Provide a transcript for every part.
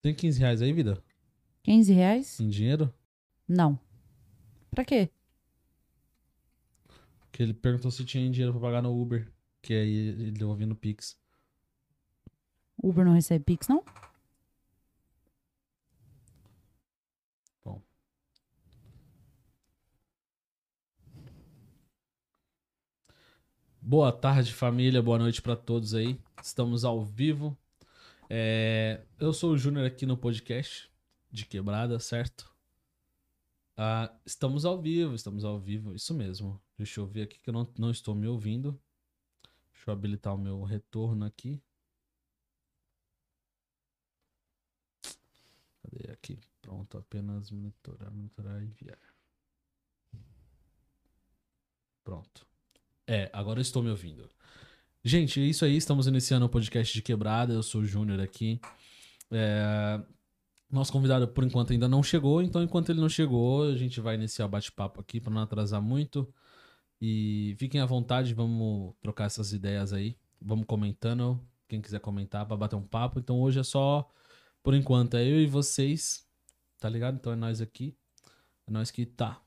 Tem 15 reais aí, vida? 15 reais? Em dinheiro? Não. Pra quê? Que ele perguntou se tinha dinheiro pra pagar no Uber. Que aí ele deu ouvindo Pix. Uber não recebe Pix, não? Bom. Boa tarde, família. Boa noite pra todos aí. Estamos ao vivo. É, Eu sou o Júnior aqui no podcast de Quebrada, certo? Ah, estamos ao vivo, estamos ao vivo, isso mesmo. Deixa eu ver aqui que eu não, não estou me ouvindo. Deixa eu habilitar o meu retorno aqui. Cadê aqui? Pronto, apenas monitorar, monitorar e enviar. Pronto. É, agora estou me ouvindo. Gente, é isso aí, estamos iniciando o podcast de quebrada. Eu sou o Júnior aqui. É, Nosso convidado, por enquanto, ainda não chegou, então enquanto ele não chegou, a gente vai iniciar o bate-papo aqui para não atrasar muito. E fiquem à vontade, vamos trocar essas ideias aí. Vamos comentando. Quem quiser comentar para bater um papo. Então hoje é só, por enquanto, é eu e vocês. Tá ligado? Então é nós aqui. É nós que tá.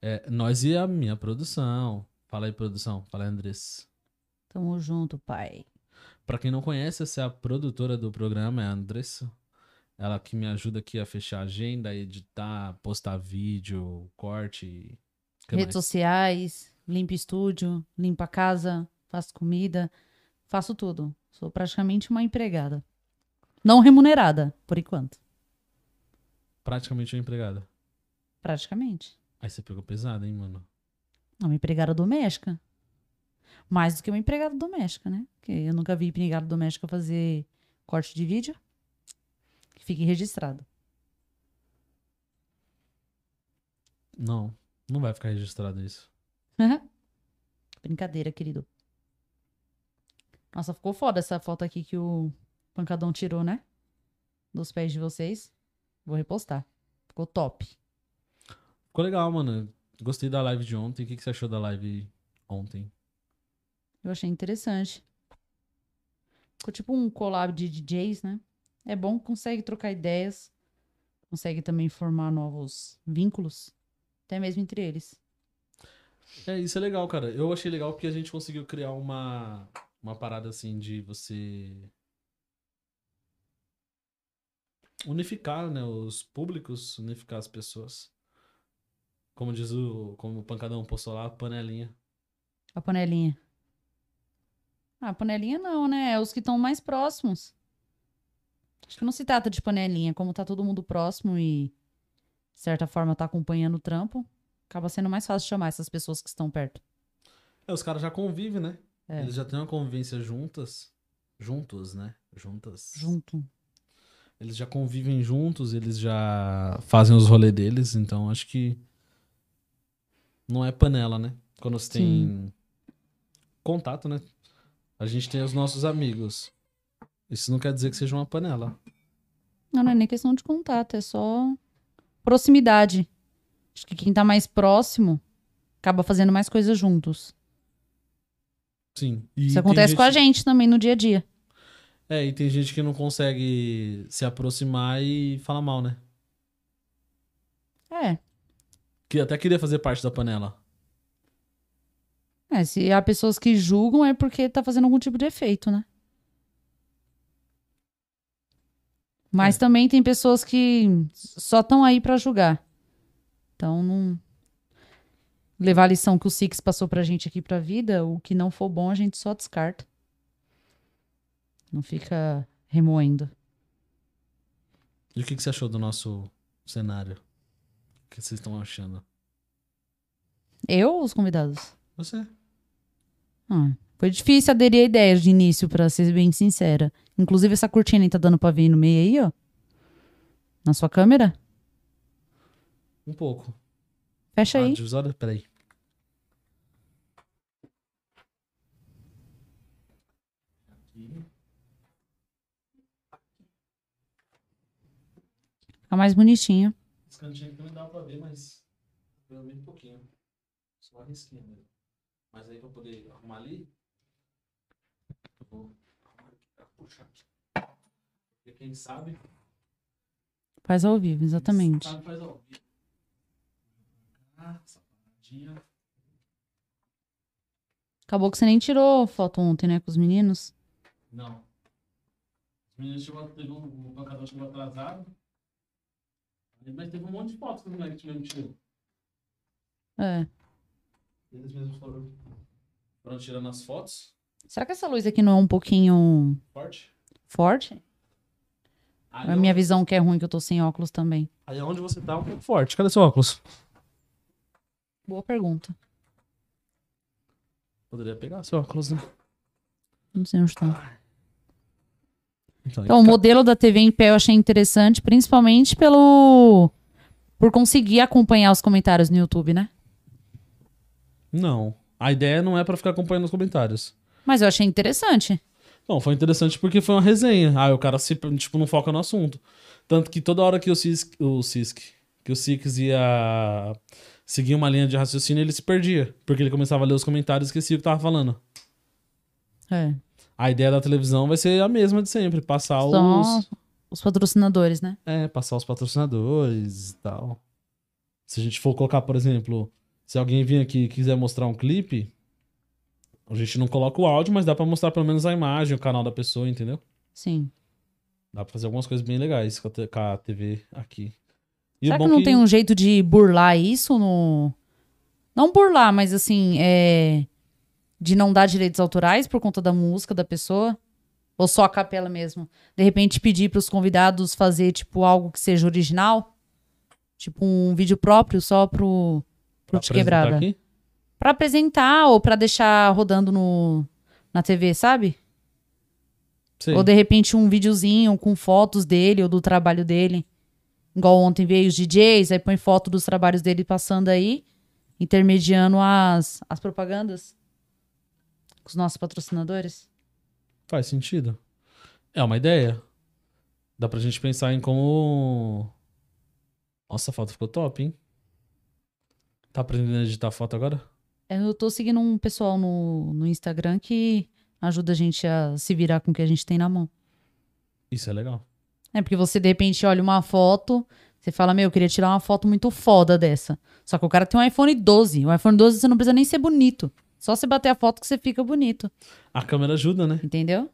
É nós e a minha produção. Fala aí, produção. Fala aí, Andressa. Tamo junto, pai. Pra quem não conhece, essa é a produtora do programa, é a Andressa. Ela que me ajuda aqui a fechar a agenda, editar, postar vídeo, corte. Redes mais? sociais, limpa estúdio, limpa a casa, faço comida, faço tudo. Sou praticamente uma empregada. Não remunerada, por enquanto. Praticamente uma empregada. Praticamente. Aí você pegou pesado, hein, mano? Uma empregada doméstica. Mais do que uma empregada doméstica, né? Porque eu nunca vi empregada doméstica fazer corte de vídeo. Que fique registrado. Não, não vai ficar registrado isso. Brincadeira, querido. Nossa, ficou foda essa foto aqui que o pancadão tirou, né? Dos pés de vocês. Vou repostar. Ficou top. Ficou legal, mano. Gostei da live de ontem. O que que você achou da live ontem? Eu achei interessante. Ficou tipo um collab de DJs, né? É bom consegue trocar ideias. Consegue também formar novos vínculos. Até mesmo entre eles. É, isso é legal, cara. Eu achei legal porque a gente conseguiu criar uma, uma parada assim de você unificar, né, os públicos, unificar as pessoas. Como diz o, como o pancadão postou lá, panelinha. A panelinha. Ah, a panelinha não, né? É os que estão mais próximos. Acho que não se trata de panelinha. Como tá todo mundo próximo e, de certa forma, tá acompanhando o trampo, acaba sendo mais fácil chamar essas pessoas que estão perto. É, os caras já convivem, né? É. Eles já têm uma convivência juntas. Juntos, né? Juntas. Junto. Eles já convivem juntos, eles já fazem os rolês deles, então acho que não é panela, né? Quando você tem contato, né? A gente tem os nossos amigos. Isso não quer dizer que seja uma panela. Não, não é nem questão de contato, é só proximidade. Acho que quem tá mais próximo acaba fazendo mais coisas juntos. Sim. E Isso acontece com a gente também no dia a dia. É, e tem gente que não consegue se aproximar e falar mal, né? É. Que até queria fazer parte da panela. É, se há pessoas que julgam é porque tá fazendo algum tipo de efeito, né? Mas É. também tem pessoas que só estão aí pra julgar. Então, não levar a lição que o Six passou pra gente aqui pra vida, o que não for bom a gente só descarta. Não fica remoendo. E o que, que você achou do nosso cenário? O que vocês estão achando? Eu ou os convidados? Você? Ah, foi difícil aderir a ideia de início, pra ser bem sincera. Inclusive, essa cortina aí tá dando pra ver no meio aí, ó. Na sua câmera? Um pouco. Fecha Ah, aí. divisória? Peraí. Aqui. Fica mais bonitinho. Esse cantinho aqui não dá pra ver, mas pelo menos um pouquinho. Só uma risquinha mesmo. Mas aí pra poder arrumar ali, eu vou puxar aqui. Porque Quem sabe? Faz ao vivo, exatamente. Sabe, faz ao vivo. Ah, essa paradinha. Acabou que você nem tirou foto ontem, né, com os meninos. Não. Os meninos chegou, teve um, o bancador chegou atrasado. Mas teve um monte de fotos que os moleques tirou. É. Eles mesmos foram, foram tirando as fotos. Será que essa luz aqui não é um pouquinho Forte. forte? Aí, é a minha visão que é ruim, que eu tô sem óculos também? aí onde você tá um pouco forte. Cadê seu óculos? Boa pergunta. Poderia pegar seu óculos, né? Não sei onde tá. Então, Então, o modelo da TV em pé eu achei interessante, principalmente pelo. Por conseguir acompanhar os comentários no YouTube, né? Não. A ideia não é pra ficar acompanhando os comentários. Mas eu achei interessante. Não, foi interessante porque foi uma resenha. Aí o cara se, tipo, não foca no assunto. Tanto que toda hora que o Cisc, o Cisc, que o Six ia seguir uma linha de raciocínio, ele se perdia. Porque ele começava a ler os comentários e esquecia o que tava falando. É. A ideia da televisão vai ser a mesma de sempre, passar Só os. os patrocinadores, né? É, passar os patrocinadores e tal. Se a gente for colocar, por exemplo, se alguém vir aqui e quiser mostrar um clipe, a gente não coloca o áudio, mas dá pra mostrar pelo menos a imagem, o canal da pessoa, entendeu? Sim. Dá pra fazer algumas coisas bem legais com a, TV aqui. E Será que não que- tem um jeito de burlar isso no. Não burlar, mas assim, é. De não dar direitos autorais por conta da música da pessoa? Ou só a capela mesmo? De repente pedir pros convidados fazer, tipo, algo que seja original? Tipo, um vídeo próprio só pro. Apresentar Quebrada. aqui? Pra apresentar ou pra deixar rodando no, na TV, sabe? Sei. Ou de repente um videozinho com fotos dele ou do trabalho dele. Igual ontem veio os DJs, aí põe foto dos trabalhos dele passando aí, intermediando as, as propagandas com os nossos patrocinadores. Faz sentido. É uma ideia. Dá pra gente pensar em como. Nossa, a foto ficou top, hein? Tá aprendendo a editar foto agora? É, Eu tô seguindo um pessoal no, no Instagram que ajuda a gente a se virar com o que a gente tem na mão. Isso é legal. É porque você de repente olha uma foto, você fala, meu, eu queria tirar uma foto muito foda dessa. Só que o cara tem um iPhone 12. O iPhone 12 você não precisa nem ser bonito. Só você bater a foto que você fica bonito. A câmera ajuda, né? Entendeu?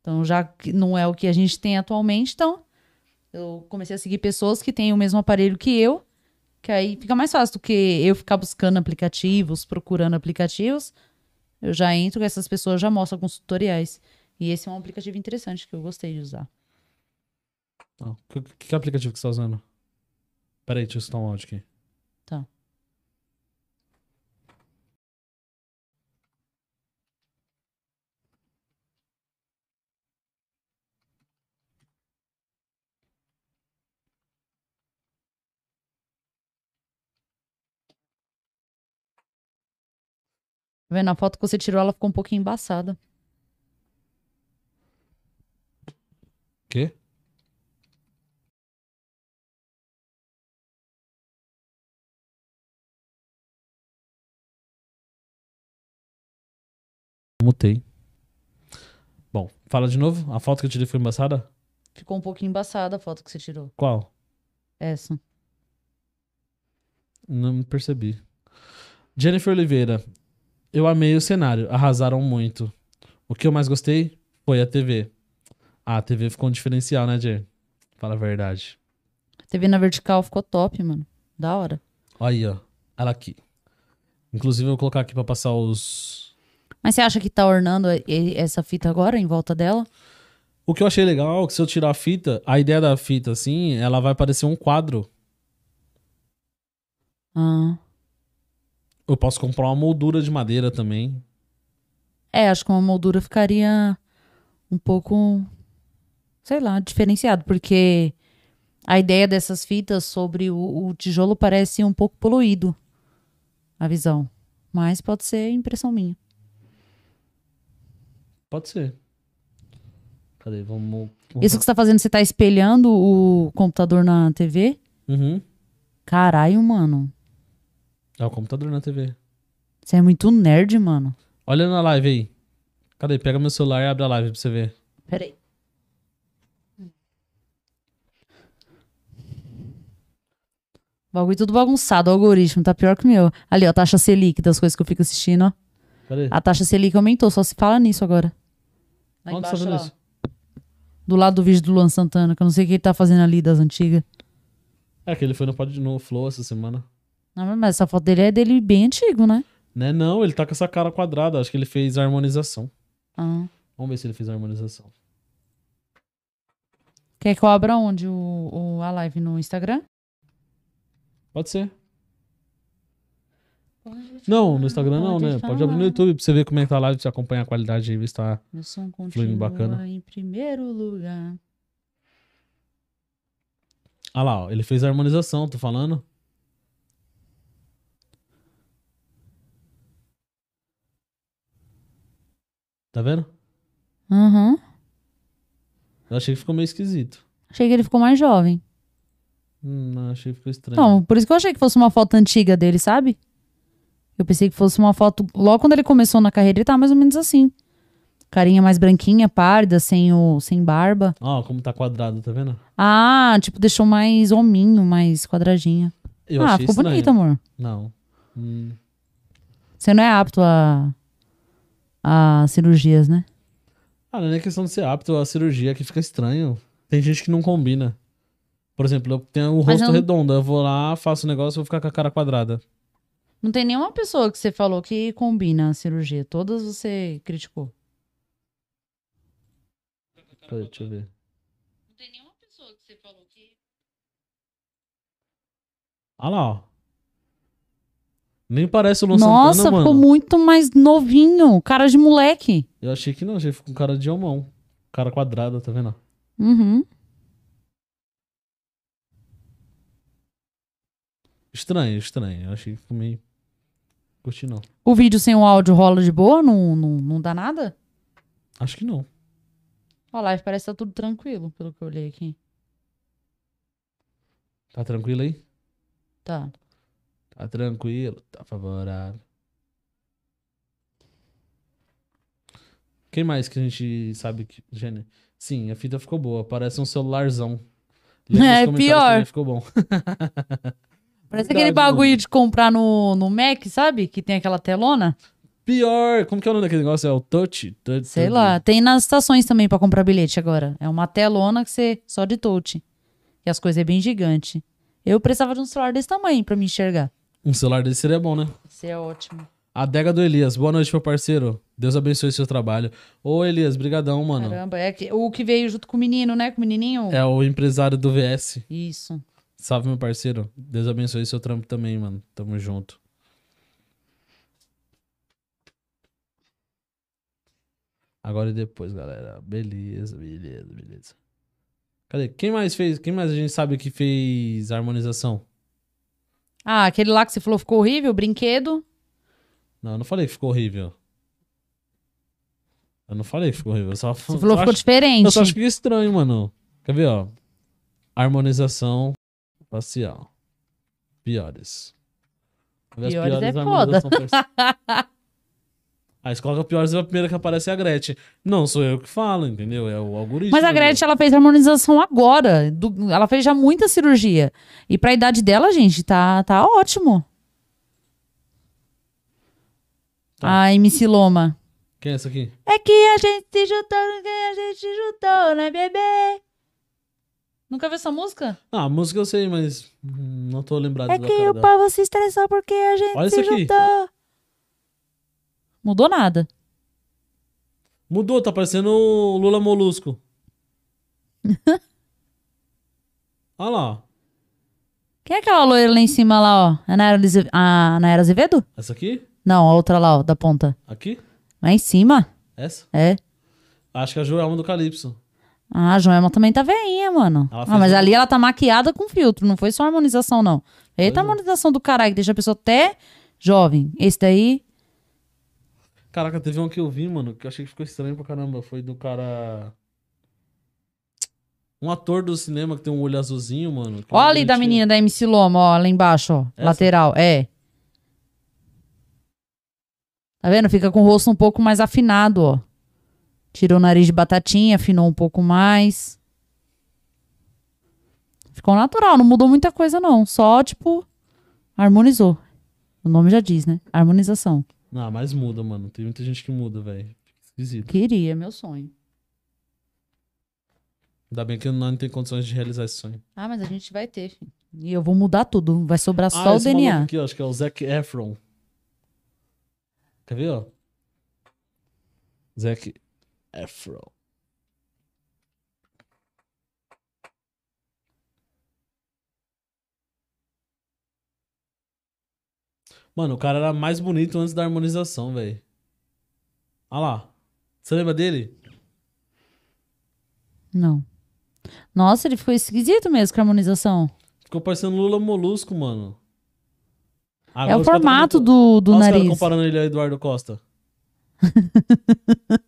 Então, já que não é o que a gente tem atualmente, então eu comecei a seguir pessoas que têm o mesmo aparelho que eu, que aí fica mais fácil do que eu ficar buscando aplicativos, procurando aplicativos. Eu já entro e essas pessoas já mostram alguns tutoriais. E esse é um aplicativo interessante que eu gostei de usar. Não. Que, que aplicativo que você tá usando? Pera aí, deixa eu escutar um áudio aqui. Tá. Vendo a foto que você tirou, ela ficou um pouquinho embaçada. Quê? Mutei. Bom, fala de novo. A foto que eu tirei foi embaçada? Ficou um pouquinho embaçada a foto que você tirou. Qual? Essa. Não percebi. Jennifer Oliveira. Eu amei o cenário. Arrasaram muito. O que eu mais gostei foi a TV. Ah, a TV ficou um diferencial, né, Jay? Fala a verdade. A TV na vertical ficou top, mano. Da hora. Olha aí, ó. Ela aqui. Inclusive, eu vou colocar aqui pra passar os. Mas você acha que tá ornando essa fita agora em volta dela? O que eu achei legal é que se eu tirar a fita, a ideia da fita, assim, ela vai parecer um quadro. Ah. Eu posso comprar uma moldura de madeira também. É, acho que uma moldura ficaria um pouco, sei lá, diferenciado, porque a ideia dessas fitas sobre o, o tijolo parece um pouco poluído, a visão. Mas pode ser impressão minha. Pode ser. Cadê? Vamos. Isso que você tá fazendo, você tá espelhando o computador na TV? Uhum. Caralho, mano. É o computador na TV. Você é muito nerd, mano. Olha na live aí. Cadê? Pega meu celular e abre a live pra você ver. Peraí. Bagulho tudo bagunçado, o algoritmo tá pior que o meu. Ali, ó, taxa Selic das coisas que eu fico assistindo, ó. Cadê? A taxa Selic aumentou, só se fala nisso agora. Lá Onde embaixo, você tá vendo isso? Do lado do vídeo do Luan Santana, que eu não sei o que ele tá fazendo ali das antigas. É que ele foi no, no Flow essa semana. Não, mas essa foto dele é dele bem antigo, né? Né, não, ele tá com essa cara quadrada. Acho que ele fez harmonização. Ah. Vamos ver se ele fez harmonização. Quer que eu abra onde? O, o- a live no Instagram? Pode ser. Não, no Instagram não, Pode né? Pode abrir no. YouTube pra você ver como é que tá a live, pra você acompanhar a qualidade aí, ver se tá. Meu som Fluindo bacana. em primeiro lugar. Ah lá, ó, ele fez a harmonização, tô falando. Tá vendo? Uhum. Eu achei que ficou meio esquisito. Achei que ele ficou mais jovem. Hum, não, achei que ficou estranho. Não, por isso que eu achei que fosse uma foto antiga dele, sabe? Eu pensei que fosse uma foto. Logo quando ele começou na carreira, ele tá mais ou menos assim. Carinha mais branquinha, pálida, sem, o, sem barba. Ó, como tá quadrado, tá vendo? Ah, tipo, deixou mais hominho, mais quadradinha. Eu ah, ficou estranho. bonito, amor. Não. Hum. Você não é apto a, a cirurgias, né? Ah, não é nem questão de ser apto à cirurgia que fica estranho. Tem gente que não combina. Por exemplo, eu tenho o Mas rosto eu não- redondo, eu vou lá, faço o negócio e vou ficar com a cara quadrada. Não tem nenhuma pessoa que você falou que combina a cirurgia. Todas você criticou. Cadê? Deixa eu ver. Não tem nenhuma pessoa que você falou que. Ah lá, ó. Nem parece o Luan Nossa, Santana, mano. ficou muito mais novinho. Cara de moleque. Eu achei que não, achei que ficou com cara de homão. Cara quadrada, tá vendo? Uhum. Estranho, estranho. Eu achei que ficou meio. Curti não. O vídeo sem o áudio rola de boa? Não, não, não dá nada? Acho que não. A live parece que tá tudo tranquilo, pelo que eu olhei aqui. Tá tranquilo aí? Tá. Tá tranquilo, tá favorável. Quem mais que a gente sabe que. Sim, a fita ficou boa. Parece um celularzão. Lembra É, pior. Ficou bom. Parece Verdade, aquele bagulho mano. de comprar no, no Mac, sabe? Que tem aquela telona. Pior. Como que é o nome daquele negócio? É o touch? Touch- Sei touch. lá. Tem nas estações também pra comprar bilhete agora. É uma telona que você só de touch. E as coisas é bem gigante. Eu precisava de um celular desse tamanho pra me enxergar. Um celular desse seria bom, né? Isso é ótimo. Adega do Elias. Boa noite, meu parceiro. Deus abençoe seu trabalho. Ô, Elias, brigadão, mano. Caramba, é que, o que veio junto com o menino, né? Com o menininho. É o empresário do VS. Isso. Salve, meu parceiro. Deus abençoe seu trampo também, mano. Tamo junto. Agora e depois, galera. Beleza, beleza, beleza. Cadê? Quem mais fez? Quem mais a gente sabe que fez a harmonização? Ah, aquele lá que você falou ficou horrível, o brinquedo. Não, eu não falei que ficou horrível. Eu não falei que ficou horrível. Eu só, Você falou que ficou acho- diferente. Eu só acho que é estranho, mano. Quer ver, ó? Harmonização facial. Piores. As Piores é foda. facial. Aí você coloca piores, a primeira que aparece é a Gretchen. Não sou eu que falo, entendeu? É o algoritmo. Mas a. Gretchen, ela fez harmonização agora. Do- ela fez já muita cirurgia. E pra idade dela, gente, tá, tá ótimo. Tá. A MC Loma. Quem é essa aqui? É que a gente se juntou, que a gente se juntou, né, bebê? Nunca viu essa música? Ah, a música eu sei, mas hum, não tô lembrado É que o dela. povo se estressou porque a gente Olha se isso aqui. Mudou nada. Mudou, tá parecendo o Lula Molusco. Olha lá, ó. Quem é aquela loira lá em cima lá, ó? A Nayara, Lize- a Nayara Azevedo? Essa aqui? Não, a outra lá, ó, da ponta. Aqui? Lá em cima? Essa? É. Acho que é a Joelma do Calypso. Ah, a Joelma também tá veinha, mano. Ela Ah, fez mas um- ali ela tá maquiada com filtro, não foi só harmonização, não. Eita, Pois é. harmonização do caralho, que deixa a pessoa até jovem. Esse daí, Caraca, teve um que eu vi, mano, que eu achei que ficou estranho pra caramba. Foi do cara. Um ator do cinema que tem um olho azulzinho, mano. ó é ali da menina da MC Loma, ó, lá embaixo, ó. Essa? Lateral, é. Tá vendo? Fica com o rosto um pouco mais afinado, ó. Tirou o nariz de batatinha, afinou um pouco mais. Ficou natural, não mudou muita coisa, não. Só, tipo, harmonizou. O nome já diz, né? Harmonização. Não, mas muda, mano. Tem muita gente que muda, velho. Esquisito. Queria, meu sonho. Ainda bem que eu não tenho condições de realizar esse sonho. Ah, mas a gente vai ter, filho. E eu vou mudar tudo. Vai sobrar só o Ah, esse maluco DNA. aqui, ó, acho que é o Zac Efron. Quer ver, ó? Zac Efron. Mano, o cara era mais bonito antes da harmonização, velho. Olha lá. Você lembra dele? Não. Nossa, ele ficou esquisito mesmo com a harmonização. Ficou parecendo Lula Molusco, mano. é Agora o caras tão formato compa- do, do Olha nariz. comparando ele a Eduardo Costa.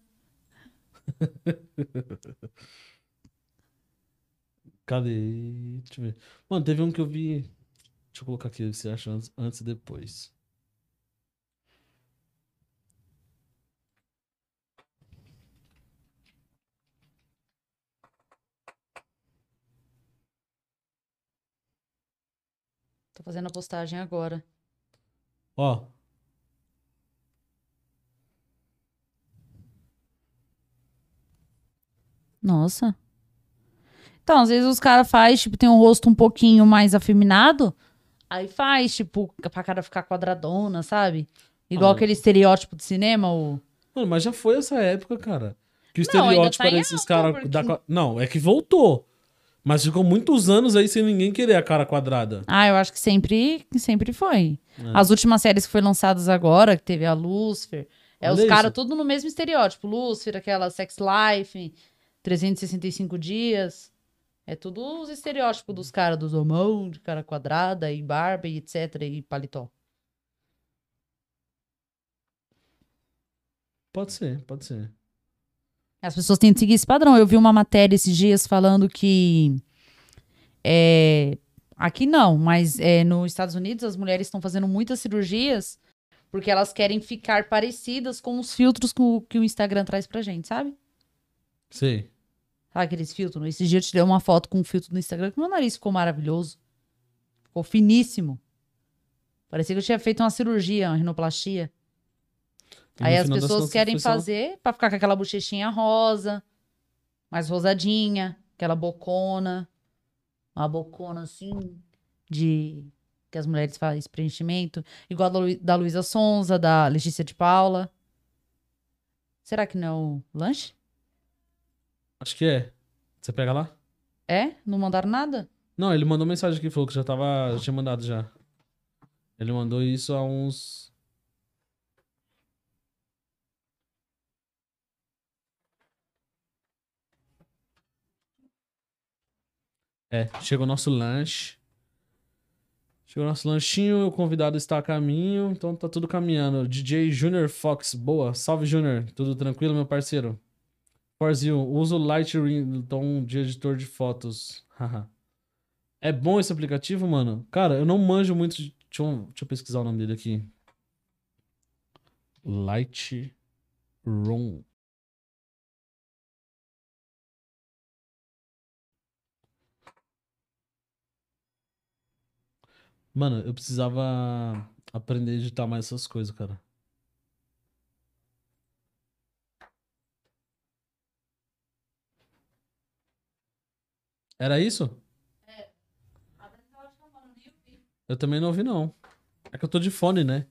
Cadê? Mano, teve um que eu vi. Deixa eu colocar aqui, você acha antes, antes e depois. Fazendo a postagem agora. Ó, Nossa. Então, às vezes os caras faz, tipo, tem um rosto um pouquinho mais afeminado, aí faz, tipo, pra cara ficar quadradona, sabe? Igual Ah, aquele estereótipo de cinema, o... mano, mas já foi essa época, cara. Que o estereótipo tá era esses caras. porque- da qua- Não, é que voltou. Mas ficou muitos anos aí sem ninguém querer a cara quadrada. Ah, eu acho que sempre, sempre foi. É. As últimas séries que foram lançadas agora, que teve a Lucifer, é Olha os caras tudo no mesmo estereótipo. Lucifer, aquela Sex Life, 365 dias. É tudo os estereótipos dos caras, dos homão, de cara quadrada, e barba, e etc, e paletó. Pode ser, pode ser. As pessoas têm que seguir esse padrão. Eu vi uma matéria esses dias falando que. É, aqui não, mas é, nos Estados Unidos as mulheres estão fazendo muitas cirurgias porque elas querem ficar parecidas com os filtros que o, que o Instagram traz pra gente, sabe? Sei. Sabe aqueles filtros? Esses dias eu tirei uma foto com um filtro no Instagram que meu nariz ficou maravilhoso. Ficou finíssimo. Parecia que eu tinha feito uma cirurgia, uma rinoplastia. E Aí as pessoas querem só- fazer pra ficar com aquela bochechinha rosa, mais rosadinha, aquela bocona, uma bocona assim, de que as mulheres fazem preenchimento, igual a da, Lu- da Luísa Sonza, da Letícia de Paula. Será que não é o lanche? Acho que é. Você pega lá? É? Não mandaram nada? Não, ele mandou mensagem aqui, falou que já tava. Já tinha mandado já. Ele mandou isso há uns. É, chegou nosso lanche. Chegou nosso lanchinho, o convidado está a caminho, então tá tudo caminhando. DJ Junior Fox, boa. Salve, Junior. Tudo tranquilo, meu parceiro? Forzil, uso Lightroom de editor de fotos. É bom esse aplicativo, mano? Cara, eu não manjo muito. de- Deixa eu, deixa eu pesquisar o nome dele aqui. Lightroom. Mano, eu precisava aprender a editar mais essas coisas, cara. Era isso? Eu também não ouvi, não. É que eu tô de fone, né?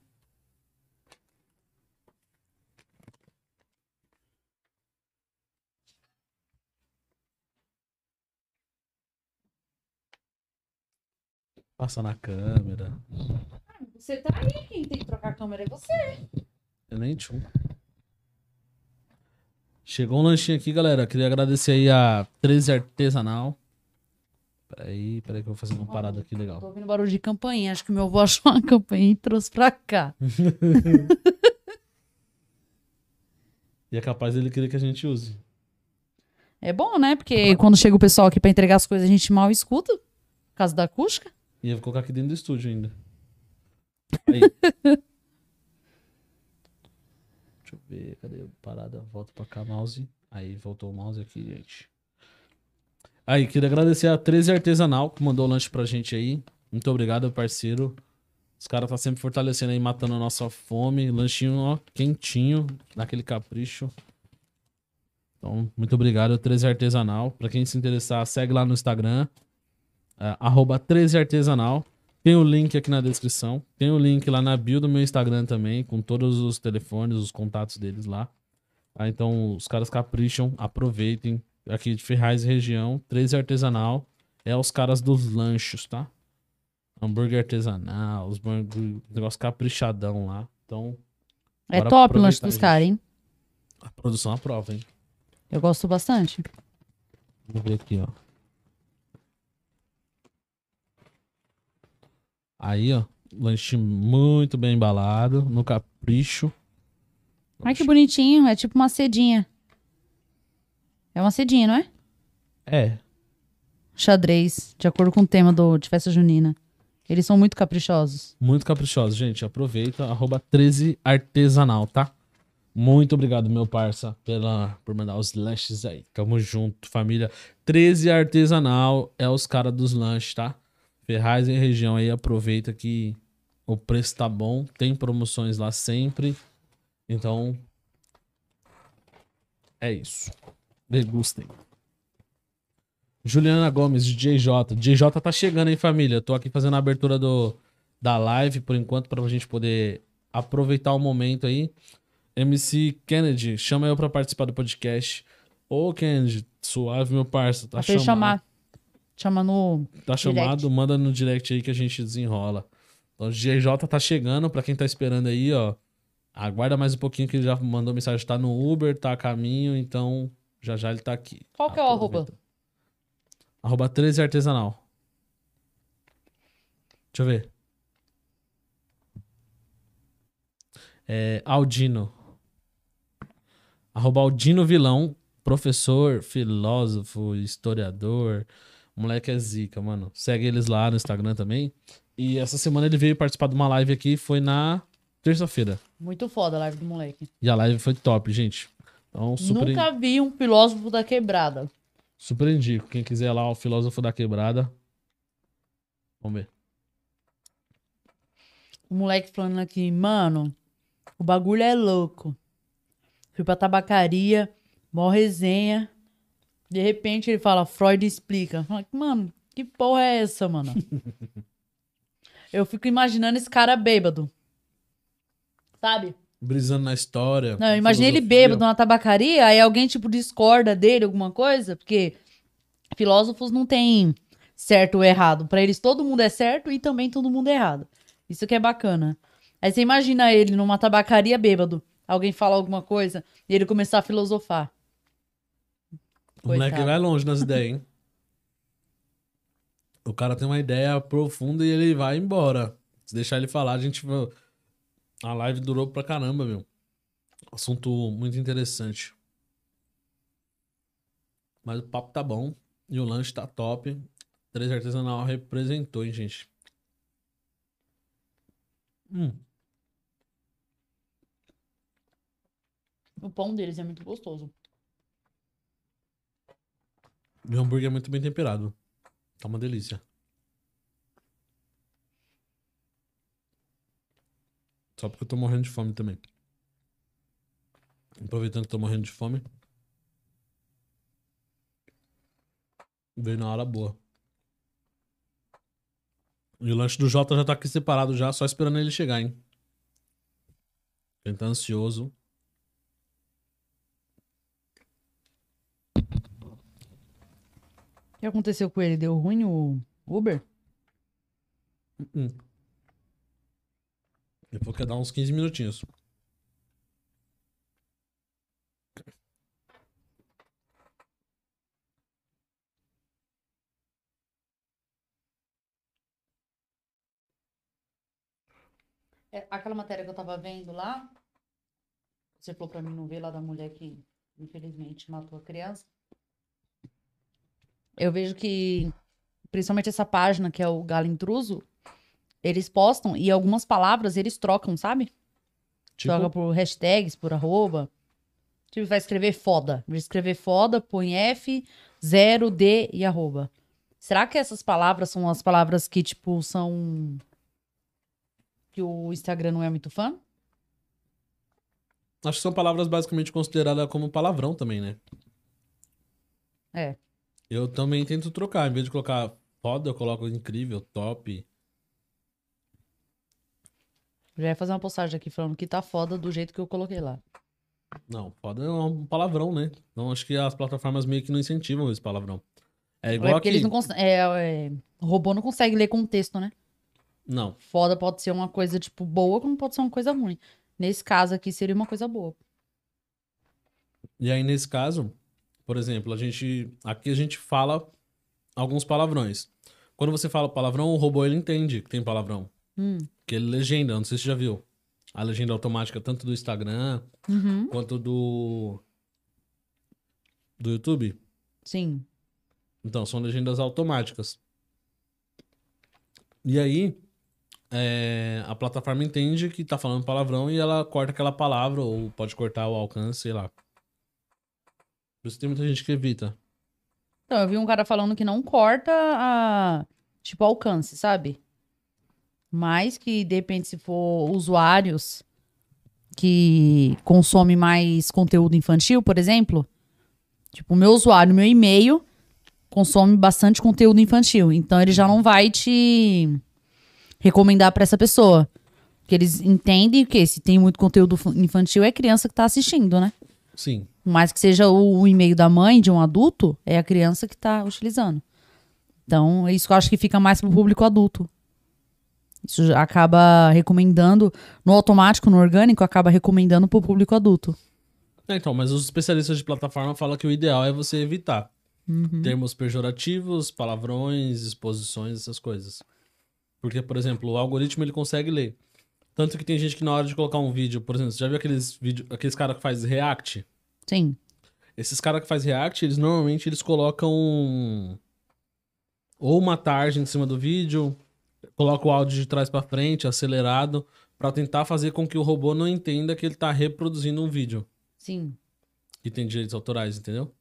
Passa na câmera. Você tá aí, quem tem que trocar a câmera é você. Eu nem tchum. Chegou um lanchinho aqui, galera. Queria agradecer aí a 13 Artesanal. Peraí, peraí que eu vou fazer uma parada aqui legal. Tô ouvindo barulho de campainha. Acho que meu avô achou uma campainha e trouxe pra cá. E é capaz dele querer que a gente use. É bom, né? Porque quando chega o pessoal aqui pra entregar as coisas, a gente mal escuta. Por causa da acústica. E eu vou colocar aqui dentro do estúdio ainda. Aí. Deixa eu ver, cadê a parada? Volta pra cá, mouse. Aí, voltou o mouse aqui, gente. Aí, queria agradecer a 13 Artesanal, que mandou o lanche pra gente aí. Muito obrigado, parceiro. Os caras tá sempre fortalecendo aí, matando a nossa fome. Lanchinho, ó, quentinho, daquele capricho. Então, muito obrigado, 13 Artesanal. Pra quem se interessar, segue lá no Instagram. É, arroba 13 Artesanal. Tem o link aqui na descrição. Tem o link lá na bio do meu Instagram também, com todos os telefones, os contatos deles lá. Ah, então, os caras capricham, aproveitem. Aqui de Ferraz e região, 13 Artesanal. É os caras dos lanchos, tá? Hambúrguer artesanal, os hambúrguer, negócio caprichadão lá. Então, É top o lanche dos caras, hein? a produção aprova, hein? Eu gosto bastante. Vamos ver aqui, ó. Aí, ó. Lanche muito bem embalado, no capricho. Ai, que bonitinho. É tipo uma cedinha. É uma cedinha, não é? É. Xadrez, de acordo com o tema do, de festa junina. Eles são muito caprichosos. Muito caprichoso, gente. Aproveita. Arroba 13 artesanal, tá? Muito obrigado, meu parça, pela, por mandar os lanches aí. Tamo junto, família. 13 artesanal é os caras dos lanches, tá? Ferraz e região aí, aproveita que o preço tá bom. Tem promoções lá sempre. Então, é isso. Degustem. Juliana Gomes, DJ DJ tá chegando, hein, família? Tô aqui fazendo a abertura do, da live, por enquanto, pra gente poder aproveitar o momento aí. MC Kennedy, chama eu pra participar do podcast. Ô, Kennedy, suave, meu parça. Tá chamado. chamar. Chama no. Tá direct. chamado, manda no direct aí que a gente desenrola. Então, o DJ tá chegando, pra quem tá esperando aí, ó. Aguarda mais um pouquinho que ele já mandou mensagem, tá no Uber, tá a caminho, então já já ele tá aqui. Qual que é o arroba? Arroba 13 artesanal. Deixa eu ver. É Aldino. Arroba Aldino Vilão, professor, filósofo, historiador. O moleque é zica, mano. Segue eles lá no Instagram também. E essa semana ele veio participar de uma live aqui, foi na terça-feira. Muito foda a live do moleque. E a live foi top, gente. Então, super, Nunca vi um filósofo da quebrada. super indico. Quem quiser lá, o filósofo da quebrada. Vamos ver. O moleque falando aqui, mano, o bagulho é louco. Fui pra tabacaria, mó resenha. De repente ele fala, Freud explica. Fala, Mano, que porra é essa, mano? Eu fico imaginando esse cara bêbado. Sabe? Brisando na história. Não, eu imaginei ele bêbado numa tabacaria, aí alguém, tipo, discorda dele, alguma coisa, porque filósofos não tem certo ou errado. Pra eles todo mundo é certo e também todo mundo é errado. Isso que é bacana. Aí você imagina ele numa tabacaria bêbado, alguém fala alguma coisa e ele começar a filosofar. O moleque vai longe nas ideias, hein? O cara tem uma ideia profunda e ele vai embora. Se deixar ele falar, a gente. A live durou pra caramba, meu. Assunto muito interessante. Mas o papo tá bom. E o lanche tá top. Três Artesanal representou, hein, gente? Hum. O pão deles é muito gostoso. O hambúrguer é muito bem temperado. Tá uma delícia. Só porque eu tô morrendo de fome também. Aproveitando que tô morrendo de fome. Veio na hora boa. E o lanche do Jota já tá aqui separado já, só esperando ele chegar, hein? Quem tá ansioso. O que aconteceu com ele? Deu ruim o Uber? Hum. Ele falou que ia dar uns 15 minutinhos. É, aquela matéria que eu tava vendo lá, você falou pra mim não ver lá da mulher que infelizmente matou a criança. Eu vejo que, principalmente essa página que é o Galo Intruso, eles postam e algumas palavras eles trocam, sabe? Tipo, Troca por hashtags, por arroba. Tipo, vai escrever foda. Vai escrever foda, põe F, Zero, D e arroba. Será que essas palavras são as palavras que, tipo, são. que o Instagram não é muito fã? Acho que são palavras basicamente consideradas como palavrão também, né? É. Eu também tento trocar. Em vez de colocar foda, eu coloco incrível, top. Já ia fazer uma postagem aqui falando que tá foda do jeito que eu coloquei lá. Não, foda é um palavrão, né? Então acho que as plataformas meio que não incentivam esse palavrão. É É igual porque aqui. eles não conseguem. É, é, o robô não consegue ler contexto, né? Não. Foda pode ser uma coisa, tipo, boa, como pode ser uma coisa ruim. Nesse caso aqui seria uma coisa boa. E aí, nesse caso, por exemplo, a gente. Aqui a gente fala alguns palavrões. Quando você fala palavrão, o robô ele entende que tem palavrão. Hum. Que ele legenda, não sei se você já viu. A legenda automática, tanto do Instagram Uhum. quanto do. Do YouTube. Sim. Então, são legendas automáticas. E aí, é, a plataforma entende que tá falando palavrão e ela corta aquela palavra, ou pode cortar o alcance, sei lá. Por isso tem muita gente que evita. Então, eu vi um cara falando que não corta a. Tipo, alcance, sabe? Mas que, de repente, se for usuários que consomem mais conteúdo infantil, por exemplo. Tipo, o meu usuário, meu e-mail, consome bastante conteúdo infantil. Então, ele já não vai te recomendar pra essa pessoa. Porque eles entendem que se tem muito conteúdo infantil, é criança que tá assistindo, né? Sim. Por mais que seja o, o e-mail da mãe de um adulto, é a criança que está utilizando. Então, é isso eu acho que fica mais pro público adulto. Isso acaba recomendando, no automático, no orgânico, acaba recomendando pro público adulto. É, então, mas os especialistas de plataforma falam que o ideal é você evitar Uhum. termos pejorativos, palavrões, exposições, essas coisas. Porque, por exemplo, o algoritmo ele consegue ler. Tanto que tem gente que na hora de colocar um vídeo, por exemplo, você já viu aqueles vídeos, aqueles caras que faz react? Sim. Esses caras que faz react, eles normalmente eles colocam ou uma tarja em cima do vídeo, coloca o áudio de trás pra frente, acelerado, pra tentar fazer com que o robô não entenda que ele tá reproduzindo um vídeo Sim. que tem direitos autorais, entendeu?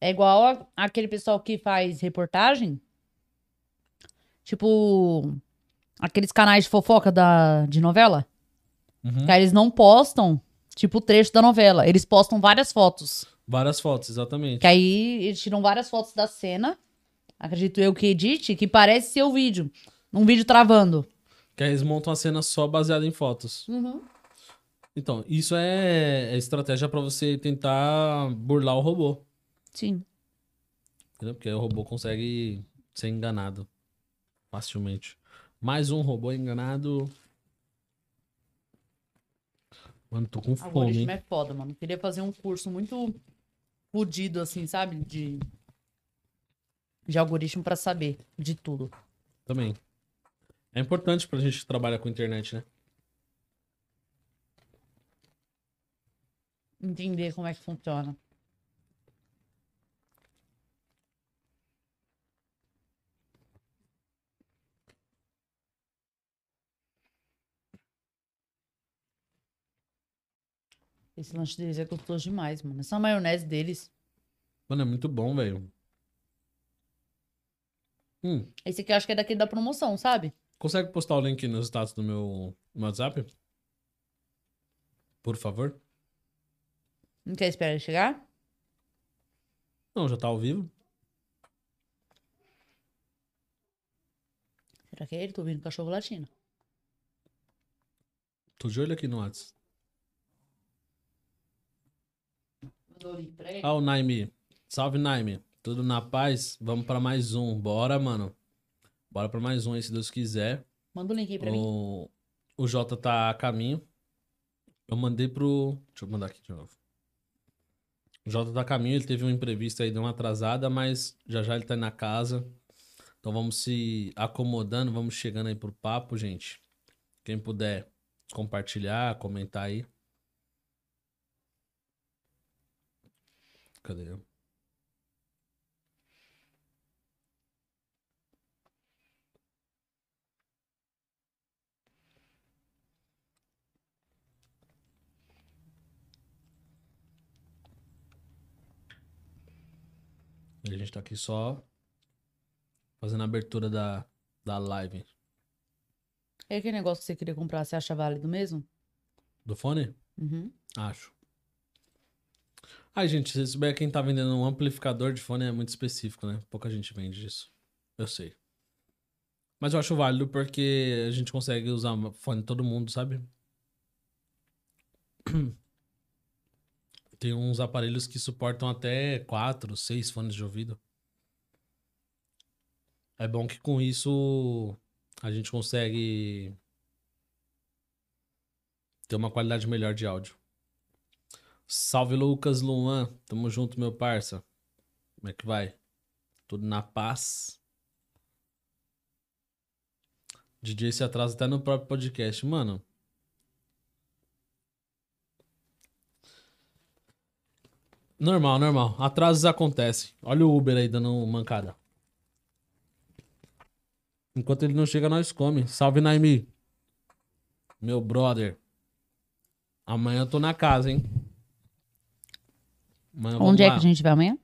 É igual a- aquele pessoal que faz reportagem. Tipo, aqueles canais de fofoca da, de novela. Uhum. Que aí eles não postam, tipo, o trecho da novela. Eles postam várias fotos. Várias fotos, exatamente. Que aí eles tiram várias fotos da cena. Acredito eu que edite, que parece ser o vídeo. Um vídeo travando. Que aí eles montam a cena só baseada em fotos. Então, isso é, é estratégia pra você tentar burlar o robô. Sim. Entendeu? Porque aí o robô consegue ser enganado facilmente. Mais um robô enganado. Mano, tô com fome. Algoritmo é foda, mano. Queria fazer um curso muito fudido, assim, sabe? De, de algoritmo pra saber de tudo. Também. É importante pra gente que trabalha com internet, né? Entender como é que funciona. Esse lanche deles é gostoso demais, mano. Essa maionese deles. Mano, é muito bom, velho. Hum, Esse aqui eu acho que é daquele da promoção, sabe? consegue postar o link nos status do meu, no WhatsApp? Por favor? Não quer esperar ele chegar? Não, já tá ao vivo. Será que é ele? Tô ouvindo cachorro latino. Tô de olho aqui no WhatsApp. Mandou o o Naime. Salve, Naime. Tudo na paz? Vamos pra mais um. Bora, mano. Bora pra mais um aí, se Deus quiser. Manda o link aí pra mim. O, o Jota tá a caminho. Eu mandei pro. Deixa eu mandar aqui de novo. O Jota tá a caminho, ele teve um imprevisto aí, deu uma atrasada, mas já já ele tá aí na casa. Então vamos se acomodando, vamos chegando aí pro papo, gente. Quem puder compartilhar, comentar aí. Cadê? A gente tá aqui só fazendo a abertura da, da live. E aquele negócio que você queria comprar, você acha válido mesmo? Do fone? Uhum. Acho. Ai, gente, se souber quem tá vendendo um amplificador de fone é muito específico, né? Pouca gente vende isso. Eu sei. Mas eu acho válido porque a gente consegue usar fone todo mundo, sabe? Tem uns aparelhos que suportam até quatro, seis fones de ouvido. É bom que com isso a gente consegue ter uma qualidade melhor de áudio. Salve Lucas Luan, tamo junto, meu parça. Como é que vai? Tudo na paz? DJ se atrasa até no próprio podcast. Mano, Normal, normal. Atrasos acontecem. Olha o Uber aí dando mancada. Enquanto ele não chega, nós come. Salve, Naimi. Meu brother. Amanhã eu tô na casa, hein? Onde é que a gente vai amanhã?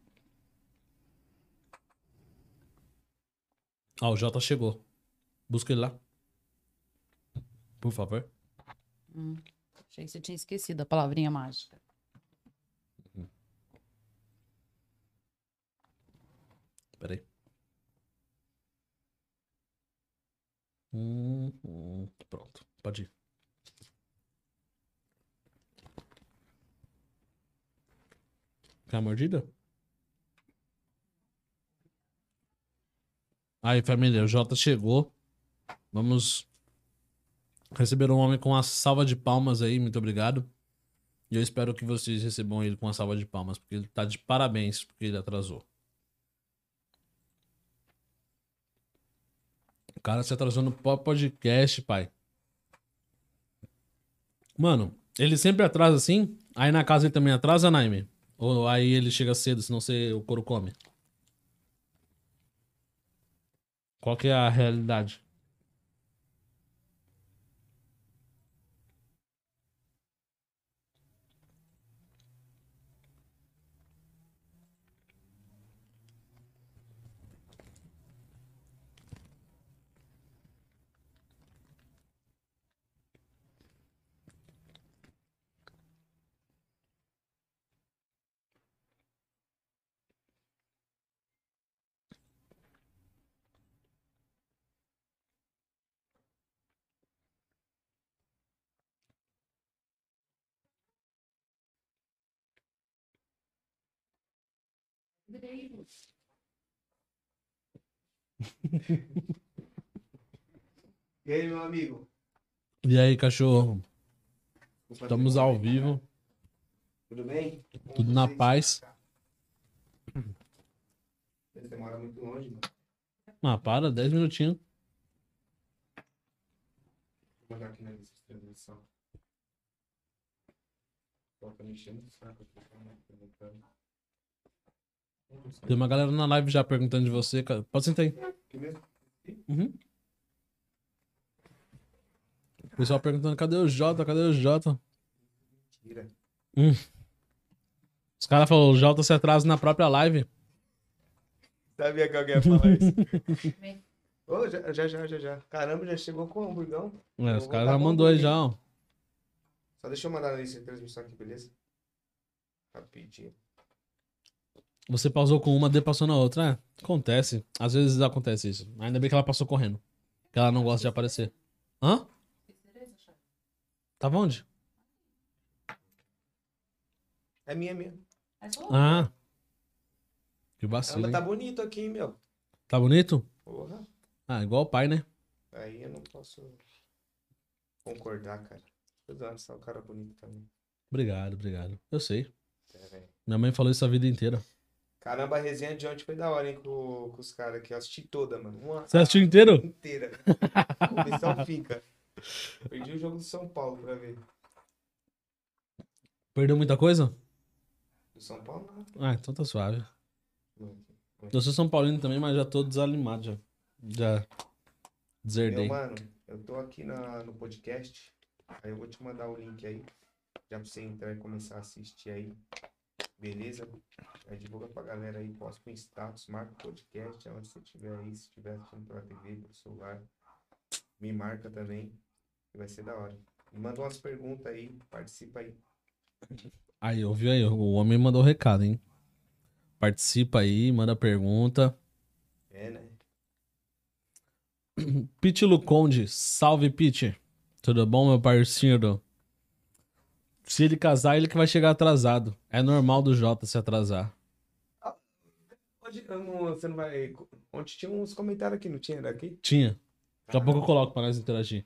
Ó, o Jota chegou. Busca ele lá. Por favor. Achei que você tinha esquecido a palavrinha mágica. Peraí. Hum, hum, pronto. Pode ir. A mordida? Aí, família, o Jota chegou. Vamos receber um homem com uma salva de palmas aí. Muito obrigado. E eu espero que vocês recebam ele com uma salva de palmas, porque ele tá de parabéns, porque ele atrasou. O cara se atrasou no po- podcast, pai. Mano, ele sempre atrasa assim? Aí na casa ele também atrasa, Naime? Ou aí ele chega cedo, senão você, o couro come? Qual que é a realidade? E aí, meu amigo? E aí, cachorro? Desculpa Estamos ao vivo. Tudo bem? Como Tudo na paz. Você mora muito longe, mano. Ah, para, 10 minutinhos. Vou mandar aqui na lista de transmissão. Tá me enchendo o saco aqui, tá. Tem uma galera na live já perguntando de você, cara. Pode sentar aí. Uhum. O pessoal perguntando, cadê o Jota? Cadê o Jota? Mentira. Os caras falaram, o Jota se atrasa na própria live. Sabia que alguém ia falar isso. Ô, já, já, já, já, já. Caramba, já chegou com o hamburgão. É, os caras já mandou aí já, ó. Só deixa eu mandar na lista de transmissão aqui, beleza? Rapidinho. Você pausou com uma, D passou na outra. É, acontece. Às vezes acontece isso. Ainda bem que ela passou correndo. Que ela não gosta de aparecer. Hã? Tava onde? É minha mesmo. Ah. Que vacilo, tá hein? bonito aqui, hein, meu. Tá bonito? Porra. Ah, igual o pai, né? Aí eu não posso concordar, cara. Hora só o cara bonito também. Obrigado, obrigado. Eu sei. É. Minha mãe falou isso a vida inteira. Caramba, a resenha de ontem foi da hora, hein, com, com os caras aqui. Eu assisti toda, mano. Uma Você assistiu inteiro? inteira. Fim, cara. Perdi o jogo do São Paulo pra ver. Perdeu muita coisa? Do São Paulo, não. Ah, então tá suave. Eu sou São Paulino também, mas já tô desanimado já. Já Meu, deserdei. mano, eu tô aqui na, no podcast. Aí eu vou te mandar o link aí. Já pra você entrar e começar a assistir aí. Beleza? Já divulga pra galera aí, posta com status, marca o podcast, onde você estiver aí, se estiver assistindo pela TV, pelo celular. Me marca também, que vai ser da hora. E manda umas perguntas aí, participa aí. Aí, ouviu aí? O homem mandou o recado, hein? Participa aí, manda pergunta. É, né? Pete Luconde, salve Pete. Tudo bom, meu parceiro? Se ele casar, ele que vai chegar atrasado. É normal do Jota se atrasar. Onde, eu não- você não vai. Onde tinha uns comentários aqui, não tinha daqui? Tinha. Daqui a pouco eu coloco pra nós interagir.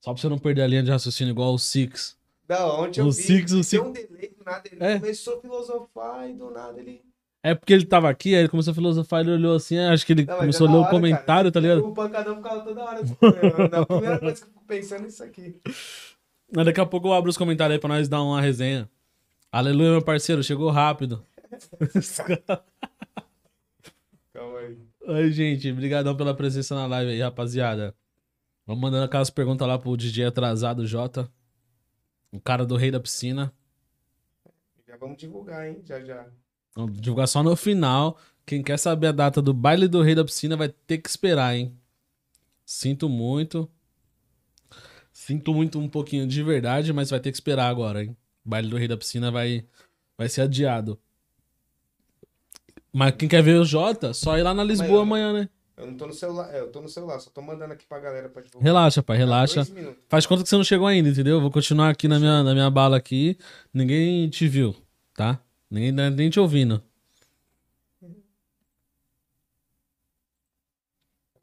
Só pra você não perder a linha de raciocínio igual o Six. Não, onde eu O vi. Six, o Six. um delay, do nada ele É. começou a filosofar e do nada ele. É porque ele tava aqui, aí ele começou a filosofar, ele olhou assim, aí acho que ele Não, começou é a ler o hora, comentário, cara. tá ligado? O pancadão ficava toda hora. tipo, eu- A primeira coisa que eu fico pensando é isso aqui. Daqui a pouco eu abro os comentários aí pra nós dar uma resenha. Aleluia, meu parceiro, chegou rápido. Calma aí. Oi, gente, obrigadão pela presença na live aí, rapaziada. Vamos mandando aquelas perguntas lá pro DJ atrasado Jota. O cara do rei da piscina. Já vamos divulgar, hein? Já já. Vamos divulgar só no final. Quem quer saber a data do baile do rei da piscina vai ter que esperar, hein? Sinto muito. Sinto muito um pouquinho de verdade, mas vai ter que esperar agora, hein? O baile do rei da piscina vai, vai ser adiado. Mas quem quer ver o Jota, só ir lá na Lisboa Amanhã. né? Eu não tô no celular. É, eu tô no celular, só tô mandando aqui pra galera pra divulgar. Relaxa, pai, relaxa. Faz conta que você não chegou ainda, entendeu? Vou continuar aqui na minha, na minha bala aqui. Ninguém te viu, tá? Ninguém nem te ouvindo.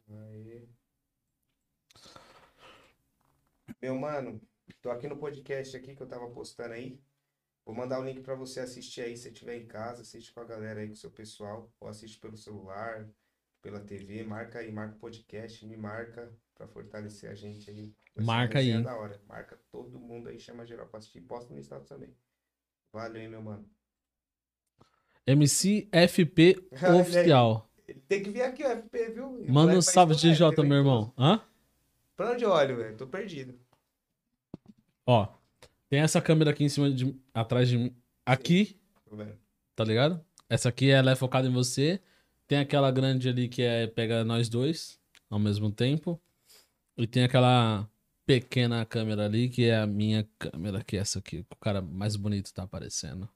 Aí. Meu mano, tô aqui no podcast aqui que eu tava postando aí. Vou mandar o link pra você assistir aí, se estiver em casa, assiste com a galera aí, com o seu pessoal, ou assiste pelo celular, pela TV, marca aí, marca o podcast, me marca pra fortalecer a gente aí. Vai Marca aí, hein? da hora. Marca todo mundo aí, chama geral pra assistir e posta no status também. Valeu, hein, meu mano. MCFP oficial. Ele tem que vir aqui, o FP, viu? Manda um salve DJ, é meu irmão. Hã? Pra onde eu olho, velho? Tô perdido. Ó, tem essa câmera aqui em cima de atrás de mim. Aqui, tá ligado? Essa aqui ela é focada em você. Tem aquela grande ali que é pega nós dois ao mesmo tempo. E tem aquela pequena câmera ali que é a minha câmera, que é essa aqui. O cara mais bonito tá aparecendo.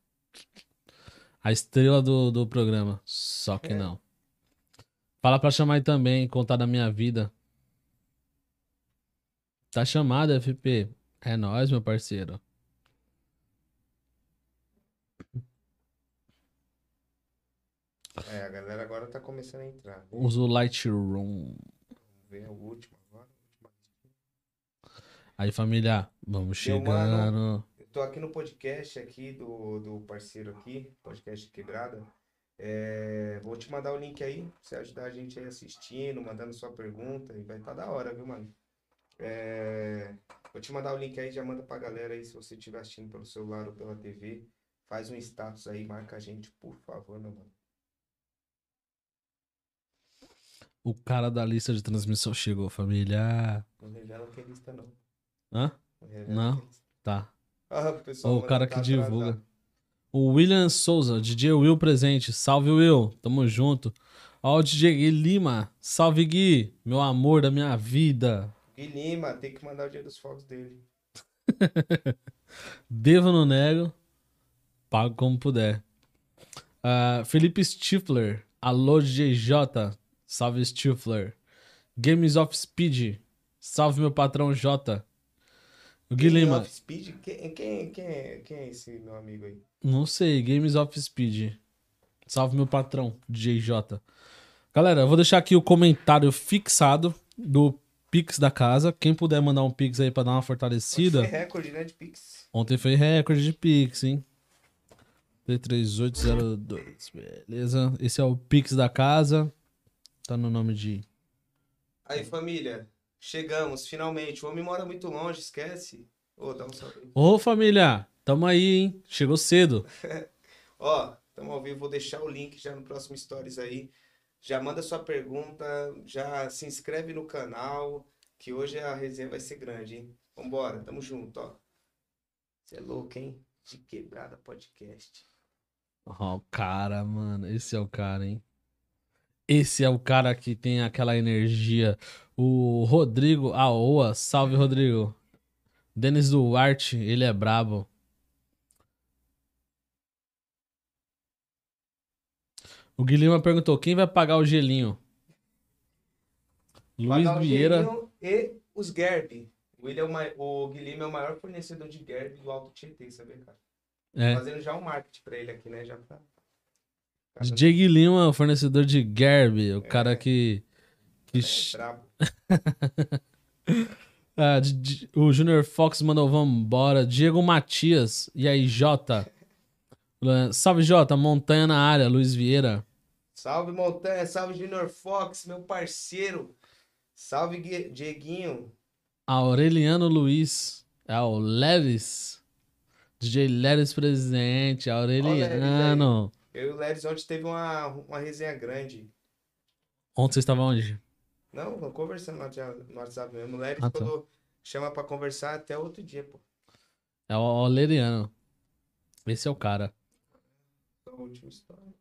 A estrela do, do programa. Só que É. não. Fala pra chamar aí também, contar da minha vida. Tá chamado, FP. É nóis, meu parceiro. É, a galera agora tá começando a entrar. Usa o Lightroom. Vamos ver o último agora. Aí, família, vamos Meu chegando. Eu tô aqui no podcast aqui do, do parceiro aqui, podcast Quebrada. É, vou te mandar o link aí, pra você ajudar a gente aí assistindo, mandando sua pergunta, e vai estar da hora, viu, mano? É, vou te mandar o link aí, já manda pra galera aí, se você estiver assistindo pelo celular ou pela TV, faz um status aí, marca a gente, por favor, meu mano. O cara da lista de transmissão chegou, família. Não revela que é lista, não. Hã? Não. Não? é. Tá. Ah, o pessoal o cara tá que divulga. atrasado. O William Souza, DJ Will presente. Salve, Will. Tamo junto. Ó, o DJ Gui Lima. Salve, Gui. Meu amor da minha vida. Gui Lima, tem que mandar o dia dos fogos dele. Devo no nego. Pago como puder. Ah, Felipe Stifler. Alô, DJ J. Salve, Stifler. Games of Speed. Salve, meu patrão J. O Gui Game Lima. of Speed? Quem, quem, quem, é, quem é esse meu amigo aí? Não sei, Games of Speed. Salve meu patrão, DJ J. Galera, eu vou deixar aqui o comentário fixado do Pix da casa. Quem puder mandar um Pix aí pra dar uma fortalecida. Foi recorde, né, de Pix. Ontem foi recorde de Pix, hein? T3802. Beleza. Esse é o Pix da casa. Tá no nome de. Aí, família, chegamos, finalmente. O homem mora muito longe, esquece. Ô, dá um salve aí. Ô, família! Tamo aí, hein? Chegou cedo. Ó, tamo ao vivo, vou deixar o link já no próximo Stories aí. Já manda sua pergunta, já se inscreve no canal, que hoje a resenha vai ser grande, hein? Vambora, tamo junto, ó. Você é louco, hein? De quebrada podcast. Ó, o cara, mano. Esse é o cara, hein? Esse é o cara que tem aquela energia. O Rodrigo Aoa, salve Rodrigo. Denis Duarte, ele é brabo. O Guilherme perguntou: quem vai pagar o gelinho? Luiz Pagar Vieira. E os Gerb. O, William é o, o Guilherme é o maior fornecedor de Gerb do Alto Tietê, sabe, cara? É. Fazendo já um marketing pra ele aqui, né? Já pra... Cara, DJ Guilherme, o fornecedor de Gerb, o cara que. que é brabo. Ah, o Junior Fox mandou vambora. Diego Matias. E aí, Jota? Salve, Jota. Montanha na área. Luiz Vieira. Salve, Montanha. Salve, Junior Fox, meu parceiro. Salve, Gui- Dieguinho. Aureliano Luiz. É o Leves. DJ Leves presente. Aureliano. Eu e o Leris ontem teve uma, uma resenha grande. Ontem você estava onde? Não, conversando no WhatsApp- mesmo. O Leris Ah, tá. falou, chama pra conversar até outro dia, pô. É o Aureliano. Esse é o cara. A última história.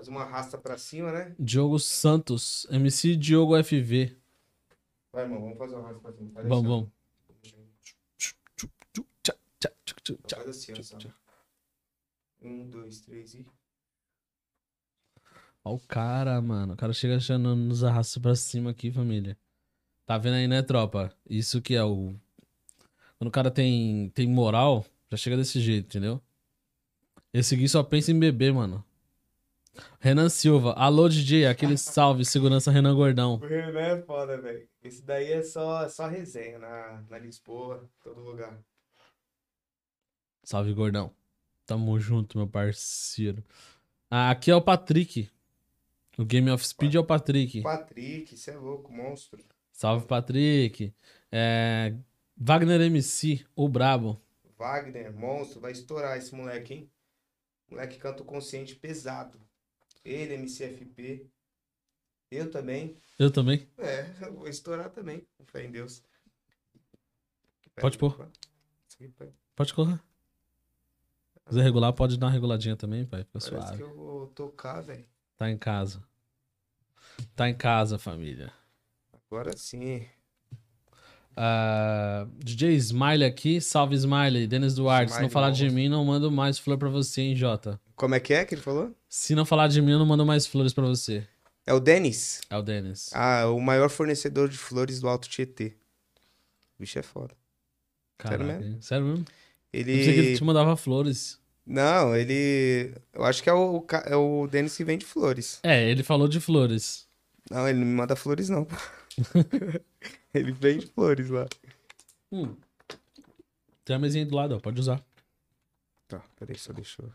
Faz uma rasta pra cima, né? Diogo Santos. MC Diogo FV. Vai, irmão, vamos fazer uma rasta pra cima. Vamos, deixar. vamos. Tchá. Faz assim, ó? Um, dois, três e... Ó o cara, mano. O cara chega achando nos arrasta pra cima aqui, família. Tá vendo aí, né, tropa? Isso que é o. Quando o cara tem, tem moral, já chega desse jeito, entendeu? Esse aqui só pensa em beber, mano. Renan Silva. Alô, DJ. Aquele salve. Segurança Renan Gordão. O Renan é foda, velho. Esse daí é só, só resenha na, na Lisboa, todo lugar. Salve, Gordão. Tamo junto, meu parceiro. Ah, aqui é o Patrick. O Game of Speed é o Patrick. Patrick, você é louco, monstro. Salve, Patrick. É, Wagner MC, o Brabo. Wagner, monstro, vai estourar esse moleque, hein? Moleque canta o consciente pesado. Ele, MCFP. Eu também. Eu também. É, vou estourar também, com fé em Deus. Pode pôr. Pode correr. Se quiser regular, pode dar uma reguladinha também, pai. Fica Parece suave. que eu vou tocar, velho. Tá em casa. Tá em casa, família. Agora sim. Ah, DJ Smiley aqui. Salve, Smiley. Denis Duarte. Se não falar de mim, não mando mais flor pra você, hein, Jota. Como é que é que ele falou? Se não falar de mim, eu não mando mais flores pra você. É o Denis. É o Denis. Ah, o maior fornecedor de flores do Alto Tietê. O bicho é foda. Caraca, mesmo? hein? Sério mesmo? Eu pensei que ele Ele. te mandava flores. Não, ele. Eu acho que é o, é o Denis que vende flores. É, ele falou de flores. Não, ele não me manda flores, não. ele vende flores lá. Hum. Tem a mesinha do lado, ó. Pode usar. Tá, peraí, só deixa eu.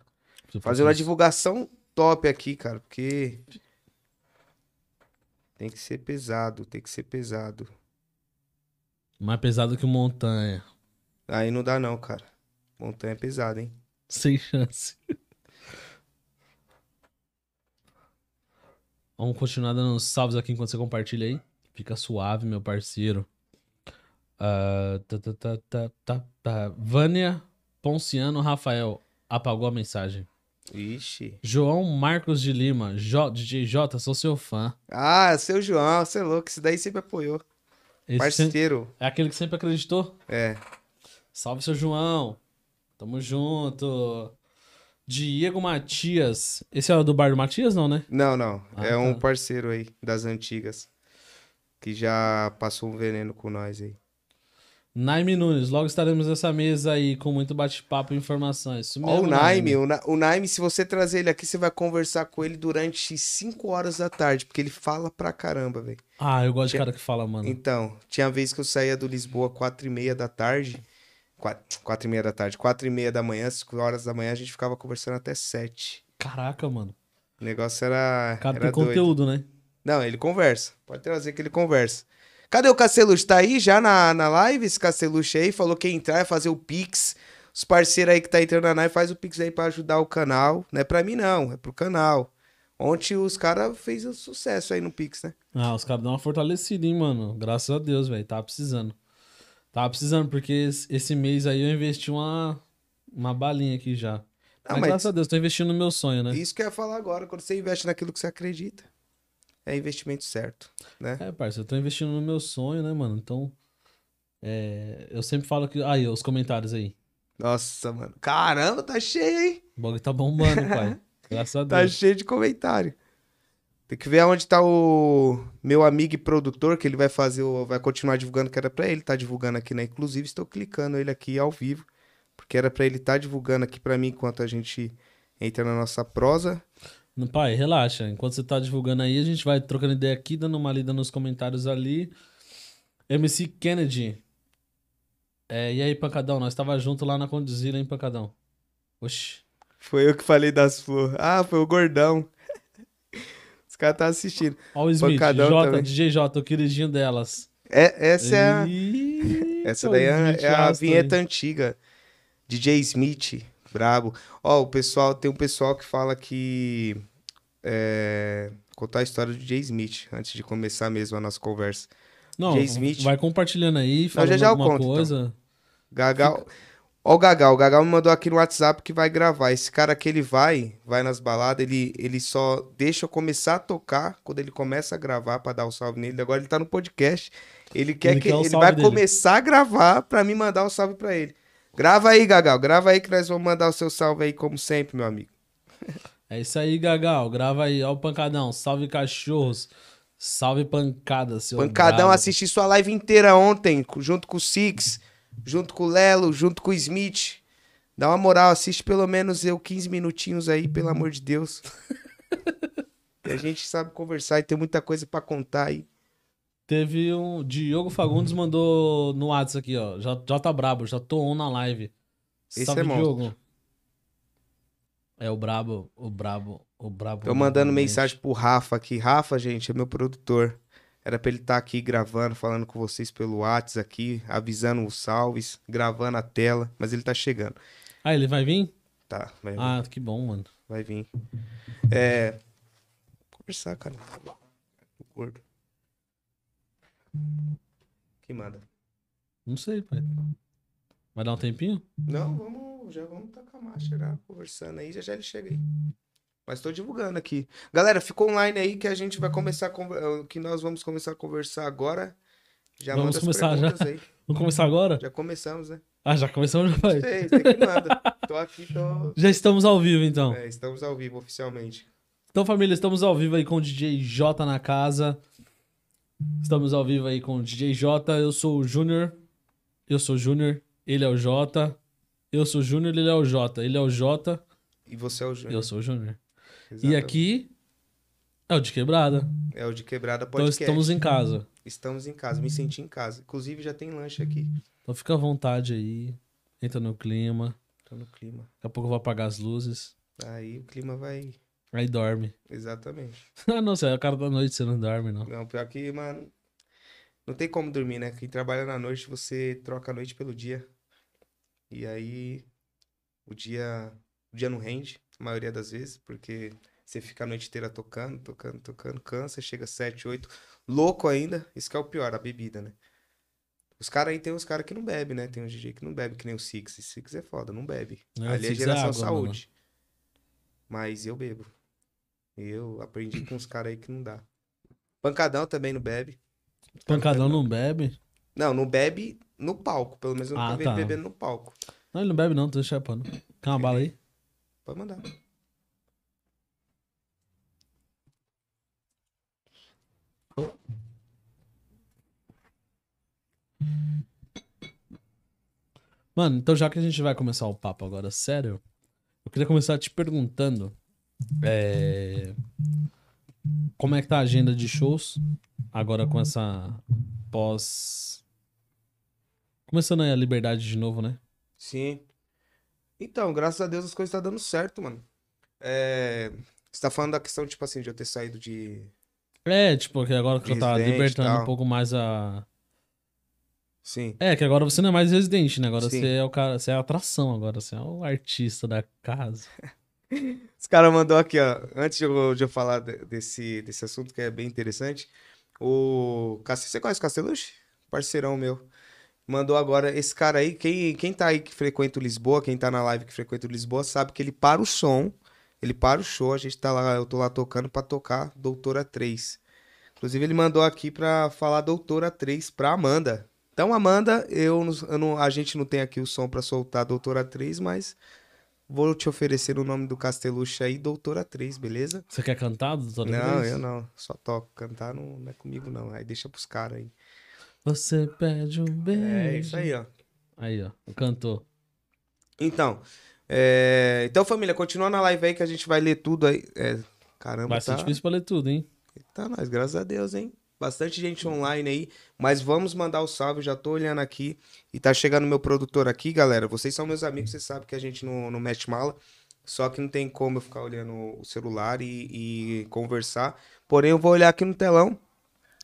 Fazer uma divulgação top aqui, cara, porque. Tem que ser pesado, tem que ser pesado. Mais pesado que montanha. Aí não dá, não, cara. Montanha é pesado, hein? Sem chance. Vamos continuar dando uns salves aqui enquanto você compartilha aí. Fica suave, meu parceiro. Ah, tá, tá, tá, tá, tá, tá. Vânia Ponciano Rafael apagou a mensagem. Ixi. João Marcos de Lima. J, DJ J, sou seu fã. Ah, seu João, você é louco. Esse daí sempre apoiou. Esse sempre- Parceiro. é aquele que sempre acreditou? É. Salve, seu João. Tamo junto. Diego Matias. Esse é o do bar do Matias, não, né? Não, não. Ah, é um tá. parceiro aí, das antigas. Que já passou um veneno com nós aí. Naime Nunes. Logo estaremos nessa mesa aí com muito bate-papo e informações. Isso Ó, mesmo, o Naime, o, Na- o Naime, se você trazer ele aqui, você vai conversar com ele durante 5 horas da tarde, porque ele fala pra caramba, velho. Ah, eu gosto de Tinha- cara que fala, mano. Então, tinha vez que eu saía do Lisboa 4 e meia da tarde. 4 e meia da tarde, 4 e meia da manhã, 5 horas da manhã, a gente ficava conversando até 7. Caraca, mano. O negócio era. Cara era tem conteúdo, né? Não, ele conversa. Pode trazer que ele conversa. Cadê o Castelucho? Tá aí já na, na live? Esse Castelucho aí falou que ia entrar, ia fazer o Pix. Os parceiros aí que tá entrando na live, faz o Pix aí pra ajudar o canal. Não é pra mim, não, é pro canal. Ontem os caras fez um sucesso aí no Pix, né? Ah, os caras dão uma fortalecida, hein, mano. Graças a Deus, velho. Tava precisando. Tava precisando, porque esse esse mês aí eu investi uma, uma balinha aqui já. Ah, mas, mas graças a Deus, tô investindo no meu sonho, né? isso que eu ia falar agora, quando você investe naquilo que você acredita, é investimento certo, né? É, parça, eu tô investindo no meu sonho, né, mano? Então, é, eu sempre falo que... Aí, os comentários aí. Nossa, mano. Caramba, tá cheio, hein? O bagulho tá bombando, pai. Graças a Tá Deus. cheio de comentário. Tem que ver aonde tá o meu amigo e produtor, que ele vai fazer, o... vai continuar divulgando, que era pra ele tá divulgando aqui, né? Inclusive, estou clicando ele aqui ao vivo, porque era pra ele estar divulgando aqui pra mim enquanto a gente entra na nossa prosa. Pai, relaxa. Enquanto você tá divulgando aí, a gente vai trocando ideia aqui, dando uma lida nos comentários ali. MC Kennedy. É, e aí, Pancadão? Nós tava junto lá na Conduzila, hein, Pancadão? Oxi. Foi eu que falei das flores. Ah, foi o gordão. Os caras tá assistindo. Ó o Smith, Pancadão J, também. DJ J, o queridinho delas. É, essa é a, essa daí é, é a vinheta antiga. DJ Smith, brabo. Ó, o pessoal, tem um pessoal que fala que. É, contar a história do DJ Smith, antes de começar mesmo a nossa conversa. Não, Jay Smith. vai compartilhando aí, falando já já eu alguma conto, então. coisa. Gagal. Ó, o Gagal. O Gagal me mandou aqui no WhatsApp que vai gravar. Esse cara aqui, ele vai, vai nas baladas, ele, ele só deixa eu começar a tocar quando ele começa a gravar pra dar o salve nele. Agora ele tá no podcast. Ele quer Ele que quer ele vai dele. começar a gravar pra me mandar o salve pra ele. Grava aí, Gagal. Grava aí que nós vamos mandar o seu salve aí, como sempre, meu amigo. É isso aí, Gagal. Grava aí. Ó o pancadão. Salve cachorros. Salve pancada, seu Pancadão, brabo. assisti sua live inteira ontem, junto com o Six, junto com o Lelo, junto com o Smith. Dá uma moral, assiste pelo menos eu 15 minutinhos aí, pelo amor de Deus. A gente sabe conversar e tem muita coisa pra contar aí. Teve um. Diogo Fagundes mandou no WhatsApp aqui, ó. Já, já tá brabo, já tô on na live. Esse Salve, é monstro. Diogo. É o brabo, o brabo, o brabo. Tô mandando novamente. mensagem pro Rafa aqui. Rafa, gente, é meu produtor. Era pra ele estar aqui gravando, falando com vocês pelo WhatsApp aqui, avisando os salves, gravando a tela, mas ele tá chegando. Ah, ele vai vir? Tá, vai vir. Ah, que bom, mano. Vai vir. É. Conversar, cara. Gordo. Quem manda? Não sei, pai. Vai dar um tempinho? Não, vamos. Já vamos tacar a marcha, já, conversando aí, já já ele chega aí. Mas tô divulgando aqui. Galera, fica online aí que a gente vai começar a que nós vamos começar a conversar agora. Já Vamos começar já. aí. Vamos começar agora? Já começamos, né? Ah, já começamos, já pai. Sei, sei que manda. Tô aqui, tô. Já estamos ao vivo, então. É, estamos ao vivo oficialmente. Então, família, estamos ao vivo aí com o DJ J na casa. Estamos ao vivo aí com o DJ J. Eu sou o Júnior. Eu sou o Júnior. Ele é o J. Eu sou o Júnior, ele é o J. Ele é o J. E você é o Júnior. Eu sou o Júnior. E aqui é o de quebrada. É o de quebrada Então podcast. estamos em casa. Estamos em casa, me senti em casa. Inclusive já tem lanche aqui. Então fica à vontade aí. Entra no clima. Tô no clima. Daqui a pouco eu vou apagar as luzes. Aí o clima vai. Aí dorme. Exatamente. ah, não, você é o cara da noite, você não dorme, não. Não, pior que, mano. Não tem como dormir, né? Quem trabalha na noite, você troca a noite pelo dia. E aí. O dia. O dia não rende, a maioria das vezes, porque você fica a noite inteira tocando, tocando, tocando, cansa, chega 7, 8. Louco ainda. Isso que é o pior, a bebida, né? Os caras aí tem uns caras que não bebem, né? Tem uns DJ que não bebe, que nem o Six. Six é foda, não bebe. É, Ali é é geração água, mano. saúde. Mas eu bebo. Eu aprendi com uns caras aí que não dá. Pancadão também não bebe. Pancadão não bebe? Não, não bebe no palco. Pelo menos eu nunca Ah, vi tá. bebendo no palco. Não, ele não bebe não, tô chapando. Quer uma bala aí? Pode mandar. Mano, então já que a gente vai começar o papo agora, sério, eu queria começar te perguntando é, como é que tá a agenda de shows agora com essa pós... Começando aí a liberdade de novo, né? Sim. Então, graças a Deus as coisas estão dando certo, mano. É... Você tá falando da questão, tipo assim, de eu ter saído de. É, tipo, que agora que já tá libertando um pouco mais a... Sim. É, que agora você não é mais residente, né? Agora Sim. você é o cara, você é a atração agora, você é o artista da casa. Os caras mandou aqui, ó. Antes de eu, de eu falar de- desse, desse assunto que é bem interessante. O. Você conhece o Casteluche? Parceirão meu. mandou agora esse cara aí. Quem, quem tá aí que frequenta o Lisboa, quem tá na live que frequenta o Lisboa, sabe que ele para o som, ele para o show. A gente tá lá, eu tô lá tocando pra tocar Doutora 3. Inclusive, ele mandou aqui pra falar Doutora 3 pra Amanda. Então, Amanda, eu, eu não, a gente não tem aqui o som pra soltar Doutora 3, mas vou te oferecer o nome do Castelucho aí, Doutora 3, beleza? Você quer cantar, doutora? Não, Grace? eu não. Só toco. Cantar não, não é comigo, não. Aí deixa pros caras aí. Você pede um beijo. É isso aí, ó. Aí, ó. Cantou. Então, é, então família, continua na live aí que a gente vai ler tudo aí. É, caramba, Vai ser tá, difícil pra ler tudo, hein? tá nós, graças a Deus, hein? Bastante gente online aí, mas vamos mandar o salve, já tô olhando aqui e tá chegando meu produtor aqui, galera. Vocês são meus amigos, vocês sabem que a gente não, não mete mala, só que não tem como eu ficar olhando o celular e, e conversar. Porém, eu vou olhar aqui no telão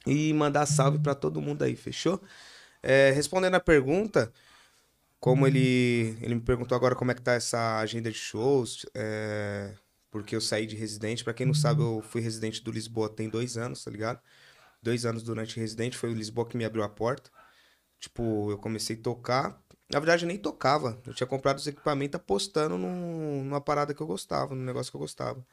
e mandar salve pra todo mundo aí, fechou? É, respondendo a pergunta, como ele, ele me perguntou agora como é que tá essa agenda de shows, é, porque eu saí de residente. Pra quem não sabe, eu fui residente do Lisboa tem dois anos, tá ligado? Dois anos durante residente, foi o Lisboa que me abriu a porta. Tipo, eu comecei a tocar. Na verdade, eu nem tocava. Eu tinha comprado os equipamentos apostando num, numa parada que eu gostava, num negócio que eu gostava.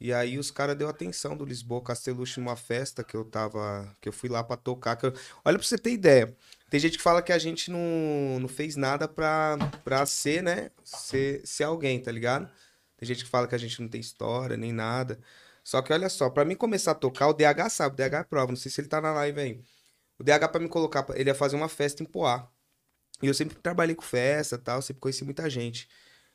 E aí os caras deu atenção do Lisboa Castelucho numa festa que eu tava. que eu fui lá pra tocar. eu- Olha pra você ter ideia. Tem gente que fala que a gente não, não fez nada pra, pra ser, né? Ser, ser alguém, tá ligado? Tem gente que fala que a gente não tem história, nem nada. Só que olha só, pra mim começar a tocar, o DH sabe, o DH é prova, não sei se ele tá na live aí. O DH pra me colocar, ele ia fazer uma festa em Poá. E eu sempre trabalhei com festa tal, sempre conheci muita gente.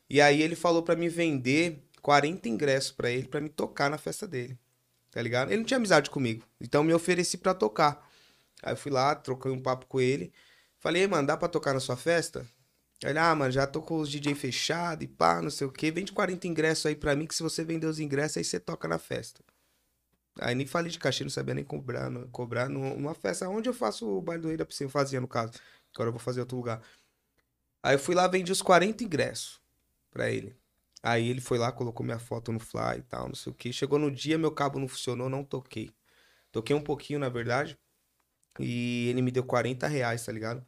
E aí ele falou pra me vender 40 ingressos pra ele, pra me tocar na festa dele. Tá ligado? Ele não tinha amizade comigo, então me ofereci pra tocar. Aí eu fui lá, troquei um papo com ele. Falei, "Ei, mano, dá pra tocar na sua festa? Ele, ah, mano, já tô com os DJ fechado e pá, não sei o quê. Vende 40 ingressos aí pra mim, que se você vender os ingressos, aí você toca na festa. Aí nem falei de cachê, não sabia nem cobrar, no- cobrar numa festa onde eu faço o baile do Rei da Piscina, eu fazia no caso. Agora eu vou fazer outro lugar. Aí eu fui lá, vendi os 40 ingressos pra ele. Aí ele foi lá, colocou minha foto no fly e tal, não sei o que. Chegou no dia, meu cabo não funcionou, não toquei. Toquei um pouquinho, na verdade. E ele me deu 40 reais, tá ligado?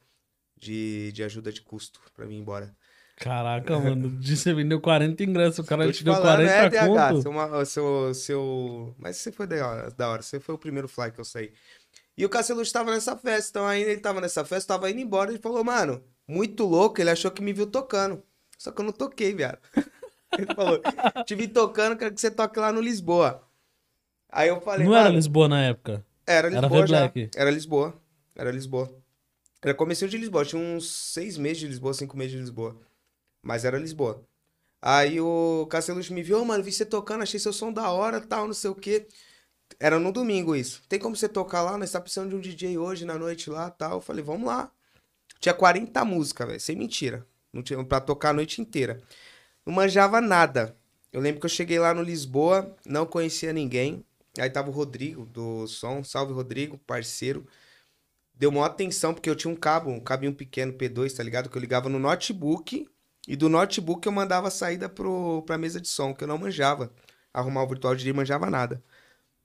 De, de ajuda de custo pra mim ir embora. Caraca, mano. Você vendeu 40 ingressos, o cara te te deu falando, 40 é, DH, conto. seu, seu, seu... Mas você foi da hora, da hora, você foi o primeiro fly que eu saí. E o Cacelucci tava nessa festa, então aí ele tava nessa festa, tava indo embora, ele falou, mano, muito louco, ele achou que me viu tocando. Só que eu não toquei, viado. Ele falou, te vi tocando, quero que você toque lá no Lisboa. Aí eu falei, Não era Lisboa na época. era Era Lisboa já. V-Black. Era Lisboa. Era Lisboa. Era comecinho de Lisboa. Tinha uns seis meses de Lisboa, cinco meses de Lisboa. Mas era Lisboa. Aí o Castelucho me viu, "Ô, mano, vi você tocando, achei seu som da hora, tal, não sei o quê. Era no domingo isso. Tem como você tocar lá? Nós tá precisando de um DJ hoje na noite lá, tal. Eu falei, vamos lá. Tinha 40 músicas, velho, sem mentira. Não tinha pra tocar a noite inteira. Não manjava nada. Eu lembro que eu cheguei lá no Lisboa, não conhecia ninguém. Aí tava o Rodrigo do som, salve Rodrigo, parceiro. Deu maior atenção porque eu tinha um cabo, um cabinho pequeno P2, tá ligado? Que eu ligava no notebook e do notebook eu mandava a saída pro, pra mesa de som, que eu não manjava. Arrumar o virtual DJ manjava nada.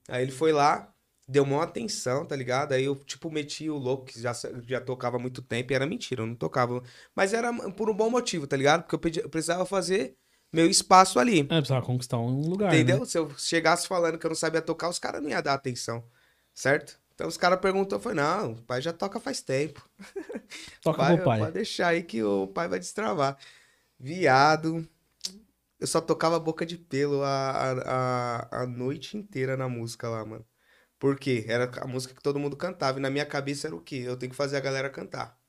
Aí ele foi lá, deu maior atenção, tá ligado? Aí eu, tipo, meti o louco, que já, já tocava há muito tempo, e era mentira, eu não tocava. Mas era por um bom motivo, tá ligado? Porque eu, pedi- eu precisava fazer meu espaço ali. É, precisava conquistar um lugar. Entendeu? Né? Se eu chegasse falando que eu não sabia tocar, os caras não iam dar atenção. Certo? Então os caras perguntou, foi, não, o pai já toca faz tempo. Toca pai, pro pai. Pode deixar aí que o pai vai destravar. Viado. Eu só tocava boca de pelo a, a, a, a noite inteira na música lá, mano. Por quê? Era a música que todo mundo cantava. E na minha cabeça era o quê? Eu tenho que fazer a galera cantar.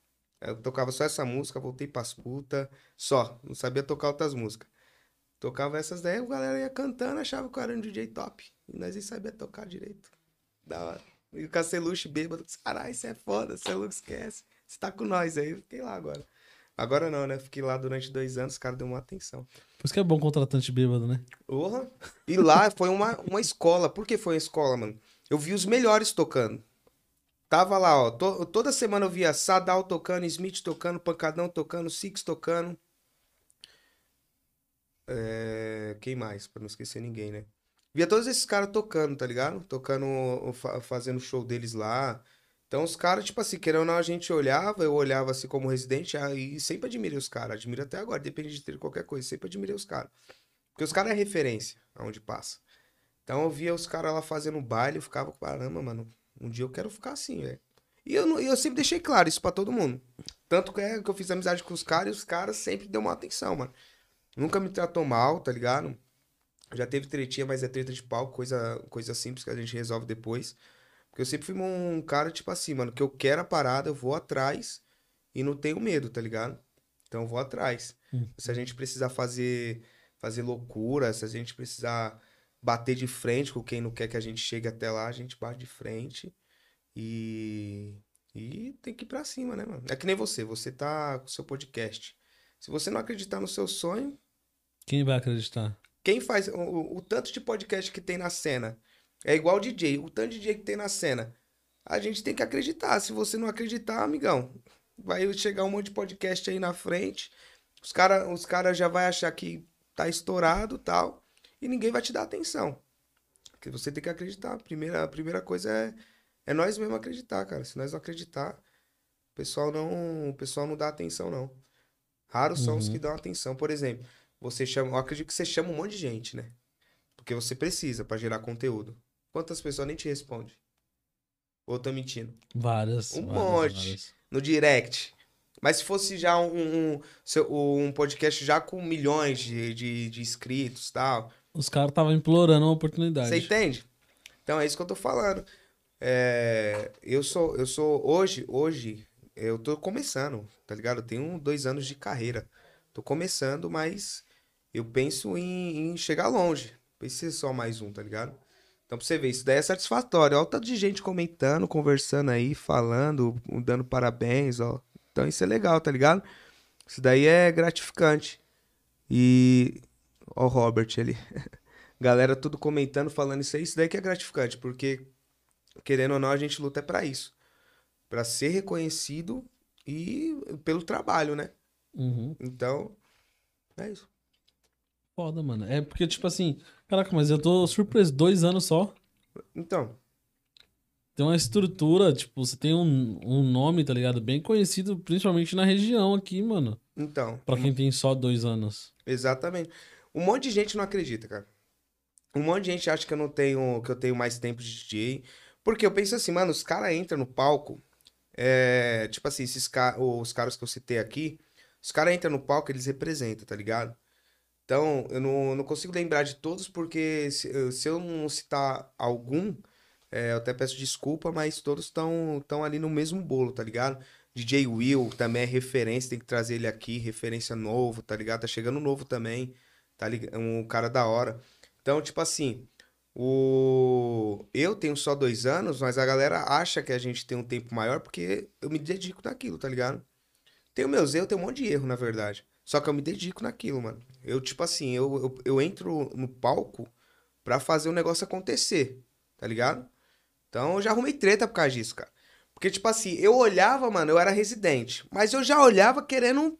Eu tocava só essa música, voltei pras putas. Só. Não sabia tocar outras músicas. Tocava essas daí, a galera ia cantando, achava que eu era um DJ top. E nós nem sabia tocar direito. Da hora. E o Caceluche bêbado, caralho, isso é foda, você não esquece. Você tá com nós aí, eu fiquei lá agora. Agora não, né? Fiquei lá durante dois anos, os caras deu uma atenção. Por isso que é bom contratante bêbado, né? Porra. E lá foi uma, uma escola. Por que foi uma escola, mano? Eu vi os melhores tocando. Tava lá, ó. to- toda semana eu via Sadal tocando, Smith tocando, Pancadão tocando, Six tocando. É, Quem mais? Pra não esquecer ninguém, né? Via todos esses caras tocando, tá ligado? Tocando, fa- fazendo show deles lá. Então os caras, tipo assim, querendo ou não, a gente olhava, eu olhava assim como residente ah, e sempre admirei os caras. Admiro até agora, depende de ter qualquer coisa, sempre admirei os caras. Porque os caras é referência aonde passa. Então eu via os caras lá fazendo baile, eu ficava, caramba, mano, um dia eu quero ficar assim, velho. E eu, eu sempre deixei claro isso pra todo mundo. Tanto que, é que eu fiz amizade com os caras e os caras sempre deu uma atenção, mano. Nunca me tratou mal, tá ligado? Já teve tretinha, mas é treta de pau, coisa, coisa simples que a gente resolve depois. Porque eu sempre fui um cara, tipo assim, mano, que eu quero a parada, eu vou atrás e não tenho medo, tá ligado? Então eu vou atrás. Hum. Se a gente precisar fazer, fazer loucura, se a gente precisar bater de frente com quem não quer que a gente chegue até lá, a gente bate de frente e, e tem que ir pra cima, né, mano? É que nem você, você tá com o seu podcast. Se você não acreditar no seu sonho, Quem vai acreditar? Quem faz o, o- tanto de podcast que tem na cena é igual DJ, o tanto de DJ que tem na cena. A gente tem que acreditar. Se você não acreditar, amigão, vai chegar um monte de podcast aí na frente. Os caras os cara já vai achar que tá estourado, tal, e ninguém vai te dar atenção. Porque você tem que acreditar. A primeira, a primeira coisa é é nós mesmo acreditar, cara. Se nós não acreditar, o pessoal não, o pessoal não dá atenção não. Raros são os Uhum. que dão atenção. Por exemplo, você chama, eu acredito que você chama um monte de gente, né? Porque você precisa pra gerar conteúdo. Quantas pessoas nem te respondem? Ou eu tô mentindo? Várias. Um várias, monte. várias. No direct. Mas se fosse já um, um, um podcast já com milhões de, de, de inscritos e tal, Os caras estavam implorando uma oportunidade. você entende? Então é isso que eu tô falando. É, eu sou, eu sou hoje, hoje eu tô começando, tá ligado? Eu tenho dois anos de carreira. Tô começando, mas eu penso em, em chegar longe. Ser só mais um, tá ligado? Então pra você ver, isso daí é satisfatório. Olha o tanto de gente comentando, conversando aí, falando, dando parabéns, ó. Então isso é legal, tá ligado? Isso daí é gratificante. E. Ó, o Robert ali. Galera tudo comentando, falando isso aí, isso daí que é gratificante, porque querendo ou não, a gente luta é pra isso. Pra ser reconhecido e pelo trabalho, né? Uhum. Então, é isso. Foda, mano. É porque, tipo assim, caraca, mas eu tô surpreso. Dois anos só. Então, Tem uma estrutura, tipo, você tem um, um nome, tá ligado? Bem conhecido, principalmente na região aqui, mano. então, Pra quem tem só dois anos. exatamente. Um monte de gente não acredita, cara. Um monte de gente acha que eu não tenho, que eu tenho mais tempo de DJ. Porque eu penso assim, mano, os caras entram no palco, é, tipo assim, esses ca- os caras que eu citei aqui, os caras entram no palco, eles representam, tá ligado? Então, eu não, não consigo lembrar de todos, porque se, se eu não citar algum, é, eu até peço desculpa, mas todos estão estão ali no mesmo bolo, tá ligado? DJ Will também é referência, tem que trazer ele aqui, referência novo, tá ligado? Tá chegando novo também, tá ligado? Um cara da hora. Então, tipo assim, o... eu tenho só dois anos, mas a galera acha que a gente tem um tempo maior porque eu me dedico naquilo, tá ligado? Tenho meus erros, tenho um monte de erro, na verdade. Só que eu me dedico naquilo, mano. Eu, tipo assim, eu, eu, eu entro no palco pra fazer o negócio acontecer, tá ligado? Então eu já arrumei treta por causa disso, cara. Porque, tipo assim, eu olhava, mano, eu era residente. Mas eu já olhava querendo.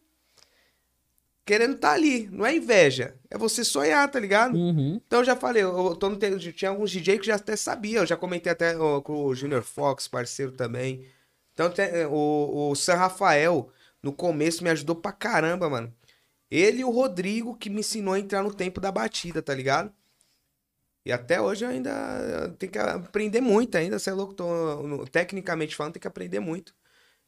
Querendo tá ali. Não é inveja. É você sonhar, tá ligado? Uhum. Então eu já falei, eu, eu tô no, tinha alguns DJ que já até sabia. Eu já comentei até ó, com o Junior Fox, parceiro também. Então tem, é, o, o San Rafael, no começo, me ajudou pra caramba, mano. Ele e o Rodrigo que me ensinou a entrar no tempo da batida, tá ligado? E até hoje eu ainda tenho que aprender muito ainda, você é louco, tô, tecnicamente falando, tem que aprender muito.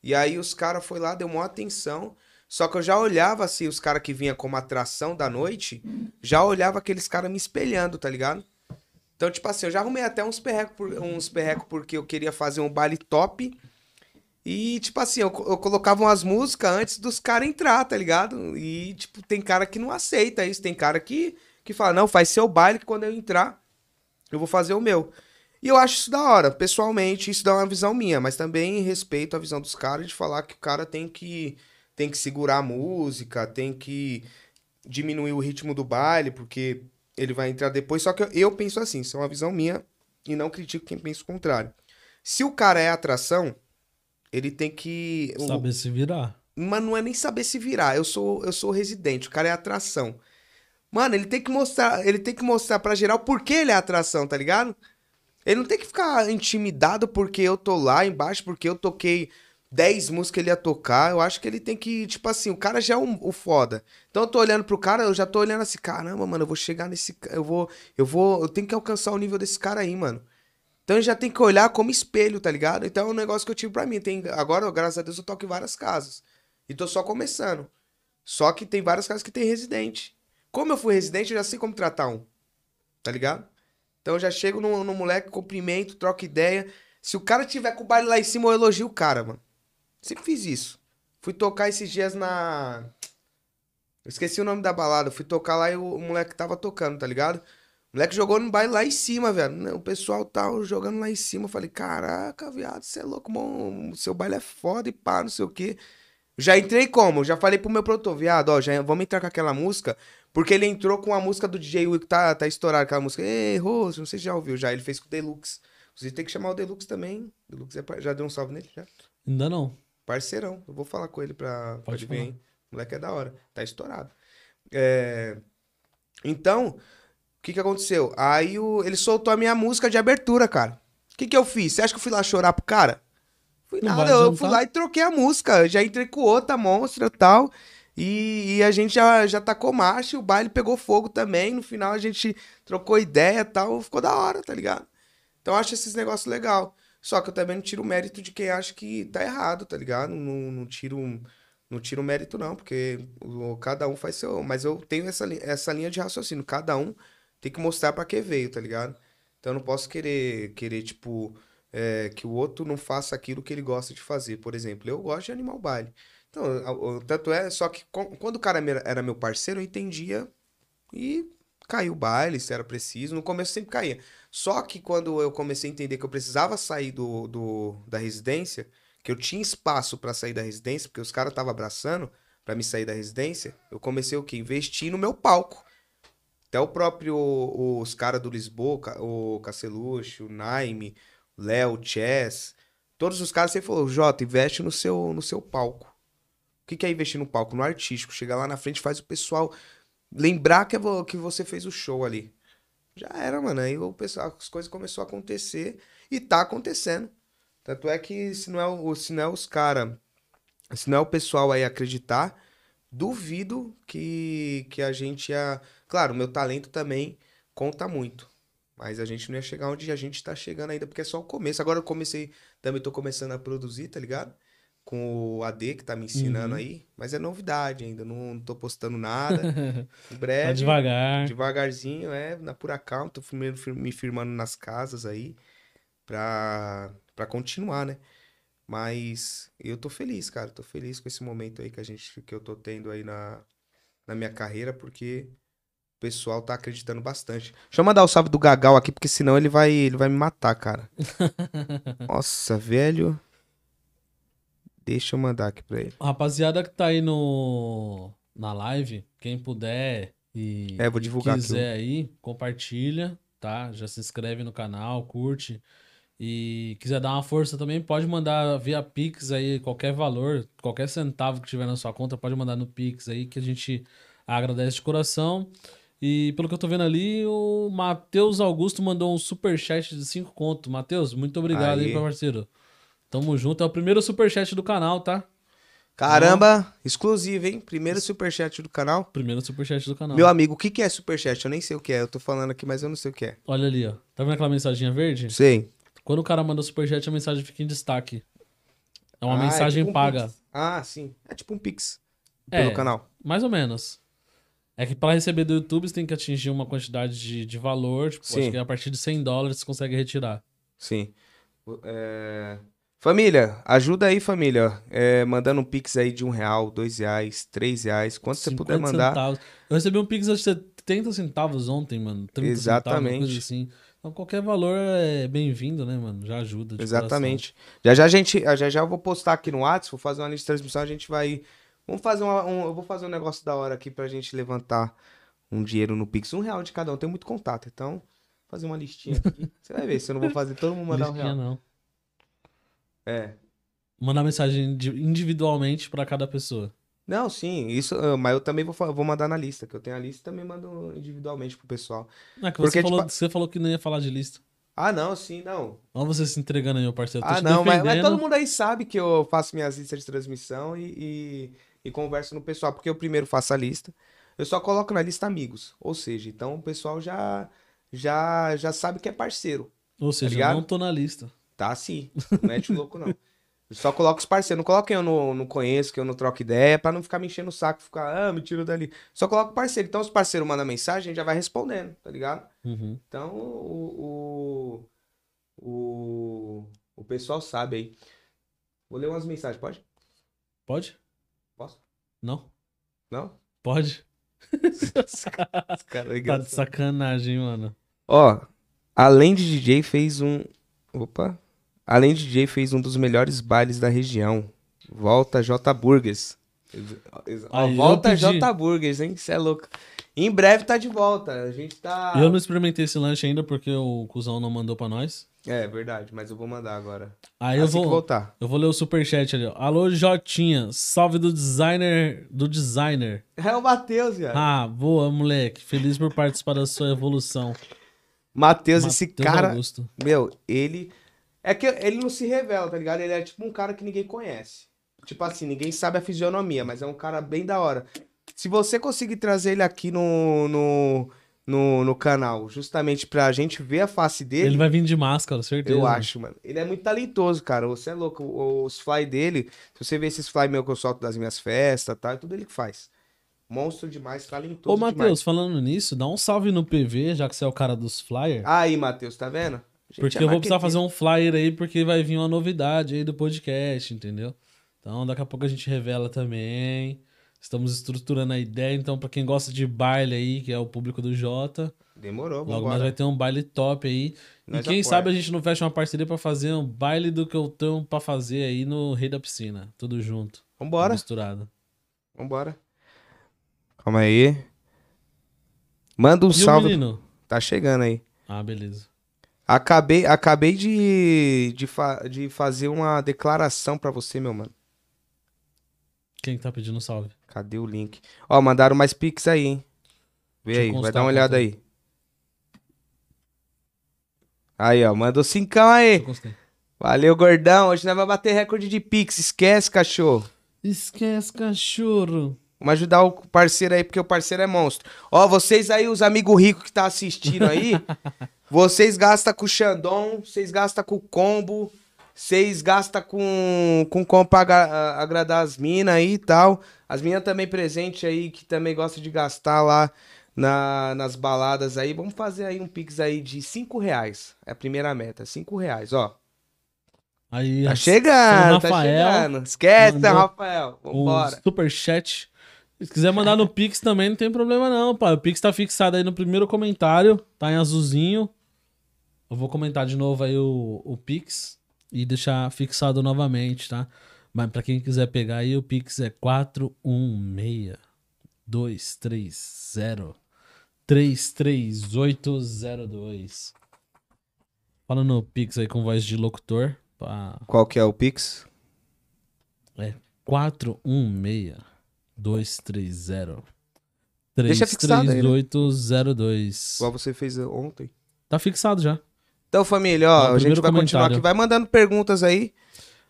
E aí os caras foi lá, deu maior atenção. Só que eu já olhava assim, os caras que vinha como atração da noite, já olhava aqueles caras me espelhando, tá ligado? Então, tipo assim, eu já arrumei até uns perrecos por, uns perreco porque eu queria fazer um baile top. E, tipo assim, eu, eu colocava umas músicas antes dos caras entrar, tá ligado? E, tipo, tem cara que não aceita isso. Tem cara que, que fala, não, faz seu baile que quando eu entrar, eu vou fazer o meu. E eu acho isso da hora. Pessoalmente, isso dá uma visão minha. Mas também respeito a visão dos caras de falar que o cara tem que, tem que segurar a música, tem que diminuir o ritmo do baile, porque ele vai entrar depois. Só que eu, eu penso assim, isso é uma visão minha e não critico quem pensa o contrário. Se o cara é atração, ele tem que. o- Saber se virar. mas não é nem saber se virar. Eu sou, eu sou residente, o cara é atração. Mano, ele tem que mostrar, ele tem que mostrar pra geral por que ele é atração, tá ligado? Ele não tem que ficar intimidado porque eu tô lá embaixo, porque eu toquei 10 músicas que ele ia tocar. Eu acho que ele tem que, tipo assim, o cara já é um, o foda. Então eu tô olhando pro cara, eu já tô olhando assim, caramba, mano, eu vou chegar nesse. Eu vou. Eu vou. Eu tenho que alcançar o nível desse cara aí, mano. Então já tem que olhar como espelho, tá ligado? Então é um negócio que eu tive pra mim. Tem, agora, graças a Deus, eu toco em várias casas. E tô só começando. Só que tem várias casas que tem residente. Como eu fui residente, eu já sei como tratar um. Tá ligado? Então eu já chego no, no moleque, cumprimento, troco ideia. Se o cara tiver com o baile lá em cima, eu elogio o cara, mano. Sempre fiz isso. Fui tocar esses dias na. Eu esqueci o nome da balada. Fui tocar lá e o, o moleque tava tocando, tá ligado? O moleque jogou no baile lá em cima, velho. O pessoal tava jogando lá em cima. Eu falei, caraca, viado, você é louco, mano. Seu baile é foda e pá, não sei o quê. Já entrei como? Já falei pro meu produtor, viado, ó, já vamos entrar com aquela música. Porque ele entrou com a música do DJ Will que tá, tá estourada, aquela música. Ei, Rose, não sei se já ouviu já. Ele fez com o Deluxe. Inclusive tem que chamar o Deluxe também. Deluxe é par- já deu um salve nele, já. Ainda não. Parceirão. Eu vou falar com ele pra, pra Pode ele vir, hein? O moleque é da hora. Tá estourado. É, Então, que que aconteceu? Aí o... ele soltou a minha música de abertura, cara. O que que eu fiz? Você acha que eu fui lá chorar pro cara? Fui Não nada, eu fui lá e troquei a música. Já entrei com outra monstra e tal. E, e a gente já, já tacou marcha, e o baile pegou fogo também. No final a gente trocou ideia e tal. Ficou da hora, tá ligado? Então eu acho esses negócios legal. Só que eu também não tiro o mérito de quem acha que tá errado, tá ligado? Não, não tiro não tiro o mérito, não, porque o- cada um faz seu. Mas eu tenho essa, essa linha de raciocínio. Cada um tem que mostrar pra que veio, tá ligado? Então eu não posso querer, querer tipo, é, que o outro não faça aquilo que ele gosta de fazer. Por exemplo, eu gosto de animar o baile. Então, tanto é, só que quando o cara era meu parceiro, eu entendia e caiu o baile, se era preciso. No começo sempre caía. Só que quando eu comecei a entender que eu precisava sair do, do- da residência, que eu tinha espaço pra sair da residência, porque os caras estavam abraçando pra me sair da residência, eu comecei o quê? Investir no meu palco. Até o próprio, os caras do Lisboa, o Cacelucho, o Naime, o Léo, Chess, todos os caras sempre falaram, Jota, investe no seu, no seu palco. O que, que é investir no palco? No artístico. Chega lá na frente, faz o pessoal lembrar que, é que você fez o show ali. Já era, mano. Aí o pessoal, as coisas começaram a acontecer e tá acontecendo. Tanto é que se não é, o, se não é os caras, se não é o pessoal aí acreditar, duvido que, que a gente ia. Claro, o meu talento também conta muito. Mas a gente não ia chegar onde a gente tá chegando ainda, porque é só o começo. Agora eu comecei, também tô começando a produzir, tá ligado? Com o AD que tá me ensinando Uhum. aí. Mas é novidade ainda, não, não tô postando nada. Em breve. Tá devagar. Devagarzinho, é, na pura calma, tô primeiro me firmando nas casas aí pra, pra continuar, né? Mas eu tô feliz, cara, tô feliz com esse momento aí que a gente, que eu tô tendo aí na, na minha carreira, porque o pessoal tá acreditando bastante. Deixa eu mandar o salve do Gagal aqui, porque senão ele vai, ele vai me matar, cara. Nossa, velho. Deixa eu mandar aqui pra ele. Rapaziada que tá aí no na live, quem puder e É, vou divulgar aqui quiser aí, compartilha, tá? Já se inscreve no canal, curte. E quiser dar uma força também, pode mandar via Pix aí, qualquer valor, qualquer centavo que tiver na sua conta, pode mandar no Pix aí, que a gente agradece de coração. E pelo que eu tô vendo ali, o Matheus Augusto mandou um superchat de 5 conto. Matheus, muito obrigado aí, Aí. meu parceiro. Tamo junto. É o primeiro superchat do canal, tá? Caramba, exclusivo, hein? Primeiro superchat do canal. Primeiro superchat do canal. Meu amigo, o que que é superchat? Eu nem sei o que é. Eu tô falando aqui, mas eu não sei o que é. Olha ali, ó. Tá vendo aquela mensaginha verde? Sei. Quando o cara manda superchat, a mensagem fica em destaque. É uma Ah, mensagem tipo um paga. Pix. Ah, sim. É tipo um Pix. É. Pelo canal. Mais ou menos. É que para receber do YouTube, você tem que atingir uma quantidade de, de valor. Tipo, Sim. acho que a partir de 100 dólares você consegue retirar. Sim. É, Família, ajuda aí, família. É, mandando um Pix aí de um real, dois reais, três reais. Quanto você 50 puder mandar. centavos. Eu recebi um Pix de 70 centavos ontem, mano. 30 Exatamente. Centavos, assim. Então qualquer valor é bem-vindo, né, mano? Já ajuda. Exatamente. Já já a gente, já já eu vou postar aqui no WhatsApp, vou fazer uma lista de transmissão, a gente vai Vamos fazer uma, um, eu vou fazer um negócio da hora aqui pra gente levantar um dinheiro no Pix, um real de cada um. Tem muito contato, então fazer uma listinha aqui. Você vai ver se eu não vou fazer todo mundo mandar um Listinha real. não. É. Mandar mensagem indi- individualmente pra cada pessoa. Não, sim, isso, ah, mas eu também vou, vou mandar na lista, que eu tenho a lista e também mando individualmente pro pessoal. Ah, que Porque, você, falou, tipo, você falou que não ia falar de lista. Ah, não, sim, não. Olha você se entregando aí, meu parceiro. Ah, não, mas, mas todo mundo aí sabe que eu faço minhas listas de transmissão e, e, e converso no pessoal, porque eu primeiro faço a lista. Eu só coloco na lista amigos. Ou seja, então o pessoal já, já, já sabe que é parceiro. Ou seja, ligado? não tô na lista. Tá sim. Não mete o louco, não. Eu só coloco os parceiros. Não coloco quem eu não, não conheço, que eu não troco ideia, pra não ficar me enchendo o saco, ficar, ah, me tira dali. Só coloco parceiro. Então, os parceiros mandam mensagem, já vai respondendo, tá ligado? Uhum. Então, o, o, o, o pessoal sabe aí. Vou ler umas mensagens, pode? Pode? Posso? Não? Não? Pode? Os caras Tá de sacanagem, mano. Ó, além de DJ, fez um. Opa! Além de DJ, fez um dos melhores bailes da região. Volta J Burgers. Ó, Aí, volta. J Burgers, hein? Você é louco. Em breve tá de volta. A gente tá. Eu não experimentei esse lanche ainda porque o cuzão não mandou pra nós. É verdade, mas eu vou mandar agora. Aí eu assim vou, voltar. eu vou ler o superchat ali. ó. Alô, Jotinha. Salve do designer. Do designer. É o Matheus, viado. Ah, boa, moleque. Feliz por participar da sua evolução. Matheus, esse cara. Augusto. Meu, ele. É que ele não se revela, tá ligado? Ele é tipo um cara que ninguém conhece. Tipo assim, ninguém sabe a fisionomia, mas é um cara bem da hora. Se você conseguir trazer ele aqui no, no, no, no canal, justamente pra gente ver a face dele, Ele vai vir de máscara, certeza. eu acho, mano. Ele é muito talentoso, cara. Você é louco. Os fly dele, se você ver esses fly meu que eu solto das minhas festas, tá? É tudo ele que faz. Monstro demais, talentoso Ô. Matheus, falando nisso, dá um salve no PV, já que você é o cara dos flyers. Aí, Matheus, tá vendo? Porque é eu vou precisar fazer um flyer aí, porque vai vir uma novidade aí do podcast, entendeu? Então, daqui a pouco a gente revela também. Estamos estruturando a ideia, então, pra quem gosta de baile aí, que é o público do Jota, Demorou, logo mais vai ter um baile top aí. Nós e quem apoia. sabe a gente não fecha uma parceria pra fazer um baile do que eu tenho pra fazer aí no Rei da Piscina. Tudo junto. Vambora. Misturado. Vambora. Calma aí. Manda um E salve. Tá chegando aí. Ah, beleza. Acabei, acabei de, de, fa- de fazer uma declaração pra você, meu mano. Quem que tá pedindo salve? Cadê o link? Ó, mandaram mais pix aí, hein? Vê Deixa aí, vai dar uma olhada aí. Aí, ó, mandou cincão aí. Valeu, gordão. Hoje nós vamos bater recorde de pix. Esquece, cachorro. Esquece, cachorro. Vamos ajudar o parceiro aí, porque o parceiro é monstro. Ó, vocês aí, os amigos ricos que tá assistindo aí, vocês gastam com o Xandão, vocês gastam com o combo, vocês gastam com, com combo pra agra- agradar as minas aí e tal. As minas também presente aí, que também gostam de gastar lá na, nas baladas aí. Vamos fazer aí um pix aí de 5 reais. É a primeira meta, 5 reais, ó. Aí, Tá chegando, tá Rafael chegando. Esquece, Rafael. Vambora. superchat. Se quiser mandar no Pix também, não tem problema não, pai. O Pix tá fixado aí no primeiro comentário, tá em azulzinho. Eu vou comentar de novo aí o, o Pix e deixar fixado novamente, tá? Mas pra quem quiser pegar aí, o Pix é 416 230 33802. Fala no Pix aí com voz de locutor. Pra... Qual que é o pix? É 416 230 Deixa fixado aí, né? 33802. Igual você fez ontem. Tá fixado já. Então, família, Ó, o a gente vai continuar aqui. Vai mandando perguntas aí.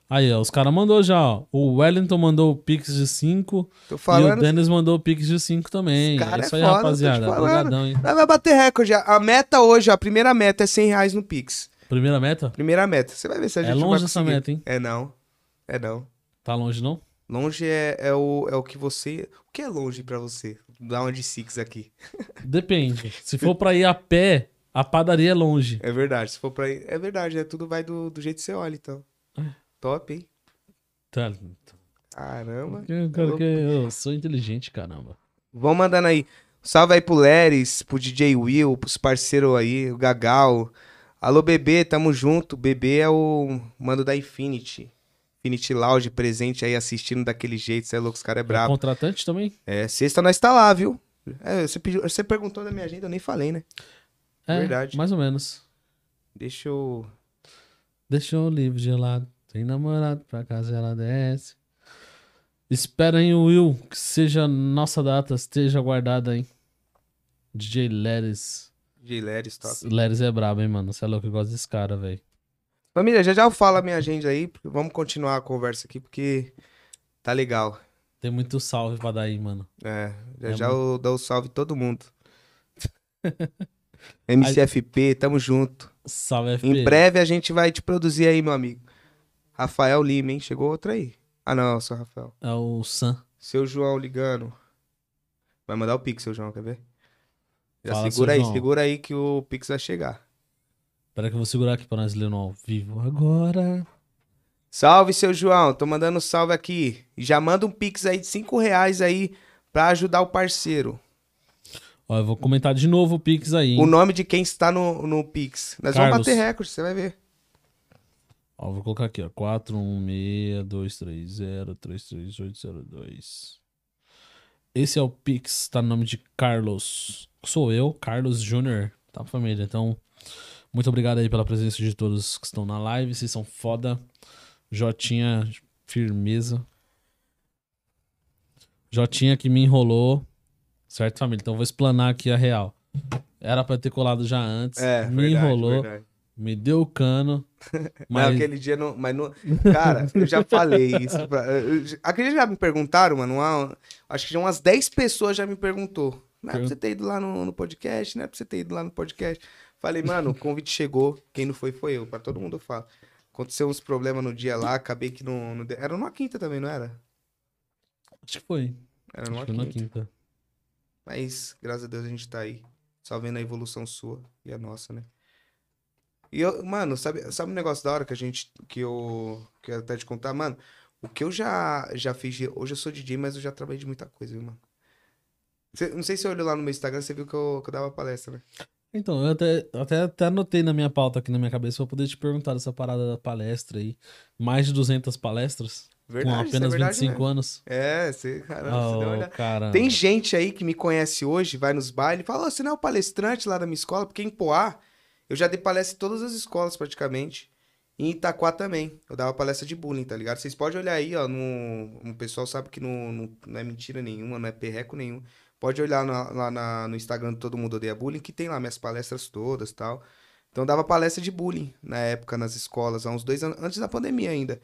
Aí, ó, os caras mandou já, ó. O Wellington mandou o Pix de 5 Tô e o falando. Denis mandou o Pix de 5 também. Cara é isso é aí, foda, rapaziada. falando. Obrigadão, hein? Vai bater recorde. A meta hoje, ó, a primeira meta é 100 reais no Pix. Primeira meta? Primeira meta. Você vai ver se a É gente vai longe essa meta, hein? É não. É não. Tá longe, não? Longe é, é, o, é o que você... O que é longe pra você? Dá uma de six aqui. Depende. Se for pra ir a pé, a padaria é longe. É verdade. Se for pra ir... É verdade. É, tudo vai do, do jeito que você olha, então. É. Top, hein? Tá. Caramba. Eu, cara, eu sou inteligente, caramba. Vão mandando aí. Salve aí pro Leris, pro DJ Will, pros parceiros aí, o Gagal. Alô, bebê, tamo junto. Bebê é o mando da Infinity. Infinity Lounge presente aí assistindo daquele jeito. Você é louco, os caras é É brabo. contratante também? É, sexta nós tá lá, viu? É, você, pediu, você perguntou da minha agenda, eu nem falei, né? É, Verdade. mais ou menos. Deixa eu. Deixou o livro gelado. Tem namorado pra casa ela desce. Esperem o Will, que seja nossa data, esteja guardada aí. DJ Leris. DJ Leris, top. Leris é brabo, hein, mano? Você é louco, eu gosto desse cara, velho. Família, já já eu falo a minha agenda aí, porque vamos continuar a conversa aqui, porque tá legal. Tem muito salve pra dar aí, mano. É, já É já eu dou o salve todo mundo. MCFP, tamo junto. Salve, FP. Em breve a gente vai te produzir aí, meu amigo. Rafael Lima, hein? Chegou outra aí. Ah, não, seu Rafael. É o Sam. Seu João ligando. Vai mandar o Pix, seu João, quer ver? Já Fala, segura aí, João. segura aí que o Pix vai chegar. Pera que eu vou segurar aqui pra nós ler no ao vivo agora. Salve, seu João. Tô mandando salve aqui. Já manda um Pix aí de 5 reais aí pra ajudar o parceiro. Ó, eu vou comentar de novo o Pix aí, hein? O nome de quem está no, no Pix. Nós Carlos. vamos bater recorde, você vai ver. Ó, vou colocar aqui, ó. 416-230-33802. Esse é o Pix, tá no nome de Carlos. Sou eu, Carlos Júnior, tá família? Então, muito obrigado aí pela presença de todos que estão na live. Vocês são foda. Jotinha, firmeza. Jotinha que me enrolou. Certo, família? Então, vou explanar aqui a real. Era pra ter colado já antes. É, me verdade, enrolou. verdade. Me deu o cano. Mas Mas aquele dia não. Mas não. Cara, eu já falei isso. Pra, eu- aquele dia já me perguntaram, mano. uma- acho que já umas 10 pessoas já me perguntou. Não é pra você ter ido lá no, no podcast, não é pra você ter ido lá no podcast. Falei, mano, o convite chegou. Quem não foi, foi eu. Pra todo mundo eu falo. Aconteceu uns problemas no dia lá, acabei que não. não Era numa quinta também, não era? acho que foi. Era numa quinta. quinta. Mas, graças a Deus, a gente tá aí. Só vendo a evolução sua e a nossa, né? E eu, mano, sabe, sabe um negócio da hora que a gente. Que eu quero até te contar, mano? O que eu já, já fiz. de- Hoje eu sou DJ, mas eu já trabalhei de muita coisa, viu, mano? Cê- não sei se você olhou lá no meu Instagram, você viu que eu, que eu dava palestra, né? Então, eu até, até, até anotei na minha pauta aqui na minha cabeça pra poder te perguntar dessa parada da palestra aí. Mais de 200 palestras Verdade, com é apenas verdade 25 mesmo. anos. É, você, caramba, você deu uma Oh. Tem gente aí que me conhece hoje, vai nos bailes e fala: "Ô, você não é o palestrante lá da minha escola? Porque em Poá, eu já dei palestra em todas as escolas praticamente. E em Itaquá também. Eu dava palestra de bullying, tá ligado? Vocês podem olhar aí, ó. No... O pessoal sabe que não, não, é mentira nenhuma, não é perreco nenhum. Pode olhar na- lá na- no Instagram do Todo Mundo Odeia Bullying, que tem lá minhas palestras todas tal. Então dava palestra de bullying na época nas escolas, há uns dois anos, antes da pandemia ainda.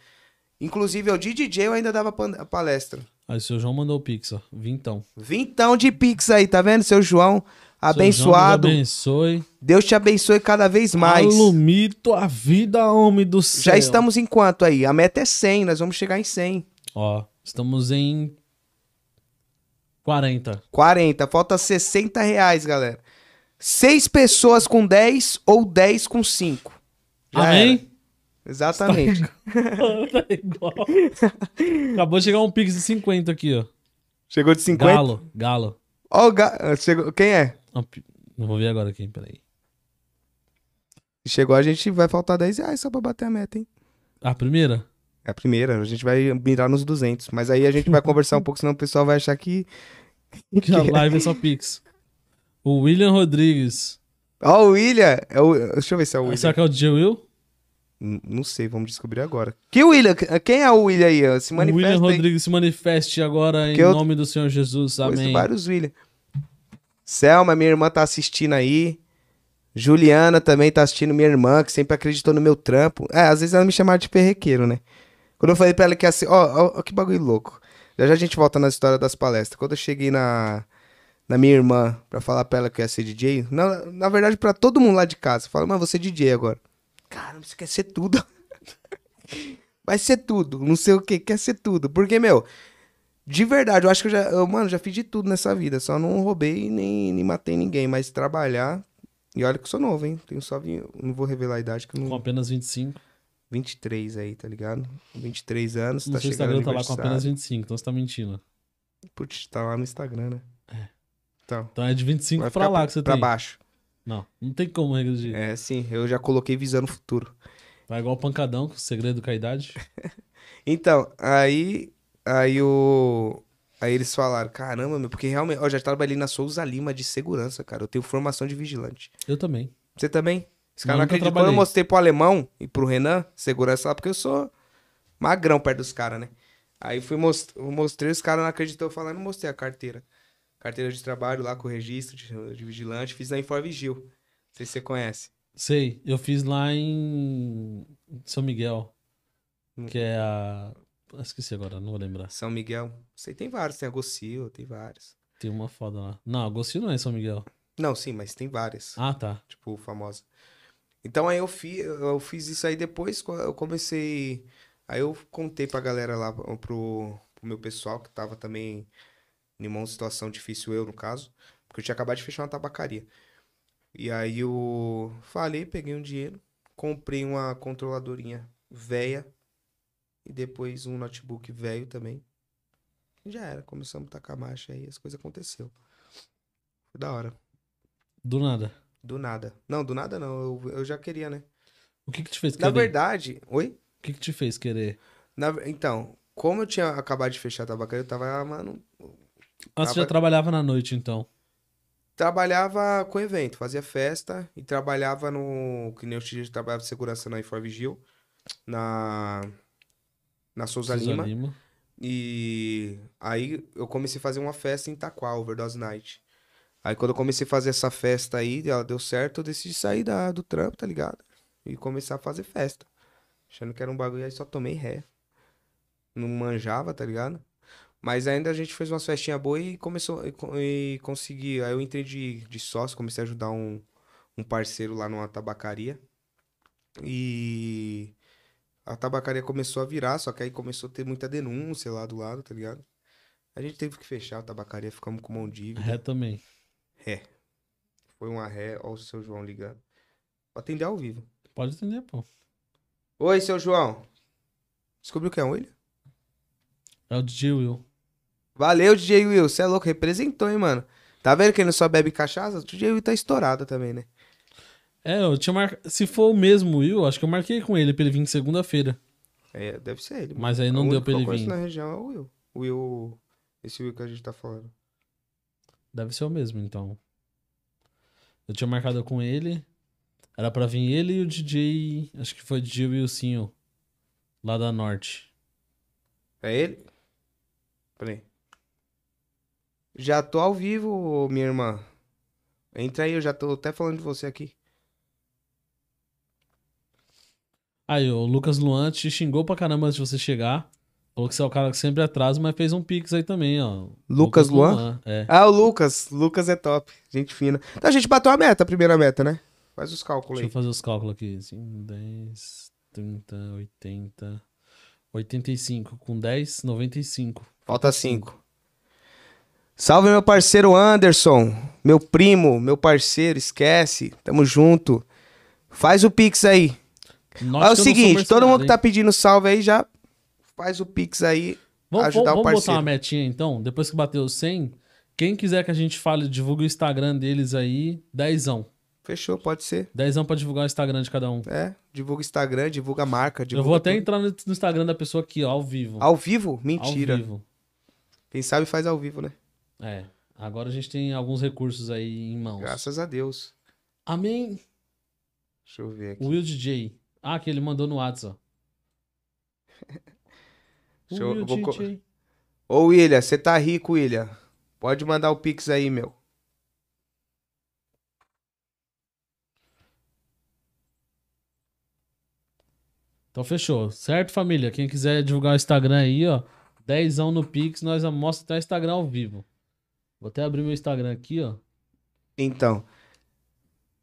Inclusive, eu de DJ eu ainda dava palestra. Aí o seu João mandou o Pix, ó. Vintão. Vintão de Pix aí, tá vendo, seu João? Abençoado. Deus abençoe. Deus te abençoe cada vez mais. Alumito a vida, homem do céu. Já estamos em quanto aí? A meta é 100, nós vamos chegar em 100. Ó, estamos em 40. 40, falta 60 reais, galera. Seis pessoas com 10 ou 10 com 5. Já era. Exatamente. tá igual. Acabou de chegar um Pix de 50 aqui, ó. Chegou de 50? Galo, galo. Ó, o ga... chegou... quem é? Não vou ver agora quem, peraí. Chegou, a gente vai faltar 10 reais só pra bater a meta, hein? A primeira? É a primeira, a gente vai mirar nos 200. Mas aí a gente vai conversar um pouco, senão o pessoal vai achar que... Que a live é só Pix. O William Rodrigues. Ó, o William. É o... Deixa eu ver se é o William. Será que é o DJ Will? Não sei, vamos descobrir agora. Que William? Quem é o William aí? Se O William manifesta aí. Rodrigues se manifeste agora em eu- nome do Senhor Jesus. Amém. vários William. Selma, minha irmã tá assistindo aí. Juliana também tá assistindo, minha irmã, que sempre acreditou no meu trampo. É, às vezes ela me chamava de perrequeiro, né? Quando eu falei pra ela que ia ser. Ó, ó, ó que bagulho louco. Já já a gente volta na história das palestras. Quando eu cheguei na, na minha irmã pra falar pra ela que eu ia ser DJ, na, na verdade pra todo mundo lá de casa, fala, mas você é DJ agora. Caramba, você quer ser tudo. Vai ser tudo, não sei o que, quer ser tudo. Porque, meu, de verdade, eu acho que eu já, eu, mano, já fiz de tudo nessa vida. Só não roubei nem, nem matei ninguém, mas trabalhar. E olha que eu sou novo, hein? Tenho só. Não vou revelar a idade, que eu Com não. apenas 25. 23 aí, tá ligado? 23 anos, No tá seu chegando Instagram tá lá com apenas 25, então você tá mentindo. Putz, tá lá no Instagram, né? É. Então, Então é de 25 vai pra lá pra, que você pra tem. baixo. Não, não tem como regredir. É, sim, eu já coloquei visando o futuro. Vai igual o pancadão, com o segredo com a idade. Então, aí. Aí o. Aí eles falaram, caramba, meu, porque realmente. Eu já trabalhei na Souza Lima de segurança, cara. Eu tenho formação de vigilante. Eu também. Você também? Esse cara Não, não acredita. Quando eu mostrei pro alemão e pro Renan, segurança lá, porque eu sou magrão perto dos caras, né? Aí fui most... mostrei, os caras não acreditou falando, mostrei a carteira. Carteira de trabalho lá com o registro de, de vigilante, fiz na Inforvigil. sei se você conhece. Sei, eu fiz lá em São Miguel. Hum. Que é a. Ah, Esqueci agora, não vou lembrar. São Miguel. Sei, tem vários. Tem a tem vários. Tem uma foda lá. Não, Agostinho não é em São Miguel. Não, sim, mas tem várias. Ah, tá. tipo, famosa. Então aí eu fiz, eu fiz isso aí depois, eu comecei. Aí eu contei pra galera lá, pro, pro meu pessoal, que tava também em uma situação difícil, eu no caso, porque eu tinha acabado de fechar uma tabacaria. E aí eu falei, peguei um dinheiro, comprei uma controladorinha velha e depois um notebook velho também. E já era, começamos a tacar marcha aí, as coisas aconteceu. Foi da hora. Do nada. Do nada. Não, do nada não. Eu, eu já queria, né? O que que te fez Na querer? verdade. Oi? O que que te fez querer? Na então, como eu tinha acabado de fechar a tabacaria, eu tava, mano. Ah, você já trabalhava na noite, então. Trabalhava com evento, fazia festa e trabalhava no. Que nem eu tinha trabalhava de segurança na Inforvigil, na. Na Souza, Souza Lima. E aí eu comecei a fazer uma festa em Itaquá, Overdose Night. Aí quando eu comecei a fazer essa festa aí, ela deu certo, eu decidi sair da, do trampo, tá ligado? E começar a fazer festa. Achando que era um bagulho, aí só tomei ré. Não manjava, tá ligado? Mas ainda a gente fez umas festinhas boas e começou e, e consegui. Aí eu entrei de, de sócio, comecei a ajudar um, um parceiro lá numa tabacaria. E a tabacaria começou a virar, só que aí começou a ter muita denúncia lá do lado, tá ligado? A gente teve que fechar a tabacaria, ficamos com mão dívida. Ré também. Foi uma ré, ó o seu João ligando. Vou atender ao vivo. Pode atender, pô. Oi, seu João. Descobriu que é um William? É o DJ Will. Valeu, DJ Will. Você é louco, representou, hein, mano. Tá vendo que ele não só bebe cachaça? O DJ Will tá estourado também, né? É, eu tinha marcado. Se for o mesmo Will, acho que eu marquei com ele pra ele vir segunda-feira. É, deve ser ele. Mas aí O não deu pra ele vir. na região é o Will. O Will. Esse Will que a gente tá falando. Deve ser o mesmo, então. Eu tinha marcado com ele. Era pra vir ele e o DJ. Acho que foi o DJ Wilsinho. Lá da Norte. É ele? Peraí. Já tô ao vivo, minha irmã. Entra aí, eu já tô até falando de você aqui. Aí, o Lucas Luan te xingou pra caramba antes de você chegar. Falou que você é o cara que sempre atrasa, mas fez um pix aí também, ó. Lucas Luan? É. Ah, o Lucas. Lucas é top. Gente fina. Então a gente bateu a meta, a primeira meta, né? Faz os cálculos Deixa eu aí. fazer os cálculos aqui. 5, 10, 30, 80, 85. Com 10, 95. Falta cinco. Salve meu parceiro Anderson, meu primo, meu parceiro, esquece, tamo junto. Faz o pix aí. Note Olha o eu seguinte, todo mundo que tá pedindo salve aí já faz o pix aí. Vamos, ajudar o vamos botar parceiro. uma metinha então? Depois que bater os 100, quem quiser que a gente fale, divulgue o Instagram deles aí, dezão. Fechou, pode ser. Dezão pra divulgar o Instagram de cada um. É, divulga o Instagram, divulga a marca, Eu divulga vou até tudo. entrar no Instagram da pessoa aqui, ó, ao vivo. Ao vivo? Ao Mentira. vivo. Quem sabe faz ao vivo, né? É. Agora a gente tem alguns recursos aí em mãos. Graças a Deus. Amém. Deixa eu ver aqui. Will DJ. Ah, que ele mandou no WhatsApp. Deixa eu- Will eu vou DJ. Ô William, você tá rico, William. Pode mandar o pix aí, meu. Então fechou. Certo, família? Quem quiser divulgar o Instagram aí, ó. Dezão no Pix, nós mostra até o Instagram ao vivo. Vou até abrir meu Instagram aqui, ó. Então,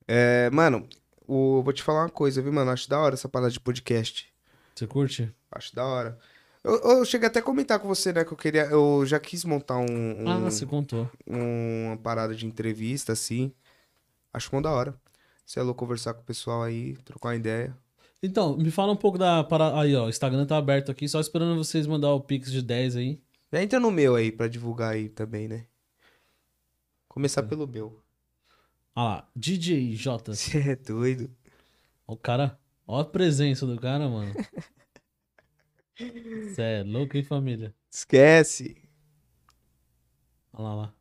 é, mano, o, vou te falar uma coisa, viu, mano? Acho da hora essa parada de podcast. Você curte? Acho da hora. Eu, eu cheguei até a comentar com você, né, que eu queria, eu já quis montar um, um- Ah, você contou. uma parada de entrevista, assim. Acho bom da hora. Você é louco conversar com o pessoal aí, trocar uma ideia. Então, me fala um pouco da parada. Aí, ó. O Instagram tá aberto aqui, só esperando vocês mandar o Pix de 10 aí. Já entra no meu aí pra divulgar aí também, né? Começar Tá. pelo meu. Ah lá, DJ J. Você é doido. O cara. Ó a presença do cara, mano. Você é louco, hein, família? Esquece. Olha lá, lá.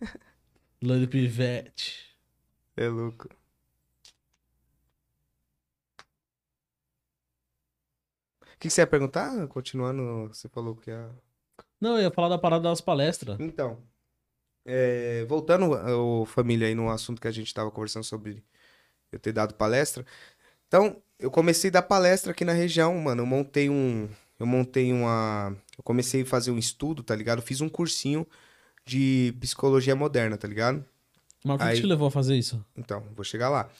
Louro Pivete. É louco. O que, que você ia perguntar? Continuando, você falou que ia. Não, eu ia falar da parada das palestras. Então. É, voltando, ô, família, aí no assunto que a gente tava conversando sobre eu ter dado palestra. Então, eu comecei a dar palestra aqui na região, mano. Eu montei um. Eu montei uma. Eu comecei a fazer um estudo, tá ligado? Eu fiz um cursinho de psicologia moderna, tá ligado? Mas o que, Aí- te levou a fazer isso? Então, vou chegar lá.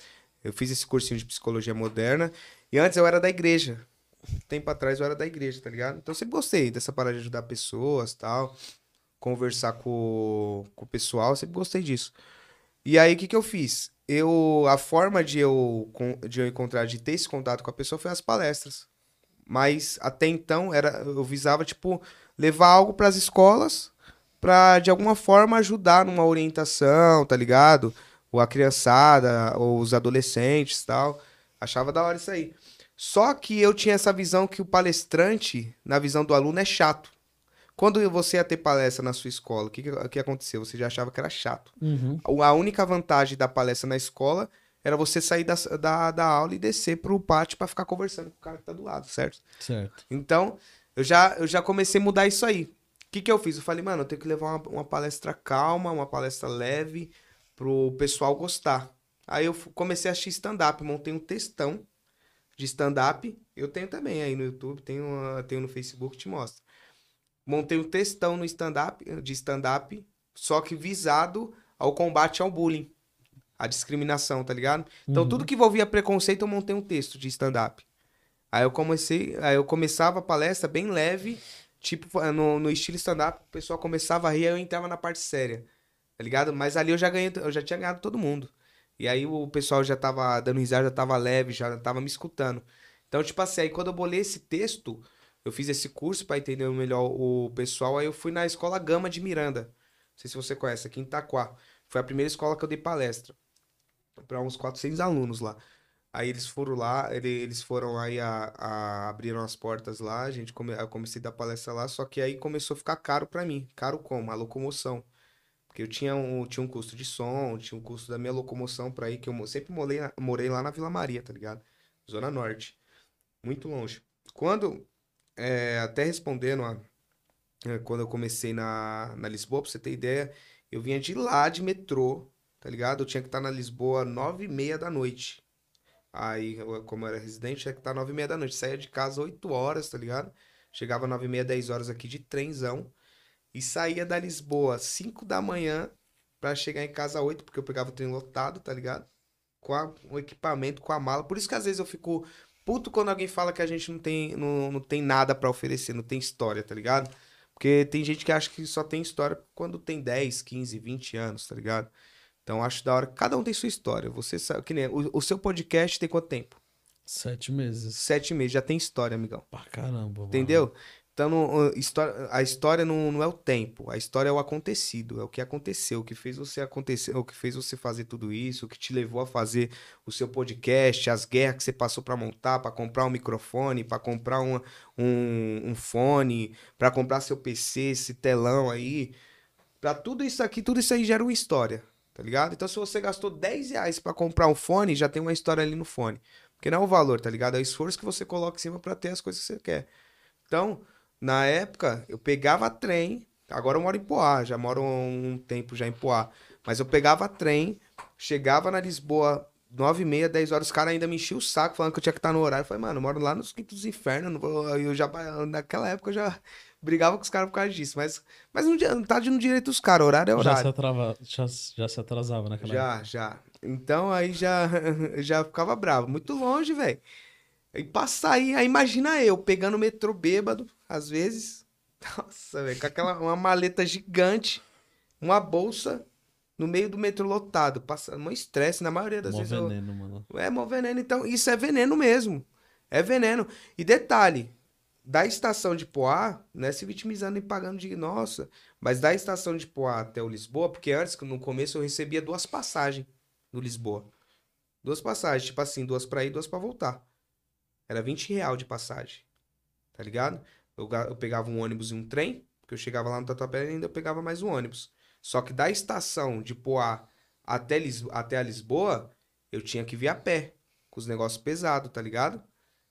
Eu fiz esse cursinho de psicologia moderna e antes eu era da igreja. Tempo atrás eu era da igreja, tá ligado? Então eu sempre gostei dessa parada de ajudar pessoas tal. Conversar com, com o pessoal, sempre gostei disso. E aí o que, que eu fiz? Eu, a forma de eu, de eu encontrar, de ter esse contato com a pessoa foi as palestras. Mas até então era, eu visava, tipo, levar algo para as escolas pra de alguma forma ajudar numa orientação, tá ligado? ou a criançada, ou os adolescentes tal. Achava da hora isso aí. Só que eu tinha essa visão que o palestrante, na visão do aluno, é chato. Quando você ia ter palestra na sua escola, o que, que, aconteceu? Você já achava que era chato. Uhum. A única vantagem da palestra na escola era você sair da, da, da aula e descer pro pátio para ficar conversando com o cara que tá do lado, certo? Certo. Então, eu já, eu já comecei a mudar isso aí. O que, que eu fiz? Eu falei, mano, eu tenho que levar uma, uma palestra calma, uma palestra leve, pro pessoal gostar. Aí eu comecei a assistir stand-up, montei um textão de stand-up. Eu tenho também aí no YouTube, tenho, ah, tenho no Facebook, te mostro. Montei um textão no stand-up, de stand-up, só que visado ao combate ao bullying, à discriminação, tá ligado? Então, Uhum. tudo que envolvia preconceito, eu montei um texto de stand-up. Aí eu comecei, aí eu começava a palestra bem leve, tipo, no, no estilo stand-up, o pessoal começava a rir, aí eu entrava na parte séria, tá ligado? Mas ali eu já ganhei, eu já tinha ganhado todo mundo. E aí o pessoal já tava dando risada, já tava leve, já tava me escutando. Então, tipo assim, aí quando eu bolei esse texto, eu fiz esse curso pra entender melhor o pessoal, aí eu fui na Escola Gama de Miranda. Não sei se você conhece, aqui em Itaquá. Foi a primeira escola que eu dei palestra. Pra uns 400 alunos lá. Aí eles foram lá, ele- eles foram aí a, a- abriram as portas lá, a gente come, eu comecei a dar palestra lá, só que aí começou a ficar caro pra mim. Caro como? A locomoção. Porque eu tinha um, tinha um custo de som, tinha um custo da minha locomoção pra ir, que eu sempre morei, morei lá na Vila Maria, tá ligado? Zona Norte. Muito longe. Quando, é, até respondendo, a- é, quando eu comecei na, na Lisboa, pra você ter ideia, eu vinha de lá de metrô, tá ligado? Eu tinha que estar na Lisboa nove e meia da noite. Aí, eu, como eu era residente, tinha que estar nove e meia da noite. Saía de casa 8 horas, tá ligado? Chegava nove e meia, 10 horas aqui de trenzão. E saía da Lisboa 5 da manhã pra chegar em casa 8, porque eu pegava o trem lotado, tá ligado? Com a- o equipamento, com a mala. Por isso que às vezes eu fico puto quando alguém fala que a gente não tem, não, não tem nada pra oferecer, não tem história, tá ligado? Porque tem gente que acha que só tem história quando tem 10, 15, 20 anos, tá ligado? Então acho da hora. Cada um tem sua história. Você sabe que nem o, o seu podcast tem quanto tempo? Sete meses. Sete meses. Já tem história, amigão. Pra caramba, mano. Entendeu? Então a história, não, não é o tempo. A história é o acontecido. É o que aconteceu. O que fez você acontecer. O que fez você fazer tudo isso. O que te levou a fazer o seu podcast. As guerras que você passou pra montar. Pra comprar um microfone. Pra comprar um, um, um fone. Pra comprar seu PC. Esse telão aí. Pra tudo isso aqui. Tudo isso aí gera uma história. Tá ligado? Então, se você gastou 10 reais pra comprar um fone, já tem uma história ali no fone. Porque não é o valor, tá ligado? É o esforço que você coloca em cima pra ter as coisas que você quer. Então, na época, eu pegava trem. Agora eu moro em Poá, já moro um tempo já em Poá. Mas eu pegava trem, chegava na Lisboa, 9 e meia, 10 horas, os caras ainda me enchiam o saco falando que eu tinha que estar no horário. Eu falei, mano, eu moro lá nos quintos dos infernos. Eu já, naquela época eu já brigava com os caras por causa disso. Mas, mas não, não tá de no direito dos caras, horário é Já se, horário. atrava, já, já se atrasava naquela época. Já, já. Então aí já, já ficava bravo. Muito longe, velho. E passar aí, aí imagina eu pegando o metrô bêbado, às vezes. Nossa, velho, com aquela uma maleta gigante, uma bolsa no meio do metrô lotado, passando um estresse na maioria das Mó vezes. eu- veneno, mano. é, mó veneno. Então, isso é veneno mesmo. É veneno. E detalhe, da estação de Poá, não é se vitimizando e pagando de nossa, mas da estação de Poá até o Lisboa, porque antes, no começo, eu recebia duas passagens no Lisboa. Duas passagens, tipo assim, duas pra ir, duas pra voltar. Era 20 real de passagem. Tá ligado? Eu, eu pegava um ônibus e um trem, porque eu chegava lá no Tatuapé e ainda pegava mais um ônibus. Só que da estação de Poá até, Lis até a Lisboa, eu tinha que vir a pé, com os negócios pesados, tá ligado?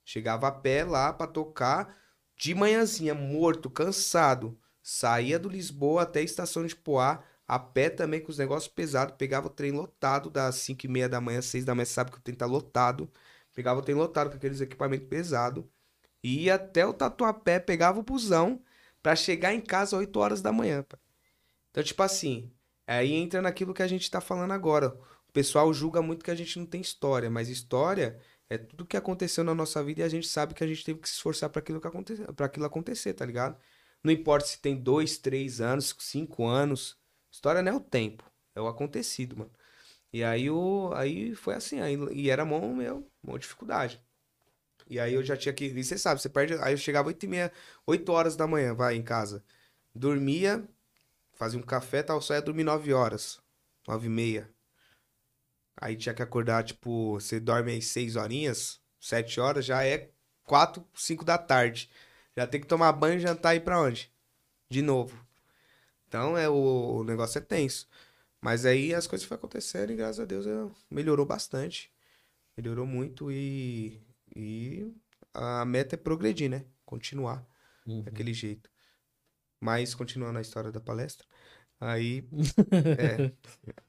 Chegava a pé lá pra tocar, de manhãzinha, morto, cansado. Saía do Lisboa até a estação de Poá, A pé também com os negócios pesados. Pegava o trem lotado das 5 e meia da manhã, 6 da manhã. Sabe que o trem tá lotado. Pegava o trem lotado com aqueles equipamentos pesados. E ia até o Tatuapé, pegava o busão pra chegar em casa às 8 horas da manhã. pai. Então, tipo assim, aí entra naquilo que a gente tá falando agora. O pessoal julga muito que a gente não tem história, mas história é tudo que aconteceu na nossa vida e a gente sabe que a gente teve que se esforçar para aquilo, que pra aquilo acontecer, tá ligado? Não importa se tem dois, três anos, cinco anos. História não é o tempo, é o acontecido, mano. E aí, o... aí foi assim, aí... e era mó, meu, mó dificuldade. E aí eu já tinha que. E você sabe, você perde. Aí eu chegava 8 e meia, 8 horas da manhã, vai, em casa. Dormia, fazia um café tal, só ia dormir 9 horas. 9 e meia. Aí tinha que acordar, tipo, você dorme aí 6 horinhas, 7 horas, já é 4, 5 da tarde. Já tem que tomar banho, jantar e ir pra onde? De novo. Então é o, o negócio é tenso. Mas aí as coisas foram acontecendo e graças a Deus eu- melhorou bastante. Melhorou muito e, e a meta é progredir, né? Continuar Uhum. daquele jeito. Mas continuando a história da palestra, aí é,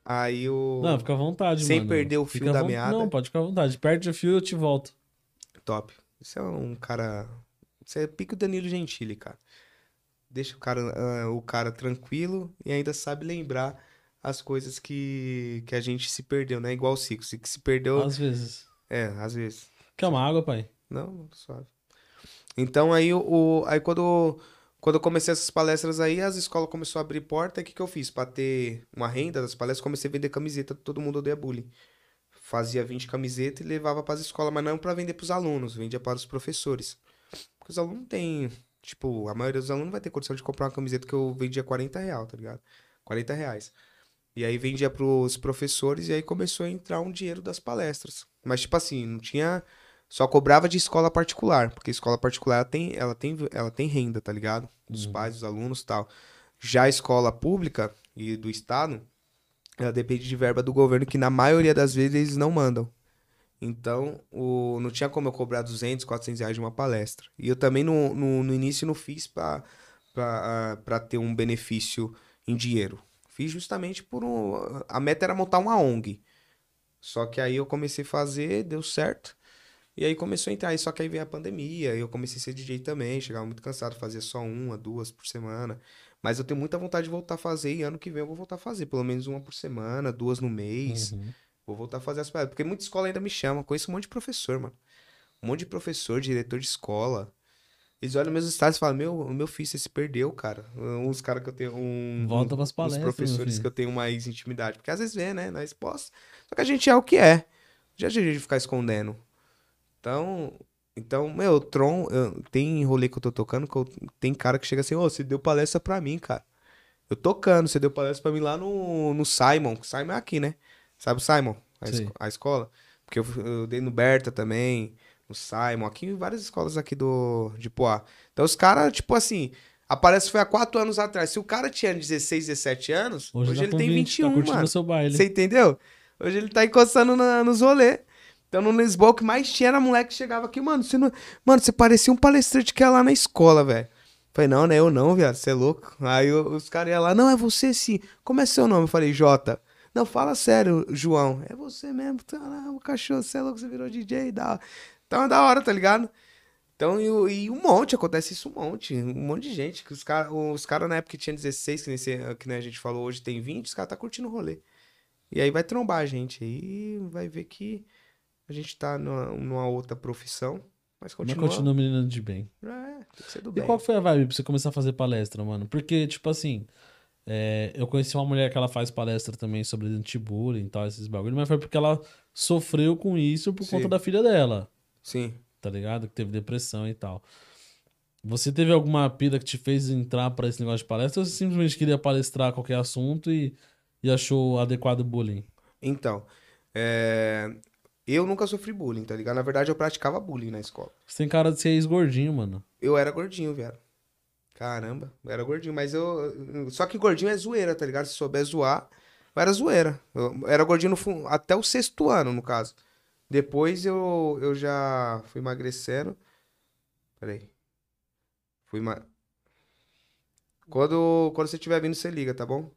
aí o Não, fica à vontade, Sem mano. perder o fio Fica da von- meada. Não, pode ficar à vontade. Perde o fio eu te volto. top. Isso é um cara, você é pico Danilo Gentili, cara. Deixa o cara ah, o cara tranquilo e ainda sabe lembrar as coisas que, que a gente se perdeu, né? Igual o Cico, se que se perdeu, Às vezes. é, às vezes. Quer uma água, pai? Não, suave. Então aí o, aí quando quando eu comecei essas palestras aí, as escolas começaram a abrir porta, e o que que eu fiz? Pra ter uma renda das palestras, comecei a vender camiseta, todo mundo odeia bullying. Fazia 20 camisetas e levava para as escolas, mas não para vender para os alunos, vendia para os professores. Porque os alunos têm, tipo, a maioria dos alunos não vai ter condição de comprar uma camiseta que eu vendia 40 real, tá ligado? 40 reais. E aí vendia pros professores e aí começou a entrar um dinheiro das palestras. Mas, tipo assim, não tinha. Só cobrava de escola particular, porque escola particular ela tem, ela tem, ela tem renda, tá ligado? Dos Uhum. pais, dos alunos e tal. Já a escola pública e do estado, ela depende de verba do governo, que na maioria das vezes eles não mandam. Então, o, não tinha como eu cobrar 200, 400 reais de uma palestra. E eu também no, no, no início não fiz pra ter um benefício em dinheiro. Fiz justamente por um. A meta era montar uma ONG. Só que aí eu comecei a fazer, deu certo. E aí começou a entrar. Aí só que aí veio a pandemia. E eu comecei a ser DJ também. Chegava muito cansado, fazia só uma, duas por semana. Mas eu tenho muita vontade de voltar a fazer. E ano que vem eu vou voltar a fazer. Pelo menos uma por semana, duas no mês. Uhum. Vou voltar a fazer as paradas. Porque muita escola ainda me chama. Conheço um monte de professor, mano. Um monte de professor, diretor de escola. Eles olham meus estados e falam: Meu, o meu filho, você se perdeu, cara. Uns caras que eu tenho. Um, Volta pras uns palestras, meu professores que eu tenho mais intimidade. Porque às vezes vê, né? Nós posta. Só que a gente é o que é. Já é de ficar escondendo. Então. Então, meu, Tron, eu- tem rolê que eu tô tocando que eu- tem cara que chega assim, ô, você deu palestra pra mim, cara. Eu tocando, você deu palestra pra mim lá no, no Simon. que Simon é aqui, né? Sabe o Simon? A, esco- a escola? Porque eu, eu dei no Berta também, no Simon, aqui em várias escolas aqui do, de Poá. Então os caras, tipo assim, a palestra foi há quatro anos atrás. Se o cara tinha 16, 17 anos, hoje, tá ele tem 20, 21, tá mano. o seu baile. Você entendeu? Hoje ele tá encostando na- nos rolê. Então no Lisboa o que mais tinha era moleque que chegava aqui, mano, você não... Mano, você parecia um palestrante que ia lá na escola, velho. Falei, não, né? Eu não, viado, você é louco. Aí os caras iam lá, não, é você sim. Como é seu nome? Eu falei, Jota. Não, fala sério, João. É você mesmo. Caramba, o cachorro, você é louco, você virou DJ da Então é da hora, tá ligado? Então, e, e um monte, acontece isso um monte. Um monte de gente. Que os caras os cara na época que tinha 16, que nem, que a gente falou hoje, tem 20, os caras tá curtindo o rolê. E aí vai trombar a gente. Aí vai ver que a gente tá numa, numa outra profissão. Mas Mas continua. continua menino de bem. É, tem que ser do E bem. qual que foi a vibe pra você começar a fazer palestra, mano? Porque, tipo assim, é, eu conheci uma mulher que ela faz palestra também sobre anti-bullying e tal, esses bagulho, mas foi porque ela sofreu com isso por conta Sim. da filha dela, Sim. tá ligado? Que teve depressão e tal. Você teve alguma pira que te fez entrar pra esse negócio de palestra ou você simplesmente queria palestrar qualquer assunto e, e achou adequado o bullying? Então, é, eu nunca sofri bullying, tá ligado? Na verdade, eu praticava bullying na escola. Você tem cara de ser ex-gordinho, mano. Eu era gordinho, viado. Caramba, eu era gordinho, mas eu. Só que gordinho é zoeira, tá ligado? Se souber zoar, eu era zoeira. Eu era gordinho no até o sexto ano, no caso. Depois eu, eu já fui emagrecendo. Peraí. Fui ma... Quando, quando você estiver vindo, você liga, tá bom?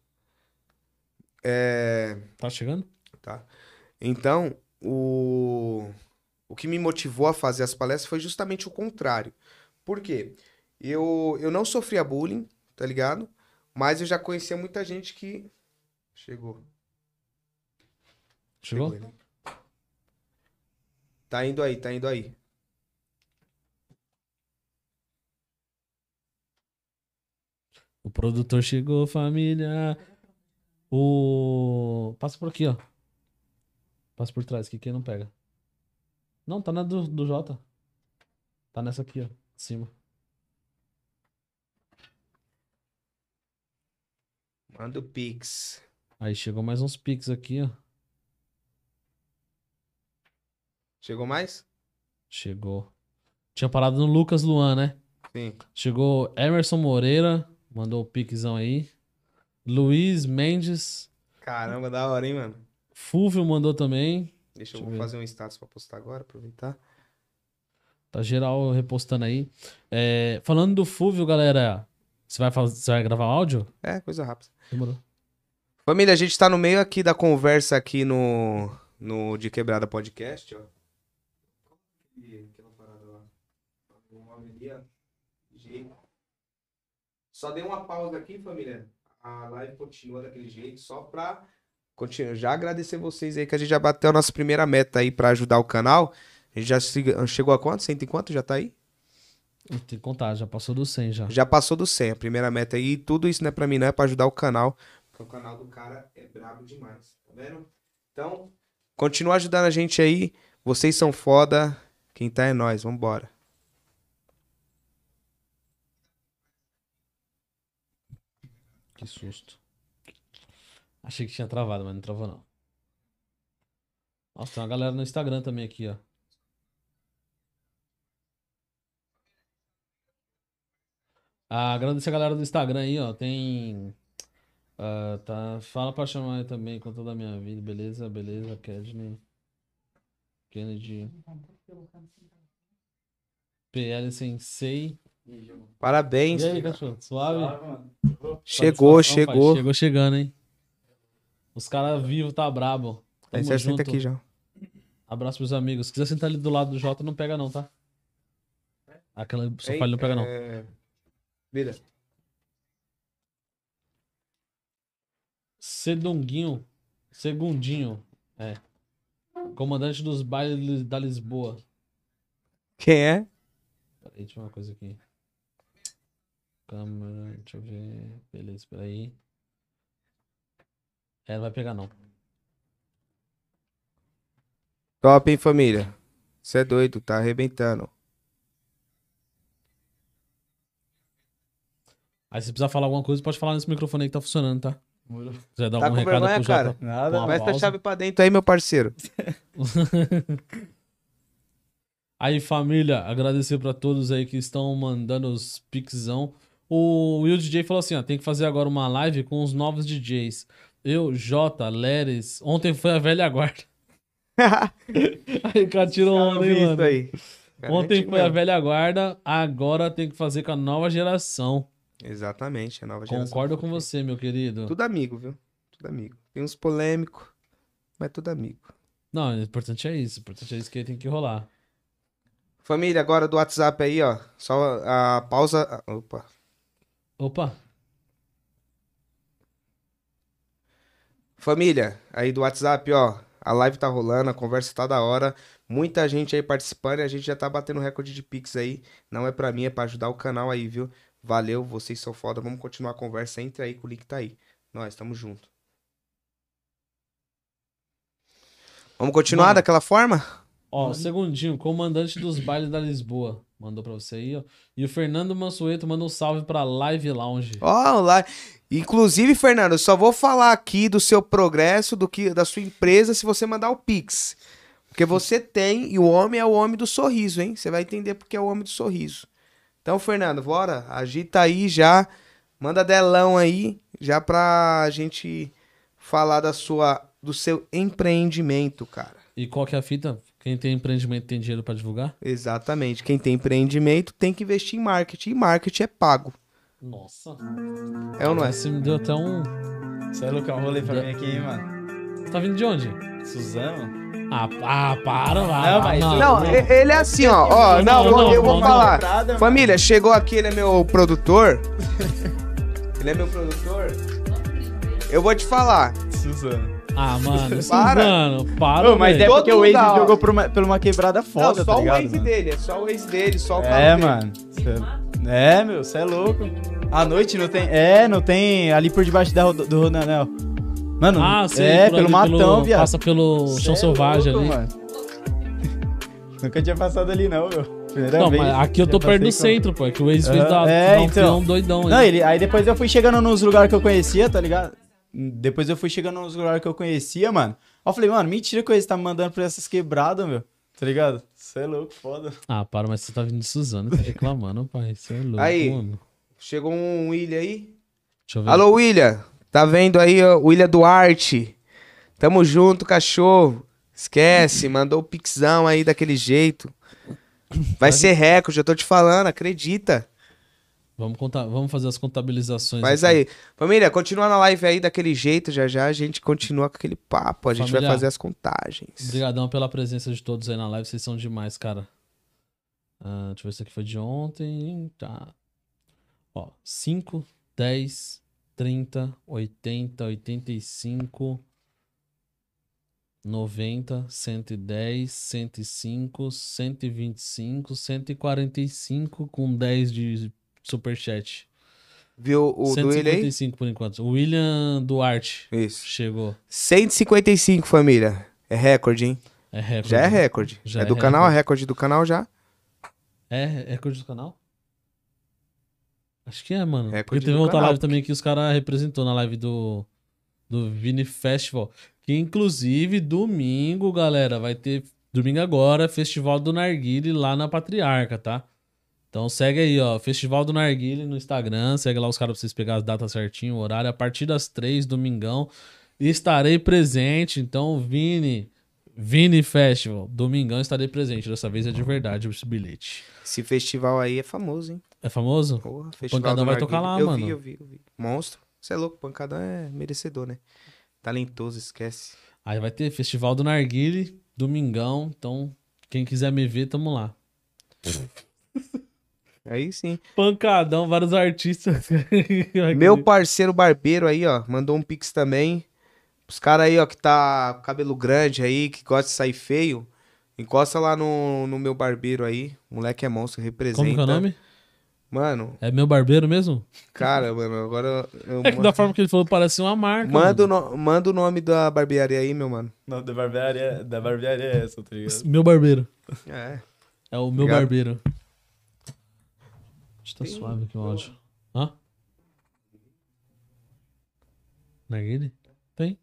É, Tá chegando? tá? Então, o, o que me motivou a fazer as palestras foi justamente o contrário. Por quê? Eu, eu não sofria bullying, tá ligado? Mas eu já conhecia muita gente que. Chegou. Chegou? ele. Tá indo aí, tá indo aí. O produtor chegou, família. O. Passa por aqui, ó. Passa por trás, que quem não pega. Não, tá na do, do Jota. Tá nessa aqui, ó. Cima. Manda o Pix. Aí chegou mais uns pics aqui, ó. Chegou mais? Chegou. Tinha parado no Lucas Luan, né? Sim. Chegou Emerson Moreira, mandou o piquezão aí. Luiz Mendes. Caramba, da hora, hein, mano? Fúvio mandou também. Deixa, Deixa eu fazer um status pra postar agora, aproveitar. Tá geral repostando aí. É, falando do Fúvio, galera. Você vai, fazer, você vai gravar áudio? É, coisa rápida. Demorou. Família, a gente tá no meio aqui da conversa aqui no, no De Quebrada Podcast, ó. E aquela parada lá. O nome ali, ó. Jeito. Só dei uma pausa aqui, família. A live continua daquele jeito, só pra continuar. Já agradecer vocês aí que a gente já bateu a nossa primeira meta aí pra ajudar o canal. A gente já se- chegou a quanto? Cento e quanto? Já tá aí? Tem que contar, já passou do 100 já. Já passou do 100, a primeira meta aí. E tudo isso não é pra mim, não é pra ajudar o canal. Porque o canal do cara é brabo demais, tá vendo? Então, continua ajudando a gente aí. Vocês são foda. Quem tá é nós, vambora. Que susto. Achei que tinha travado, mas não travou não. Nossa, tem uma galera no Instagram também aqui, ó. Ah, agradecer a galera do Instagram aí, ó. Tem. ah, tá, fala pra chamar aí também com toda a minha vida, beleza? Beleza, Kedney. Kennedy. PL Sensei. Parabéns. E aí, cachorro? Suave? Chegou, Satisfação, pai. chegou. Chegou chegando, hein? Os caras vivos tá brabo. Aí Tamo você junto. senta aqui já. Abraço pros amigos. Se quiser sentar ali do lado do Jota, não pega não, tá? Aquela sofá ali não pega não. É... Vira. Sedunguinho. Segundinho. É. Comandante dos bailes da Lisboa. Quem é? Peraí, deixa eu ver uma coisa aqui. Câmera, deixa eu ver. Beleza, peraí. É, não vai pegar não. Top, hein, família? Você é doido, tá arrebentando. Aí se precisar falar alguma coisa, pode falar nesse microfone aí que tá funcionando, tá? Quiser dar Tá algum com recado vergonha, pro Jota. cara? Nada. Uma Mete a chave pra dentro aí, meu parceiro. Aí, família, agradecer pra todos aí que estão mandando os pixão. O Will DJ falou assim, ó, tem que fazer agora uma live com os novos DJs. Eu, Jota, Leres, ontem foi a velha guarda. Aí, o cara tirou onda, hein, mano. aí. Ontem foi a mesmo. velha guarda, agora tem que fazer com a nova geração. Exatamente, a nova geração. Concordo com você, meu querido. Tudo amigo, viu? Tudo amigo. Tem uns polêmicos, mas tudo amigo. Não, o importante é isso. O importante é isso que tem que rolar. Família, agora do WhatsApp aí, ó. Só a pausa. ah, Opa. Opa, Família, aí do WhatsApp, ó. A live tá rolando, a conversa tá da hora. Muita gente aí participando e a gente já tá batendo recorde de Pix aí. Não é pra mim, é pra ajudar o canal aí, viu? Valeu, vocês são foda. Vamos continuar a conversa. Entra aí que o link tá aí. Nós, tamo junto. Vamos continuar Mano. daquela forma? Ó, segundinho, comandante dos bailes da Lisboa. Mandou pra você aí, ó. E o Fernando Mansueto mandou um salve pra Live Lounge. Ó, lá. Inclusive, Fernando, eu só vou falar aqui do seu progresso, do que da sua empresa, se você mandar o Pix. Porque você tem, e o homem é o homem do sorriso, hein? Você vai entender porque é o homem do sorriso. Então, Fernando, bora, agita aí já, manda delão aí, já pra gente falar da sua, do seu empreendimento, cara. E qual que é a fita? Quem tem empreendimento tem dinheiro pra divulgar? Exatamente. Quem tem empreendimento tem que investir em marketing, e marketing é pago. Nossa. É ou não é? Você me deu até um. Você é louco, é um rolê pra mim aqui, hein, mano. Tá vindo de onde? Suzano? Ah, ah para lá. Não, mas- Não, e- ele é assim, ó. Ó, não, Não, eu- não, eu vou não, falar. Família, chegou aqui, ele é meu produtor. Ele é meu produtor. Eu vou te falar. Suzano. Ah, mano, Para. Suzano, para. Ô, mas é. Todo porque o Waze jogou por uma, por uma quebrada foda, não, tá só ligado? o Waze mano? dele, é só o Waze dele, só o carro É, dele. mano. Cê- É, meu, você é louco. À noite não tem. É, não tem. Ali por debaixo da, do, Rodanel. Mano, Ah, sei. é, pelo ali, matão, viado. Passa pelo Cê chão é selvagem louco, ali. mano. Nunca tinha passado ali, não, meu. Primeira Não, vez. mas aqui eu tô perto do centro, pô. É que o Waze fez dar, é, um então. peão doidão Não, ele, aí depois eu fui chegando nos lugares que eu conhecia, tá ligado? Depois eu fui chegando nos lugares que eu conhecia, mano. Aí eu falei, mano, mentira que o Waze tá me mandando pra essas quebradas, meu. Tá ligado? Você é louco, foda. Ah, para, mas você tá vindo de Suzano tá reclamando, pai. Você é louco, Aí. mano. Chegou um William aí. Deixa eu ver. Alô, William. Tá vendo aí, ó, William Duarte? Tamo junto, cachorro. Esquece, mandou o pixão aí daquele jeito. Vai ser recorde, eu tô te falando, acredita. Vamos, contar, vamos fazer as contabilizações. Mas aqui. aí, família, continua na live aí daquele jeito, já já a gente continua com aquele papo, a gente vai Família, fazer as contagens. Obrigadão pela presença de todos aí na live. Vocês são demais, cara. Ah, deixa eu ver se aqui foi de ontem. Tá. Ó, 5, 10, 30, 80, 85, 90, 110, 105, 125, 145 com 10 de superchat. Viu o do William aí? 155 por enquanto. O William Duarte Isso. chegou. 155, família. É recorde, hein? É recorde. Já é recorde. Já é é do canal, é recorde. do canal já. É, é recorde do canal? Acho que é, mano. Recorde Porque teve outra canal, live também que os caras representou na live do, do Vini Festival. Que inclusive, domingo, galera, vai ter. Domingo agora, Festival do Narguile lá na Patriarca, tá? Então segue aí, ó. Festival do Narguile no Instagram. Segue lá os caras pra vocês pegarem as datas certinho, o horário. A partir das três, domingão. Estarei presente. Então, Vini. Vini Festival. Domingão estarei presente. Dessa vez é de verdade esse bilhete. Esse festival aí é famoso, hein? É famoso? Porra, festival Pancadão vai tocar lá, eu mano. Vi, eu vi, eu vi. Monstro. Você é louco, Pancadão é merecedor, né? Talentoso, esquece. Aí vai ter Festival do Narguile, domingão. Então, quem quiser me ver, tamo lá. Aí sim. Pancadão, vários artistas. Meu parceiro barbeiro aí, ó, mandou um pix também. Os caras aí, ó, que tá com cabelo grande aí, que gosta de sair feio, encosta lá no, no meu barbeiro aí. O moleque é monstro, representa. Como que é o nome? Mano, É meu barbeiro mesmo? cara, mano, agora eu É que da forma que ele falou, parece uma marca. manda, no- manda o nome da barbearia aí, meu mano. Não, da barbearia, da barbearia é essa, tá ligado? Meu barbeiro. É. É o meu Obrigado. barbeiro. Acho que tá suave aqui o áudio. Hã? Narguile? Tem.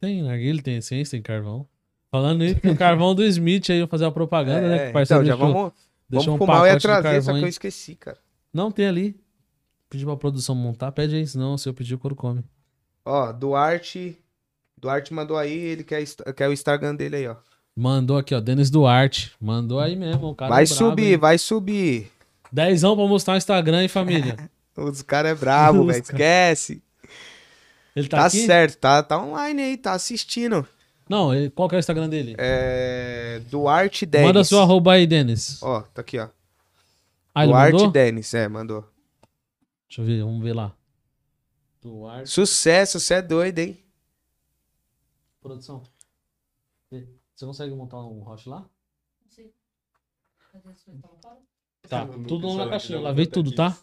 Tem narguile, tem essência, tem carvão. Falando isso, tem o carvão do Smith aí, fazer uma propaganda, né? que o É, parceiro então, já deixou- vamos, deixou vamos um fumar. Eu ia trazer, só que eu esqueci, cara. Não, tem ali. Pedi pra produção montar, pede aí, senão se eu pedir o couro come. Ó, Duarte. Duarte mandou aí, ele quer, quer o Instagram dele aí, ó. Mandou aqui, ó, Denis Duarte. Mandou aí mesmo, o cara vai é brabo, subir, hein? vai subir. Dezão pra mostrar o Instagram, hein, família? Os caras é brabo, velho. Esquece. Ele tá, Tá, aqui? certo, tá, tá online aí, tá assistindo. Não, ele- qual que é o Instagram dele? É. Duarte Denis. Manda seu arroba aí, Denis. Ó, tá aqui, ó. Ah, Duarte mandou? Denis, é, mandou. Deixa eu ver, vamos ver lá. Duarte. Sucesso, você é doido, hein? Produção. Você consegue montar um hot lá? Tá, tudo na caixinha. Lavei tudo, tá?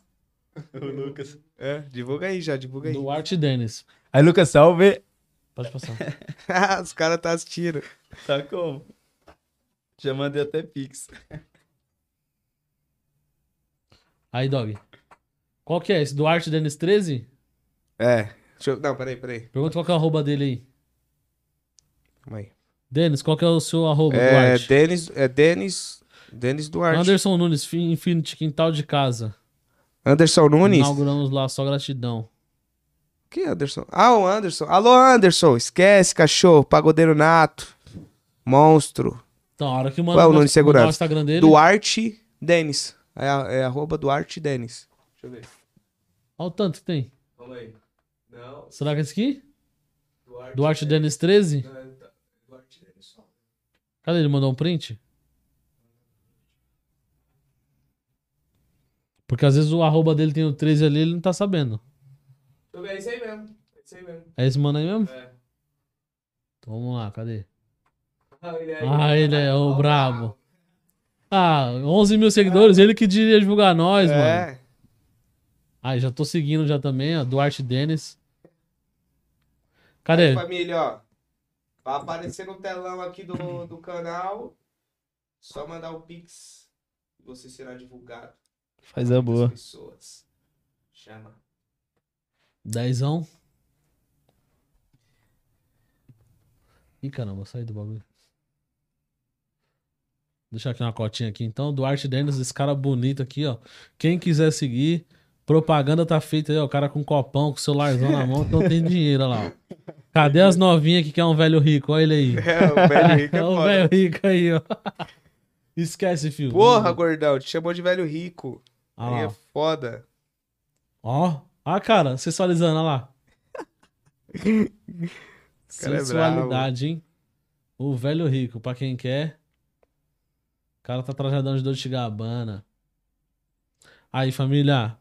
O Lucas. É, divulga aí já, divulga aí. Duarte Denis. Aí, Lucas, salve. Pode passar. Os caras tá assistindo. Tá como? Já mandei até pix. Aí, Dog. Qual que é esse? Duarte Denis 13? É. Deixa eu... Não, peraí, peraí. Pergunta qual que é o arroba dele aí. Calma aí. Denis, qual que é o seu arroba, É, Duarte? Denis, é Denis, Denis Duarte. Anderson Nunes, Fi- Infinity, quintal de casa. Anderson Nunes? Inauguramos lá, só gratidão. Que Anderson? Ah, o Anderson. Alô, Anderson. Esquece, cachorro. Pagodeiro nato. Monstro. Então, a hora que Qual é manda o nome de segurança? o Instagram dele. Duarte Denis. É, a- é arroba Duarte Denis. Deixa eu ver. Olha o tanto que tem. Calma aí. Não, Será que é esse aqui? Duarte. Duarte Dennis 13? Não, tá- Duarte Dennis só. Cadê ele? Mandou um print? Porque às vezes o arroba dele tem o 13 ali ele não tá sabendo. É isso aí mesmo. É isso aí mesmo. É esse mano aí mesmo? É. Então vamos lá, cadê? Ah, ele é, Ah, ele é o brabo. Ah, 11 mil seguidores, ele que diria divulgar nós, mano. É. Ah, já tô seguindo já também, ó, Duarte Dennis. Aí, Cadê? família, ó. Vai aparecer no telão aqui do, do canal. Só mandar o Pix. e Você será divulgado. Faz a boa. pessoas. Chama. Dezão. Ih, caramba, saí do bagulho. Deixar aqui uma cotinha aqui então. Duarte Dennis, esse cara bonito aqui, ó. Quem quiser seguir, propaganda tá feita aí, ó. O cara com copão, com celularzão na mão, então tem dinheiro, olha lá, ó. Cadê as novinhas aqui que é um velho rico? Olha ele aí. É, o velho rico é É o velho rico aí, ó. Esquece, filho. Porra, gordão, te chamou de velho rico. Olha Aí lá. é foda. Ó, ó, cara, sensualizando, olha lá. é Sensualidade, hein? O velho rico, pra quem quer. O cara tá trajadão de Dolce Gabbana. Aí, família.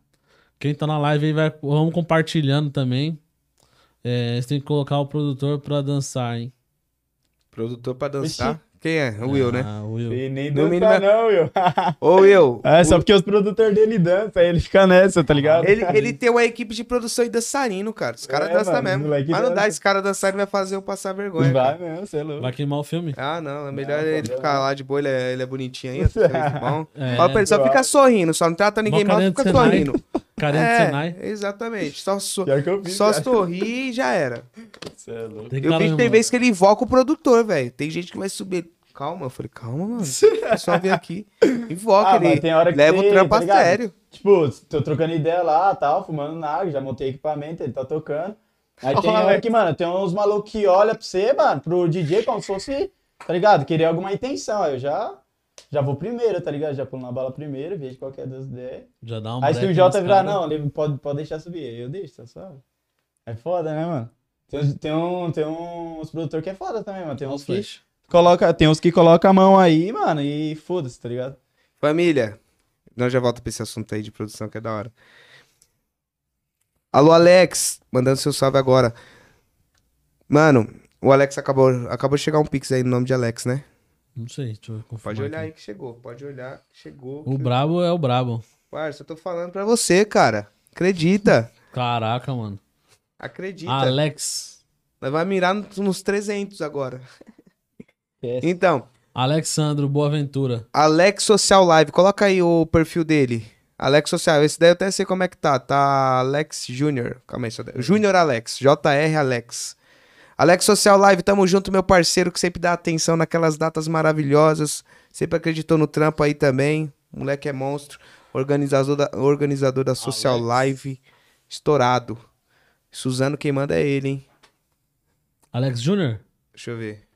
Quem tá na live aí, vai, vamos compartilhando também. É, você tem que colocar o produtor pra dançar, hein? Produtor pra dançar. Quem é? O Will, né? Ah, o Will. E nem No dança mínimo é- não, Will. Ô, Will. É, só o- porque os produtores dele dançam, aí ele fica nessa, tá ligado? Ele, ele tem uma equipe de produção e dançarino, cara. Os caras É, dançam mano, mesmo. Mas não dá, esse cara dançar, ele vai fazer eu passar vergonha. Vai cara. mesmo, você é louco. Vai queimar o filme? Ah, não. É melhor Não, ele ficar não. lá de boa, ele é, ele é bonitinho aí. é bom. É, Fala pra ele, só fica sorrindo, só não trata ninguém mal, fica sorrindo. carinha de É, Senai. exatamente. Só, so- só cara. sorrir e já era. Você é louco. Tem Eu tá vi que tem vezes que ele invoca o produtor, velho. Tem gente que vai subir. Calma, eu falei, calma, mano. É só vir aqui. Invoca, Ah, ele tem hora que leva você, o trampo tá a sério. Tipo, tô trocando ideia lá, tal, fumando na água, já montei equipamento, ele tá tocando. Aí tem hora que, mano, tem uns malucos que olham pra você, mano, pro DJ como se fosse, tá ligado? Querer alguma intenção. Aí eu já, já vou primeiro, tá ligado? Já pulo na bala primeiro, vejo qualquer das ideias. Já dá um Aí se o Jota virar, cara. não, ele pode, pode deixar subir. Aí eu deixo, tá só. É foda, né, mano? Tem, uns- tem, um, tem uns produtores que é foda também, mano. Tem uns que flash. coloca, tem uns que coloca a mão aí, mano, e foda-se, tá ligado? Família, nós já volta pra esse assunto aí de produção que é da hora. Alô, Alex, mandando seu salve agora. Mano, o Alex acabou, acabou de chegar um pix aí no nome de Alex, né? Não sei, deixa eu confirmar Pode olhar aqui. aí que chegou, pode olhar chegou. O que- brabo é o brabo. Parça, eu tô falando pra você, cara. Acredita, Caraca, mano. acredita. Alex. Nós vai mirar no- nos 300 agora. É. Então, Alexandro Boaventura. Alex Social Live, coloca aí o perfil dele. Alex Social, esse daí eu até sei como é que tá. Tá Alex Júnior. Calma aí, só- Júnior Alex, JR Alex. Alex Social Live, tamo junto, meu parceiro, que sempre dá atenção naquelas datas maravilhosas. Sempre acreditou no trampo aí também. O moleque é monstro. Organizador da, organizador da Social Alex. Live. Estourado. Suzano, quem manda é ele, hein? Alex Júnior? Deixa eu ver.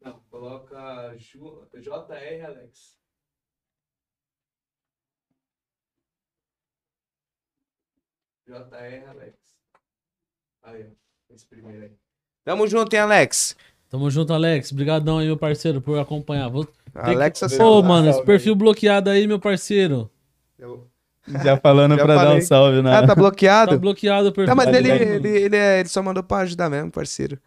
Não, coloca JR Alex. JR Alex. Aí, ó. Esse primeiro aí. Tamo junto, hein, Alex? Tamo junto, Alex. Obrigadão aí, meu parceiro, por acompanhar. Vou... Alex que... Social Pô, mano, esse perfil bloqueado aí, meu parceiro. Eu- Já falando Já pra dar falei. um salve, né? Ah, tá bloqueado? Tá bloqueado o perfil. Não, mas Tá ele, ele, ele, é- ele só mandou pra ajudar mesmo, parceiro.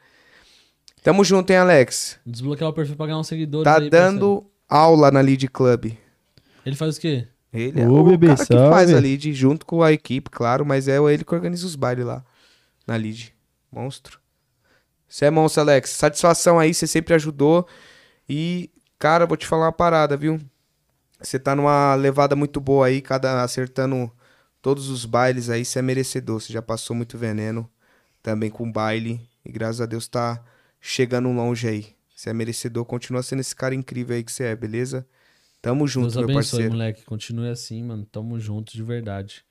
Tamo junto, hein, Alex? Desbloquear o perfil pra ganhar uns seguidores Tá aí, parceiro. dando aula na Lead Club. Ele faz o quê? Ele é Ô, o bebê, cara que salve. faz a lead junto com a equipe, claro, mas é ele que organiza os bailes lá na lead. Monstro. Você é monstro, Alex. Satisfação aí, você sempre ajudou. E, cara, vou te falar uma parada, viu? Você tá numa levada muito boa aí, cada acertando todos os bailes aí, você é merecedor. Você já passou muito veneno também com baile. E graças a Deus tá chegando longe aí. Você é merecedor, continua sendo esse cara incrível aí que você é, beleza? Tamo junto, Deus meu abençoe, parceiro. moleque. Continue assim, mano. Tamo junto de verdade.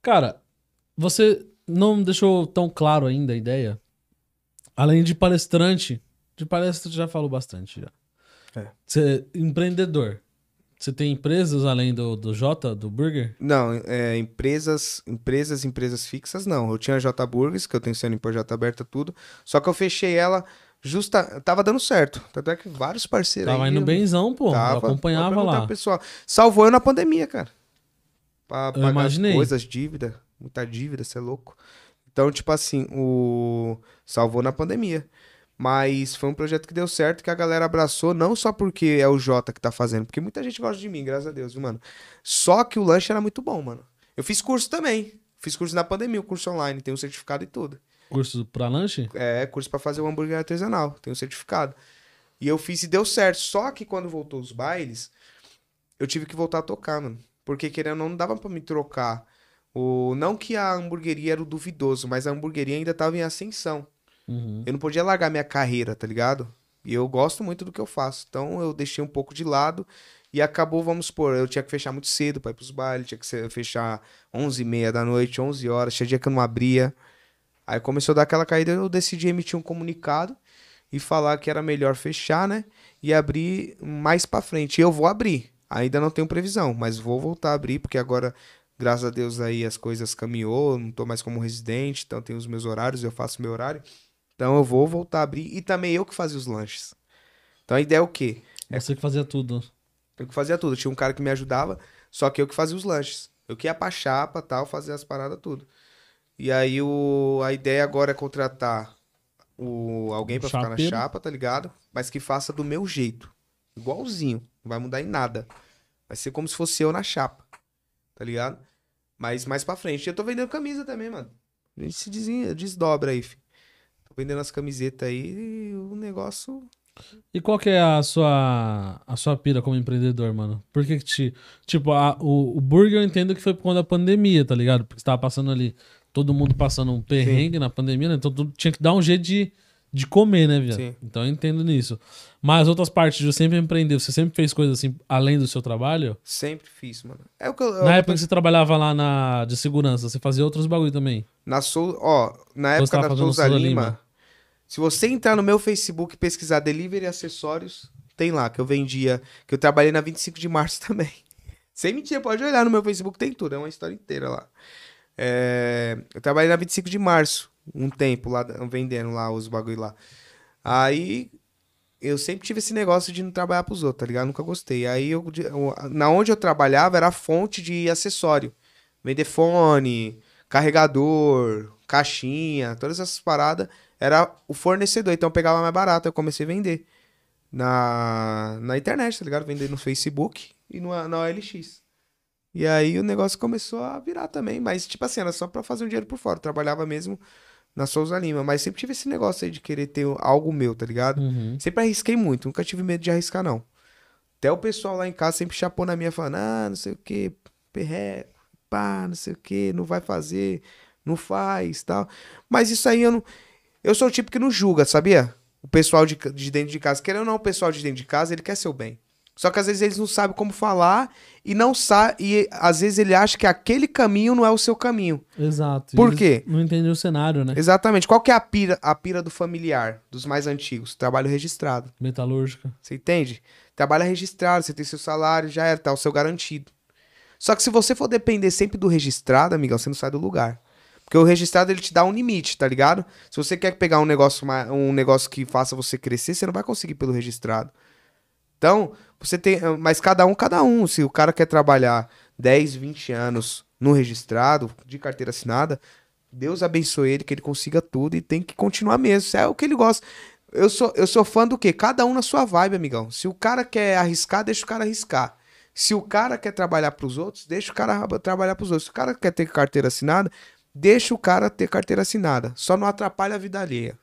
Cara, você não deixou tão claro ainda a ideia. Além de palestrante, de palestra já falou bastante já. É. Você é empreendedor. Você tem empresas além do, do J, do Burger? Não, é, empresas, empresas, empresas fixas, não. Eu tinha a J Burgers, que eu tenho CNPJ aberta, tudo. Só que eu fechei ela justa. Tava dando certo. Tanto é que vários parceiros Tava aí. indo benzão, pô. Tava, eu acompanhava lá. Pessoal. Salvou eu na pandemia, cara. Pra Eu pagar imaginei. coisas, dívida. Muita dívida, você é louco. Então, tipo assim, o. Salvou na pandemia. Mas foi um projeto que deu certo, que a galera abraçou, não só porque é o Jota que tá fazendo, porque muita gente gosta de mim, graças a Deus, viu, mano? Só que o lanche era muito bom, mano. Eu fiz curso também. Fiz curso na pandemia, o curso online, tem um certificado e tudo. Curso pra lanche? É, curso pra fazer o hambúrguer artesanal, tem um certificado. E eu fiz e deu certo. Só que quando voltou os bailes, eu tive que voltar a tocar, mano. Porque querendo ou não, não dava pra me trocar. O... Não que a hamburgueria era o duvidoso, mas a hamburgueria ainda tava em ascensão. Uhum. Eu não podia largar minha carreira, tá ligado? E eu gosto muito do que eu faço. Então eu deixei um pouco de lado e acabou, vamos supor, eu tinha que fechar muito cedo pra ir pros bailes, tinha que fechar 11h30 da noite, 11 horas, tinha dia que eu não abria. Aí começou a dar aquela caída, eu decidi emitir um comunicado e falar que era melhor fechar, né? E abrir mais pra frente. E eu vou abrir. Ainda não tenho previsão, mas vou voltar a abrir, porque agora, graças a Deus, aí as coisas caminhou, não tô mais como residente, então tenho os meus horários, eu faço meu horário. Então eu vou voltar a abrir. E também eu que fazia os lanches. Então a ideia é o quê? Você que fazia tudo. Eu que fazia tudo. Tinha um cara que me ajudava, só que eu que fazia os lanches. Eu que ia pra chapa tal, fazer as paradas tudo. E aí o... a ideia agora é contratar o... alguém pra ficar na chapa, tá ligado? Mas que faça do meu jeito. Igualzinho. Não vai mudar em nada. Vai ser como se fosse eu na chapa. Tá ligado? Mas mais pra frente. Eu tô vendendo camisa também, mano. A gente se desdobra aí, fi. Tô vendendo as camisetas aí e o negócio E qual que é a sua a sua pira como empreendedor, mano? Por que que te... Tipo, a- o, o burger eu entendo que foi por conta da pandemia, tá ligado? Porque você tava passando ali, todo mundo passando um perrengue na pandemia, né? Então tu tinha que dar um jeito de, de comer, né, viado? Sim. Então eu entendo nisso. Mas outras partes de você sempre empreendeu, você sempre fez coisas assim, além do seu trabalho? sempre fiz, mano. É o que eu, Na época que você trabalhava lá na, de segurança, você fazia outros bagulho também? Na Sou, ó, na época da Souza Souza Lima, Lima. se você entrar no meu Facebook e pesquisar delivery e acessórios, tem lá que eu vendia, que eu trabalhei na 25 de março também. Sem mentira, pode olhar no meu Facebook, tem tudo, é uma história inteira lá. É, eu trabalhei na 25 de março, um tempo lá, vendendo lá os bagulho lá. Aí eu sempre tive esse negócio de não trabalhar pros outros, tá ligado? Nunca gostei. Aí eu, eu- na onde eu trabalhava era fonte de acessório. Vender fone, carregador, caixinha, todas essas paradas. Era o fornecedor, então eu pegava mais barato. Eu comecei a vender na, na internet, tá ligado? Vender no Facebook e no, na OLX. E aí o negócio começou a virar também. Mas, tipo assim, era só pra fazer um dinheiro por fora. Eu trabalhava mesmo na Souza Lima. Mas sempre tive esse negócio aí de querer ter algo meu, tá ligado? Uhum. Sempre arrisquei muito, nunca tive medo de arriscar, não. Até o pessoal lá em casa sempre chapou na minha, falando, ah, não sei o que, perreco, pá, não sei o que, não vai fazer, não faz, tal. Mas isso aí eu não... Eu sou o tipo que não julga, sabia? O pessoal de, de dentro de casa, querendo ou não, o pessoal de dentro de casa, ele quer seu bem. Só que às vezes eles não sabem como falar e não sabe, e às vezes ele acha que aquele caminho não é o seu caminho. Exato. Por quê? Não entendem o cenário, né? Exatamente. Qual que é a pira, a pira do familiar, dos mais antigos? Trabalho registrado. Metalúrgica. Você entende? Trabalha registrado, você tem seu salário, já era, tá o seu garantido. Só que se você for depender sempre do registrado, amigão, você não sai do lugar. Porque o registrado ele te dá um limite, tá ligado? Se você quer pegar um negócio, um negócio que faça você crescer, você não vai conseguir pelo registrado. Então, você tem. Mas cada um, cada um. Se o cara quer trabalhar 10, 20 anos no registrado, de carteira assinada, Deus abençoe ele, que ele consiga tudo e tem que continuar mesmo. Isso é o que ele gosta. Eu sou, eu sou fã do quê? Cada um na sua vibe, amigão. Se o cara quer arriscar, deixa o cara arriscar. Se o cara quer trabalhar pros outros, deixa o cara trabalhar pros outros. Se o cara quer ter carteira assinada, deixa o cara ter carteira assinada. Só não atrapalha a vida alheia.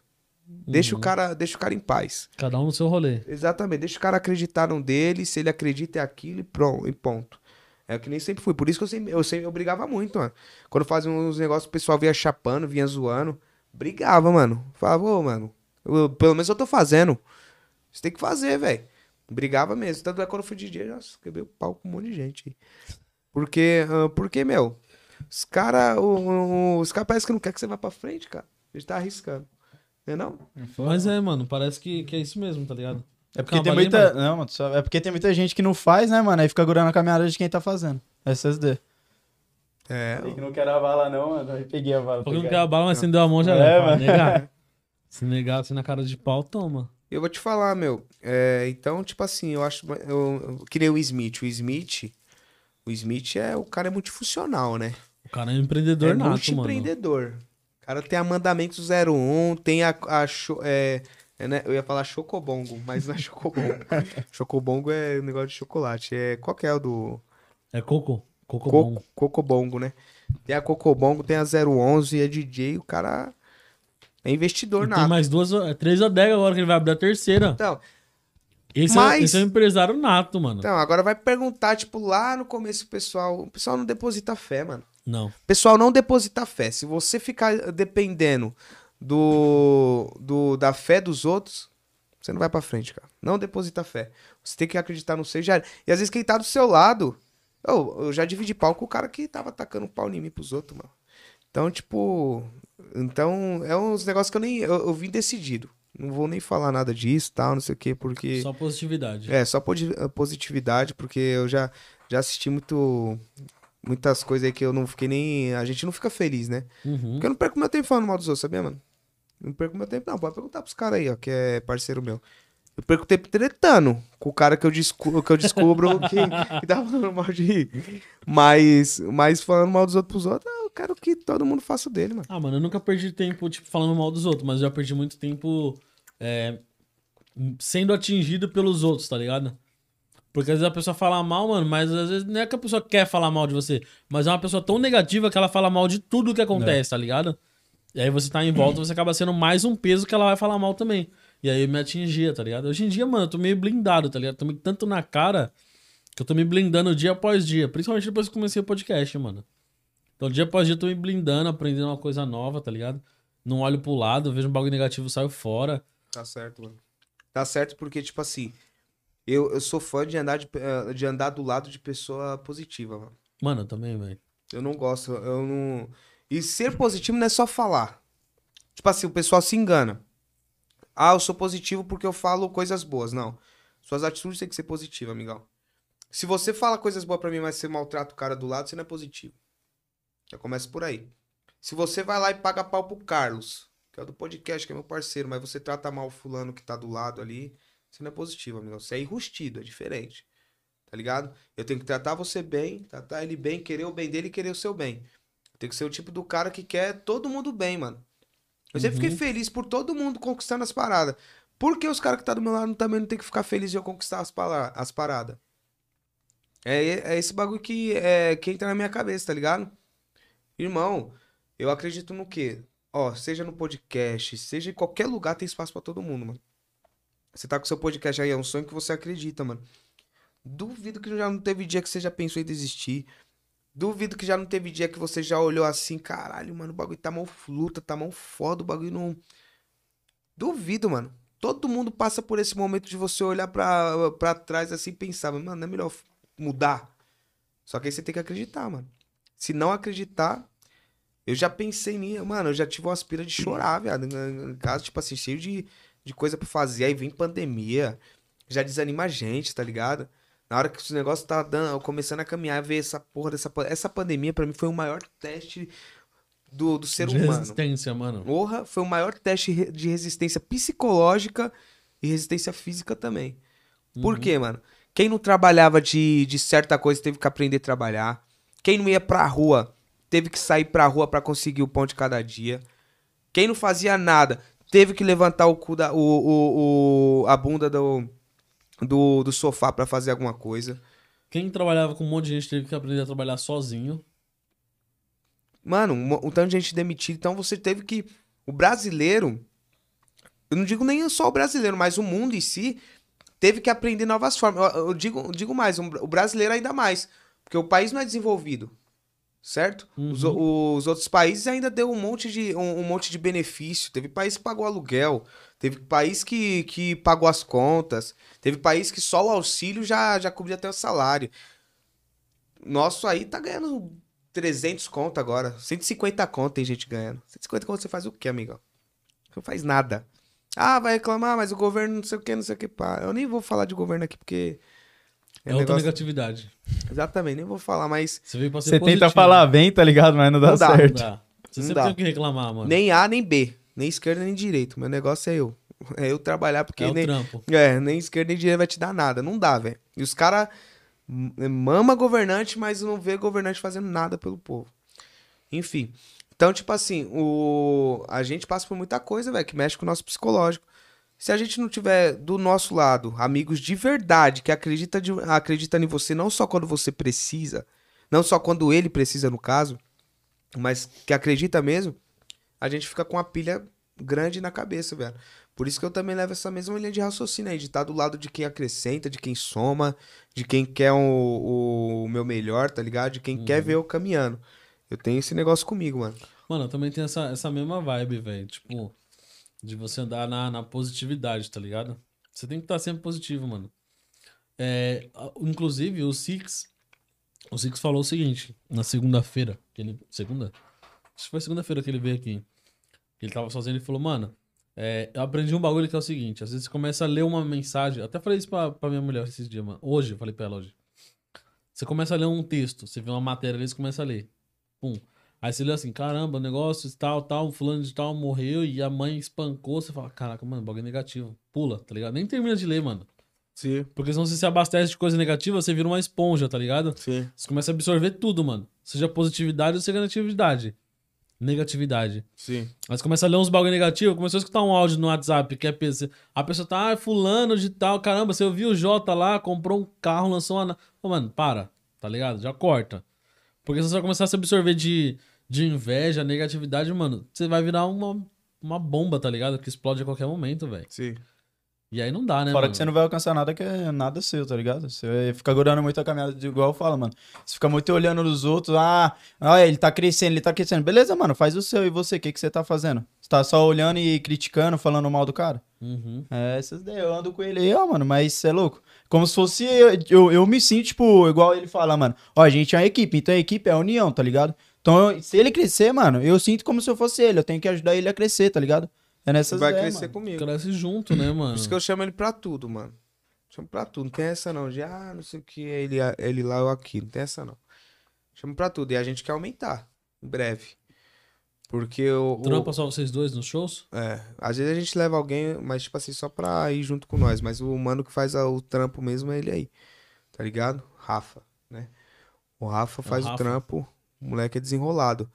Deixa o cara, deixa o cara em paz. Cada um no seu rolê. Exatamente, deixa o cara acreditar no dele, se ele acredita é aquilo e pronto, e ponto. É que nem sempre fui. Por isso que eu sempre, eu sempre eu brigava muito, mano. Quando fazia uns negócios, o pessoal vinha chapando, vinha zoando. Brigava, mano. Falava, ô, mano, eu- pelo menos eu tô fazendo. Você tem que fazer, velho. Brigava mesmo. Tanto é que quando eu fui DJ, nossa, quebrei o pau com um monte de gente aí. Porque, ah, porque meu, os caras, os caras parecem que não quer que você vá pra frente, cara. Gente tá arriscando. Não é não? Mas é, mano, parece que, que é isso mesmo, tá ligado? É porque tem muita. Não, mano, só- é porque tem muita gente que não faz, né, mano? Aí fica grudando a caminhada de quem tá fazendo. SSD. É, Falei que não quero a bala, não, mano. Aí peguei a bala. Porque não quer a bala, mas acendeu a mão já É, era. Fala, mano. negar. Se negar assim na cara de pau, toma. Eu vou te falar, meu. é, então, tipo assim, eu acho. Eu, eu, que nem o Smith. O Smith. O Smith é. O cara é multifuncional, né? O cara é um empreendedor é nato, mano. multiempreendedor. O cara tem a Mandamentos 01, tem a. a é, é, né, Eu ia falar Chocobongo, mas não é Chocobongo. Chocobongo é um negócio de chocolate. É, qual que é o do. É coco. Coco Co. Cocobongo, né? Tem a Cocobongo, tem a 011, é DJ, o cara é investidor nato. tem mais duas, é, três adegas agora que ele vai abrir a terceira. Então, Esse, Mas- é, esse é um empresário nato, mano. então, agora vai perguntar, tipo, lá no começo o pessoal. O pessoal não deposita fé, mano. Não. Pessoal não deposita fé. Se você ficar dependendo do, do da fé dos outros, você não vai pra frente, cara. Não deposita fé. Você tem que acreditar no seu já. era. E às vezes quem tá do seu lado. Eu, eu já dividi pau com o cara que tava atacando pau em mim pros outros, mano. Então, tipo. Então, é uns negócios que eu nem. Eu, eu vim decidido. Não vou nem falar nada disso, tal, não sei o quê, porque. Só positividade. É, só posi- positividade, porque eu já, já assisti muito. Muitas coisas aí que eu não fiquei nem. A gente não fica feliz, né? Uhum. Porque eu não perco meu tempo falando mal dos outros, sabia, mano? Não perco meu tempo, não. Pode perguntar pros caras aí, ó, que é parceiro meu. Eu perco tempo tretando com o cara que eu, descu que eu descubro que, que tá falando mal de. Mas, mas falando mal dos outros pros outros, eu quero que todo mundo faça o dele, mano. Ah, mano, eu nunca perdi tempo, tipo, falando mal dos outros, mas eu já perdi muito tempo é, sendo atingido pelos outros, tá ligado? Porque às vezes a pessoa fala mal, mano, mas às vezes não é que a pessoa quer falar mal de você, mas é uma pessoa tão negativa que ela fala mal de tudo que acontece, tá ligado? E aí você tá em volta, você acaba sendo mais um peso que ela vai falar mal também. E aí me atingia, tá ligado? Hoje em dia, mano, eu tô meio blindado, tá ligado? Tô meio tanto na cara que eu tô me blindando dia após dia. Principalmente depois que comecei o podcast, mano. Então, dia após dia, eu tô me blindando, aprendendo uma coisa nova, tá ligado? Não olho pro lado, vejo um bagulho negativo, saio fora. Tá certo, mano. Tá certo porque, tipo assim, eu, eu sou fã de andar, de, eh, de andar do lado de pessoa positiva, mano. Mano, eu também, velho. Eu não gosto, eu não. E ser positivo não é só falar. Tipo assim, o pessoal se engana. Ah, eu sou positivo porque eu falo coisas boas. Não. Suas atitudes têm que ser positivas, amigão. Se você fala coisas boas pra mim, mas você maltrata o cara do lado, você não é positivo. Já começa por aí. Se você vai lá e paga pau pro Carlos, que é o do podcast, que é meu parceiro, mas você trata mal o fulano que tá do lado ali, você não é positivo, amigão. Você é enrustido, é diferente. Tá ligado? Eu tenho que tratar você bem, tratar ele bem, querer o bem dele e querer o seu bem. Tem que ser o tipo do cara que quer todo mundo bem, mano. Eu sempre fiquei Uhum. feliz por todo mundo conquistando as paradas. Por que os caras que tá do meu lado também não tem que ficar feliz de eu conquistar as, as paradas? É, é esse bagulho que, é, que entra na minha cabeça, tá ligado? Irmão, eu acredito no quê? Ó, seja no podcast, seja em qualquer lugar, tem espaço pra todo mundo, mano. Você tá com seu podcast aí, é um sonho que você acredita, mano. Duvido que já não teve dia que você já pensou em desistir. Duvido que já não teve dia que você já olhou assim, caralho, mano, o bagulho tá mão luta, tá mão foda, o bagulho não. Duvido, mano. Todo mundo passa por esse momento de você olhar pra, pra trás assim e pensar, mano, não é melhor mudar. Só que aí você tem que acreditar, mano. Se não acreditar, eu já pensei nisso, mano, eu já tive uma aspira de chorar, viado. Em casa, tipo assim, cheio de, de coisa pra fazer. Aí vem pandemia, já desanima a gente, tá ligado? Na hora que os negócios tá dando, começando a caminhar, ver essa porra dessa essa pandemia pra mim foi o maior teste do, do ser de humano. resistência, mano. Porra, foi o maior teste de resistência psicológica e resistência física também. Por Uhum. quê, mano? Quem não trabalhava de, de certa coisa teve que aprender a trabalhar. Quem não ia pra rua teve que sair pra rua pra conseguir o pão de cada dia. Quem não fazia nada teve que levantar o cu da, o, o, o- a bunda do, do, do sofá pra fazer alguma coisa. Quem trabalhava com um monte de gente teve que aprender a trabalhar sozinho. Mano, um, um tanto de gente demitida. Então você teve que. O brasileiro. Eu não digo nem só o brasileiro, mas o mundo em si teve que aprender novas formas. Eu, eu digo, eu digo mais, um- o brasileiro ainda mais. Porque o país não é desenvolvido. Certo? Os, o- os outros países ainda deu um monte de, um, um monte de benefício. Teve país que pagou aluguel. Teve país que, que pagou as contas. Teve país que só o auxílio já, já cobria até o salário. Nosso aí tá ganhando 300 conto agora. 150 conto tem gente ganhando. 150 conto você faz o quê, amigão? Você não faz nada. Ah, vai reclamar, mas o governo não sei o que, não sei o que. Pá. Eu nem vou falar de governo aqui, porque. É, outra negócio- negatividade. Exatamente, nem vou falar, mas Você veio pra ser Você tenta falar bem, tá ligado? Mas não dá Não dá, Não certo. dá. Você Não sempre dá. tem o que reclamar, mano. nem A nem B. Nem esquerda nem direito. Meu negócio é eu. É eu trabalhar, porque é o nem, trampo. É, nem esquerda nem direita vai te dar nada. Não dá, velho. E os caras mama governante, mas não vê governante fazendo nada pelo povo. Enfim. Então, tipo assim, o... a gente passa por muita coisa, velho, que mexe com o nosso psicológico. Se a gente não tiver do nosso lado amigos de verdade que acredita, de... acredita em você não só quando você precisa, não só quando ele precisa, no caso, mas que acredita mesmo, a gente fica com uma pilha grande na cabeça, velho. Por isso que eu também levo essa mesma linha de raciocínio aí, de estar do lado de quem acrescenta, de quem soma, de quem quer o, o meu melhor, tá ligado? De quem quer ver eu caminhando. Eu tenho esse negócio comigo, mano. Mano, eu também tenho essa, essa mesma vibe, velho. Tipo, de você andar na, na positividade, tá ligado? Você tem que estar sempre positivo, mano. É, inclusive, o Six. O Six falou o seguinte, na segunda-feira. que ele Segunda? Acho que foi segunda-feira que ele veio aqui. Ele tava sozinho e falou, mano. é, eu aprendi um bagulho que é o seguinte: às vezes você começa a ler uma mensagem. Até falei isso pra, pra minha mulher esses dias, mano. Hoje, eu falei pra ela hoje. Você começa a ler um texto, você vê uma matéria ali, você começa a ler. Pum. Aí você lê assim, caramba, negócio tal, tal, fulano de tal morreu e a mãe espancou. Você fala, caraca, mano, bagulho negativo. Pula, tá ligado? Nem termina de ler, mano. Sim, Porque senão você se abastece de coisa negativa, você vira uma esponja, tá ligado? sim. Você começa a absorver tudo, mano. Seja positividade ou seja negatividade. Negatividade. Sim. Aí você começa a ler uns bagulho negativo, começou a escutar um áudio no WhatsApp, que é PC. A pessoa tá, ah, fulano de tal, caramba, você ouviu o Jota lá, comprou um carro, lançou uma. Ô, mano, para, tá ligado? Já corta. Porque você vai começar a se absorver de, de inveja, negatividade, mano, você vai virar uma, uma bomba, tá ligado? Que explode a qualquer momento, velho. Sim. E aí não dá, né, Fora mano? que você não vai alcançar nada que é nada seu, tá ligado? Você fica gorando muito a caminhada, de igual eu falo, mano. Você fica muito olhando nos outros, ah, olha, ele tá crescendo, ele tá crescendo. Beleza, mano, faz o seu. E você, o que, que você tá fazendo? Você tá só olhando e criticando, falando mal do cara? Uhum. É, essas ideias. Eu ando com ele aí, ó, mano, mas você é louco. Como se fosse. Eu, eu, eu me sinto, tipo, igual ele fala, mano. Ó, a gente é uma equipe, então a equipe é a união, tá ligado? Então, eu- se ele crescer, mano, eu sinto como se eu fosse ele. Eu tenho que ajudar ele a crescer, tá ligado? É nessas vai crescer mano. comigo. Cresce junto, né, mano? Por isso que eu chamo ele pra tudo, mano. Chamo pra tudo. Não tem essa não. De, ah, não sei o que, ele, ele lá ou aqui. Não tem essa não. Chamo pra tudo. E a gente quer aumentar. Em breve. Porque o. o- Trampa só vocês dois nos shows? é, às vezes a gente leva alguém, mas tipo assim, só pra ir junto com nós. Mas o mano que faz o trampo mesmo é ele aí. Tá ligado? Rafa, né? O Rafa faz o, Rafa. trampo, o moleque é desenrolado.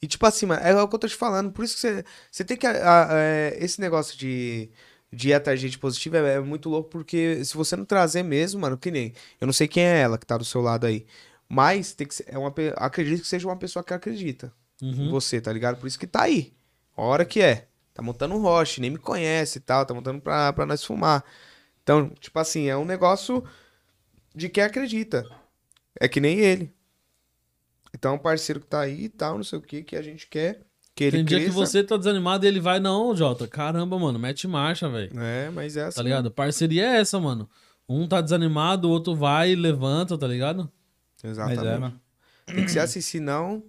E tipo assim, mano, é o que eu tô te falando. Por isso que você, você tem que. a- a- é, esse negócio de, de ir atrás de gente positiva é, é muito louco, porque se você não trazer mesmo, mano, que nem. Eu não sei quem é ela que tá do seu lado aí. Mas tem que ser, é uma, acredito que seja uma pessoa que acredita em Uhum. você, tá ligado? Por isso que tá aí. A hora que é. Tá montando um roche, nem me conhece e tal, tá montando pra, pra nós fumar. Então, tipo assim, é um negócio de quem acredita. É que nem ele. Então, é um parceiro que tá aí e tal, não sei o que, que a gente quer que ele Tem dia cresça. que você tá desanimado e ele vai, não, Jota. Caramba, mano, mete marcha, velho. É, mas é assim. Tá ligado? Parceria é essa, mano. Um tá desanimado, o outro vai e levanta, tá ligado? Exatamente. Mas é, mano. Tem que ser assim, senão...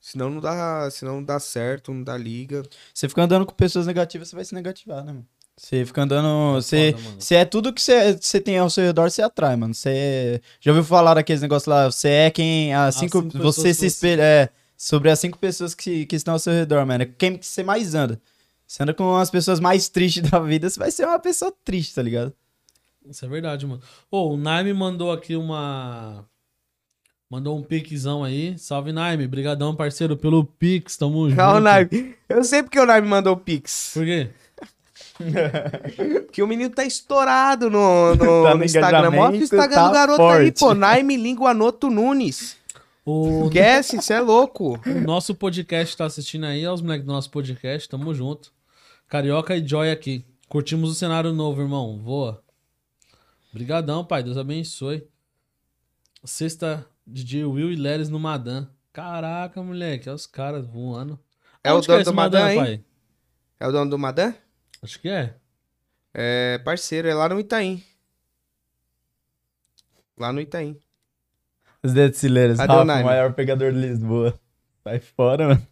Senão não dá, senão não dá certo, não dá liga. Você fica andando com pessoas negativas, você vai se negativar, né, mano? Você fica andando. Você, mano. você é tudo que você, tem ao seu redor, você atrai, mano. Você. Já ouviu falar daqueles negócios lá? Você é quem. As cinco, cinco você se espelha. É. Sobre as cinco pessoas que, que estão ao seu redor, mano. É Quem que você mais anda? Você anda com as pessoas mais tristes da vida, você vai ser uma pessoa triste, tá ligado? Isso é verdade, mano. Ô, o Naime mandou aqui uma. Mandou um pixzão aí. Salve, Naime. Brigadão, parceiro, pelo pix. Tamo junto. Naime. Eu sei porque o Naime mandou o Pix. Por quê? Porque o menino tá estourado no, no, Tá no no Instagram. Mostra o engajamento, Instagram tá do garoto aí, forte. pô. Naime Linguanoto Nunes. O Guess, você é louco. nosso podcast tá assistindo aí. Olha os moleques do nosso podcast. Tamo junto. Carioca e Joy aqui. Curtimos o cenário novo, irmão. Voa. Brigadão, pai. Deus abençoe. Sexta, DJ Will e Leres no Madan. Caraca, moleque. Olha os caras voando. É o Onde que dono esse do Madan, hein? pai? É o dono do Madan? Acho que é. É parceiro, é lá no Itaim. Lá no Itaim. Os o Rafa, o maior pegador de Lisboa. Sai fora, mano.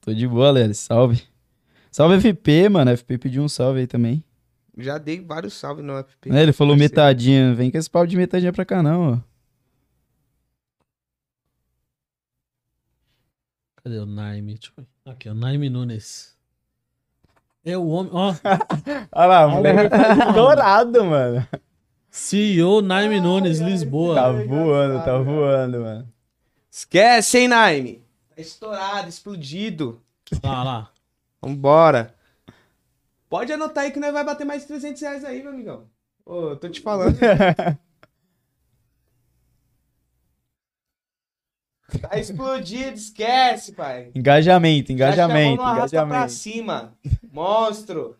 Tô de boa, Leris. Salve. Salve FP, mano. FP pediu um salve aí também. Já dei vários salves no FP. Né, Ele falou Parceiro. metadinha. Vem com esse pau de metadinha pra cá, não, ó. Cadê o Naime? Deixa eu ver. Aqui, o Naime Nunes. É o homem. Ó, Olha lá, o moleque tá estourado, mano. CEO Naime Nunes, Tá Lisboa. voando, tá voando, mano. Esquece, hein, Naime? Tá estourado, explodido. Tá lá. Vambora. Pode anotar aí que nós vai bater mais de 300 reais aí, meu amigão. Ô, eu tô te falando. tá explodido, esquece, pai. Engajamento, engajamento, não arrasta pra engajamento. cima. Monstro.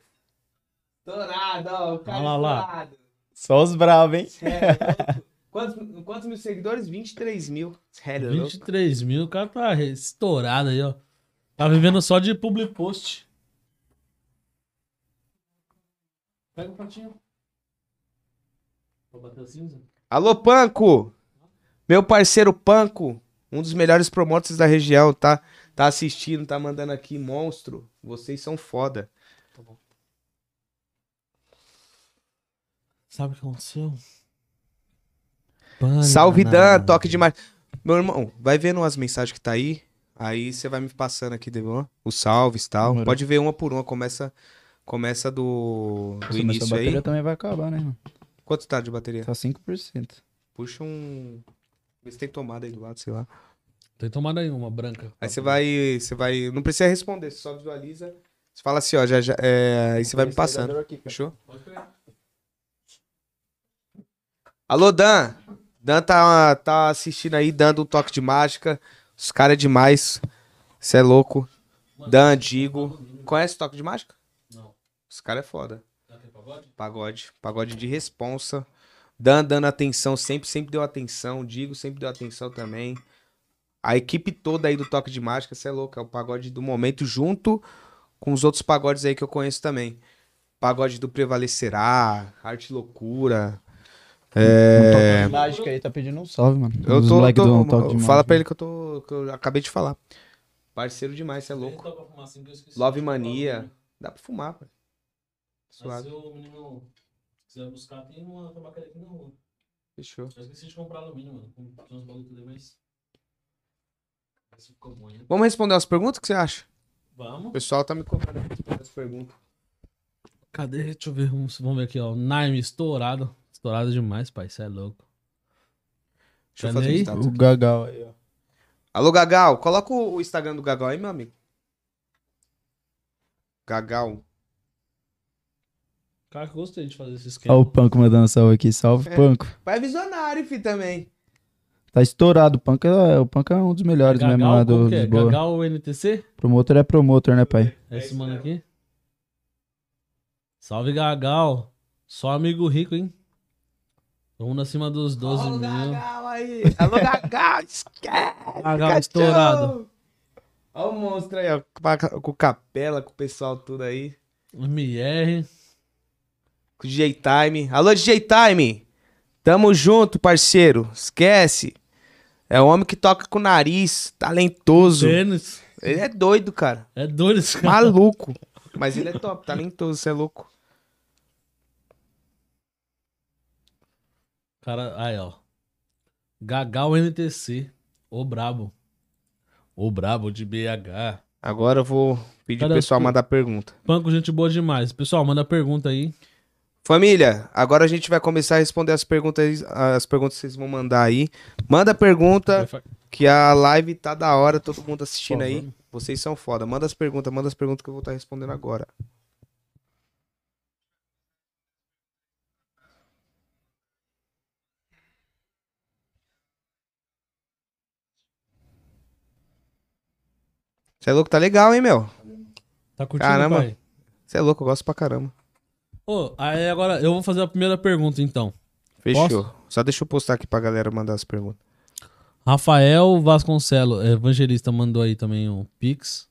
Estourado, ó. O cara Olha lá, lá. Só os bravos, hein? Sério, louco. Quantos, quantos mil seguidores? 23 mil. Sério, louco. 23 mil, o cara tá estourado aí, ó. Tá vivendo só de public post. Pega o pratinho. Vou bater a cinza? Alô, Panco! Meu parceiro Panco, um dos melhores promotores da região, tá? Tá assistindo, tá mandando aqui, monstro. Vocês são foda. Sabe o que aconteceu? Salve Dan, Banana. toque demais. Meu irmão, vai vendo as mensagens que tá aí. Aí você vai me passando aqui, Devon, os salves e tal. Demorou. Pode ver uma por uma. Começa, começa do, do Nossa, mas início essa bateria aí. também vai acabar, né, mano? Quanto tá de bateria? Tá 5%. Puxa um. Vê se tem tomada aí do lado, sei lá. Tem tomada aí uma branca. Aí você vai. Você vai. Não precisa responder, você só visualiza. Você fala assim, ó, já, já, é, aí você vai me passando. Fechou? Pode pegar. Alô, Dan. Dan tá, tá assistindo aí, dando um toque de mágica. Os caras é demais. Você é louco. Dan, Digo. Conhece o toque de mágica? Não. Os caras é foda. Tá aqui, pagode? Pagode. Pagode de responsa. Dan dando atenção, sempre, sempre deu atenção. Digo sempre deu atenção também. A equipe toda aí do Toque de Mágica, você é louco. É o pagode do momento, junto com os outros pagodes aí que eu conheço também. Pagode do Prevalecerá, Arte Loucura. É. Mágica aí tá pedindo um salve, mano. Eu Os tô. tô- do um toque de fala mágica. pra ele que eu tô. que eu acabei de falar. Parceiro demais, você é louco. Esqueci Love de Mania. nome. Dá pra fumar, pai. Mas Suave. se o menino quiser buscar, tem uma tabacaria aqui na rua. Fechou. Eu esqueci de comprar alumínio, mano. Tem uns bagulho aí, mas. Esse ficou bom, hein? Vamos responder as perguntas? O que você acha? O Vamos. pessoal tá me cobrando as perguntas. Cadê? Deixa eu ver. Vamos, vamos ver aqui, ó. Naime estourado. Estourado demais, pai. Isso é louco. Deixa eu Cadê fazer um aí? O. Gagal aí, ó. Alô, Gagal. Coloca o o Instagram do Gagal aí, meu amigo. Gagal. Cara, que gostei de fazer esse Olha esquema. o Panco mandando salve aqui. Salve, É. Panco. Pai visionário, fi, também. Tá estourado. O Panco é, o Panco é um dos melhores mesmo lá Gagal, do é? Lisboa. Gagal NTC? Promotor é promotor, né, pai? É esse mano aqui? Salve, Gagal. Só amigo rico, hein? Todo mundo acima dos 12 Alô, mil. Gagal aí. Alô, Gagal. Esquece. Gagal estourado. Olha o monstro aí, ó. Com com capela, com o pessoal tudo aí. MR. Com o DJ Time. Alô, DJ Time. Tamo junto, parceiro. Esquece. É um homem que toca com o nariz, talentoso. Tênis. Ele é doido, cara. É doido esse cara. Maluco. Mas ele é top, talentoso, você é louco. Cara, aí, ó. Gagal NTC. O brabo. O brabo de BH. Agora eu vou pedir pro pessoal mandar pergunta. Panco, gente boa demais. Pessoal, manda pergunta aí. Família, agora a gente vai começar a responder as perguntas, as perguntas que vocês vão mandar aí. Manda pergunta, que a live tá da hora, todo mundo assistindo aí. Vocês são foda. Manda as perguntas, manda as perguntas que eu vou estar respondendo agora. Você é louco, tá legal, hein, meu? Tá curtindo, Caramba. Você é louco, eu gosto pra caramba. Ô, aí agora eu vou fazer a primeira pergunta, então. Fechou. Só deixa eu postar aqui pra galera mandar as perguntas. Rafael Vasconcelos, evangelista, mandou aí também um Pix.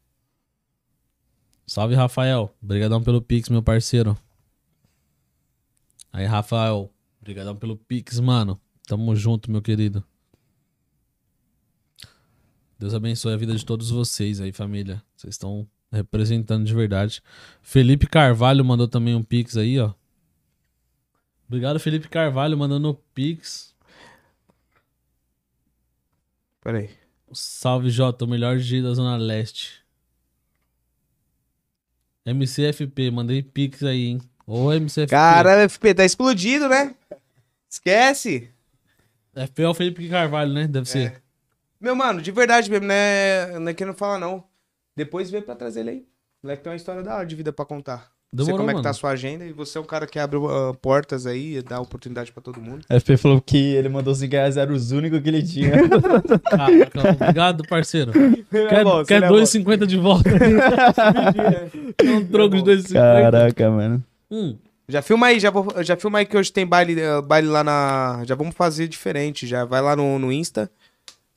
Salve, Rafael. Obrigadão pelo Pix, meu parceiro. Aí, Rafael. Obrigadão pelo Pix, mano. Tamo junto, meu querido. Deus abençoe a vida de todos vocês aí, família. Vocês estão representando de verdade. Felipe Carvalho mandou também um pix aí, ó. Obrigado, Felipe Carvalho, mandando o pix. Pera aí. Salve, Jota, o melhor DJ da Zona Leste. MCFP, mandei pix aí, hein? Ô, MCFP. Cara, FP, tá explodido, né? Esquece. FP é o Felipe Carvalho, né? Deve ser. Meu mano, de verdade mesmo, né? Não é querendo falar, não. Depois vê pra trazer ele aí. O moleque tem uma história da hora de vida pra contar. Não sei Demorou, como é que tá a sua agenda e você é um cara que abre ah, portas aí e dá oportunidade pra todo mundo. FP falou que ele mandou 5 reais, era os únicos que ele tinha. Caraca, obrigado, parceiro. Quer, bom, quer é bom. 2,50 de volta? um troco de 2,50. Caraca, mano. Hum, Já filma aí, já, vou, já filma aí que hoje tem baile, eh, baile lá na. Já vamos fazer diferente. Já vai lá no, no Insta.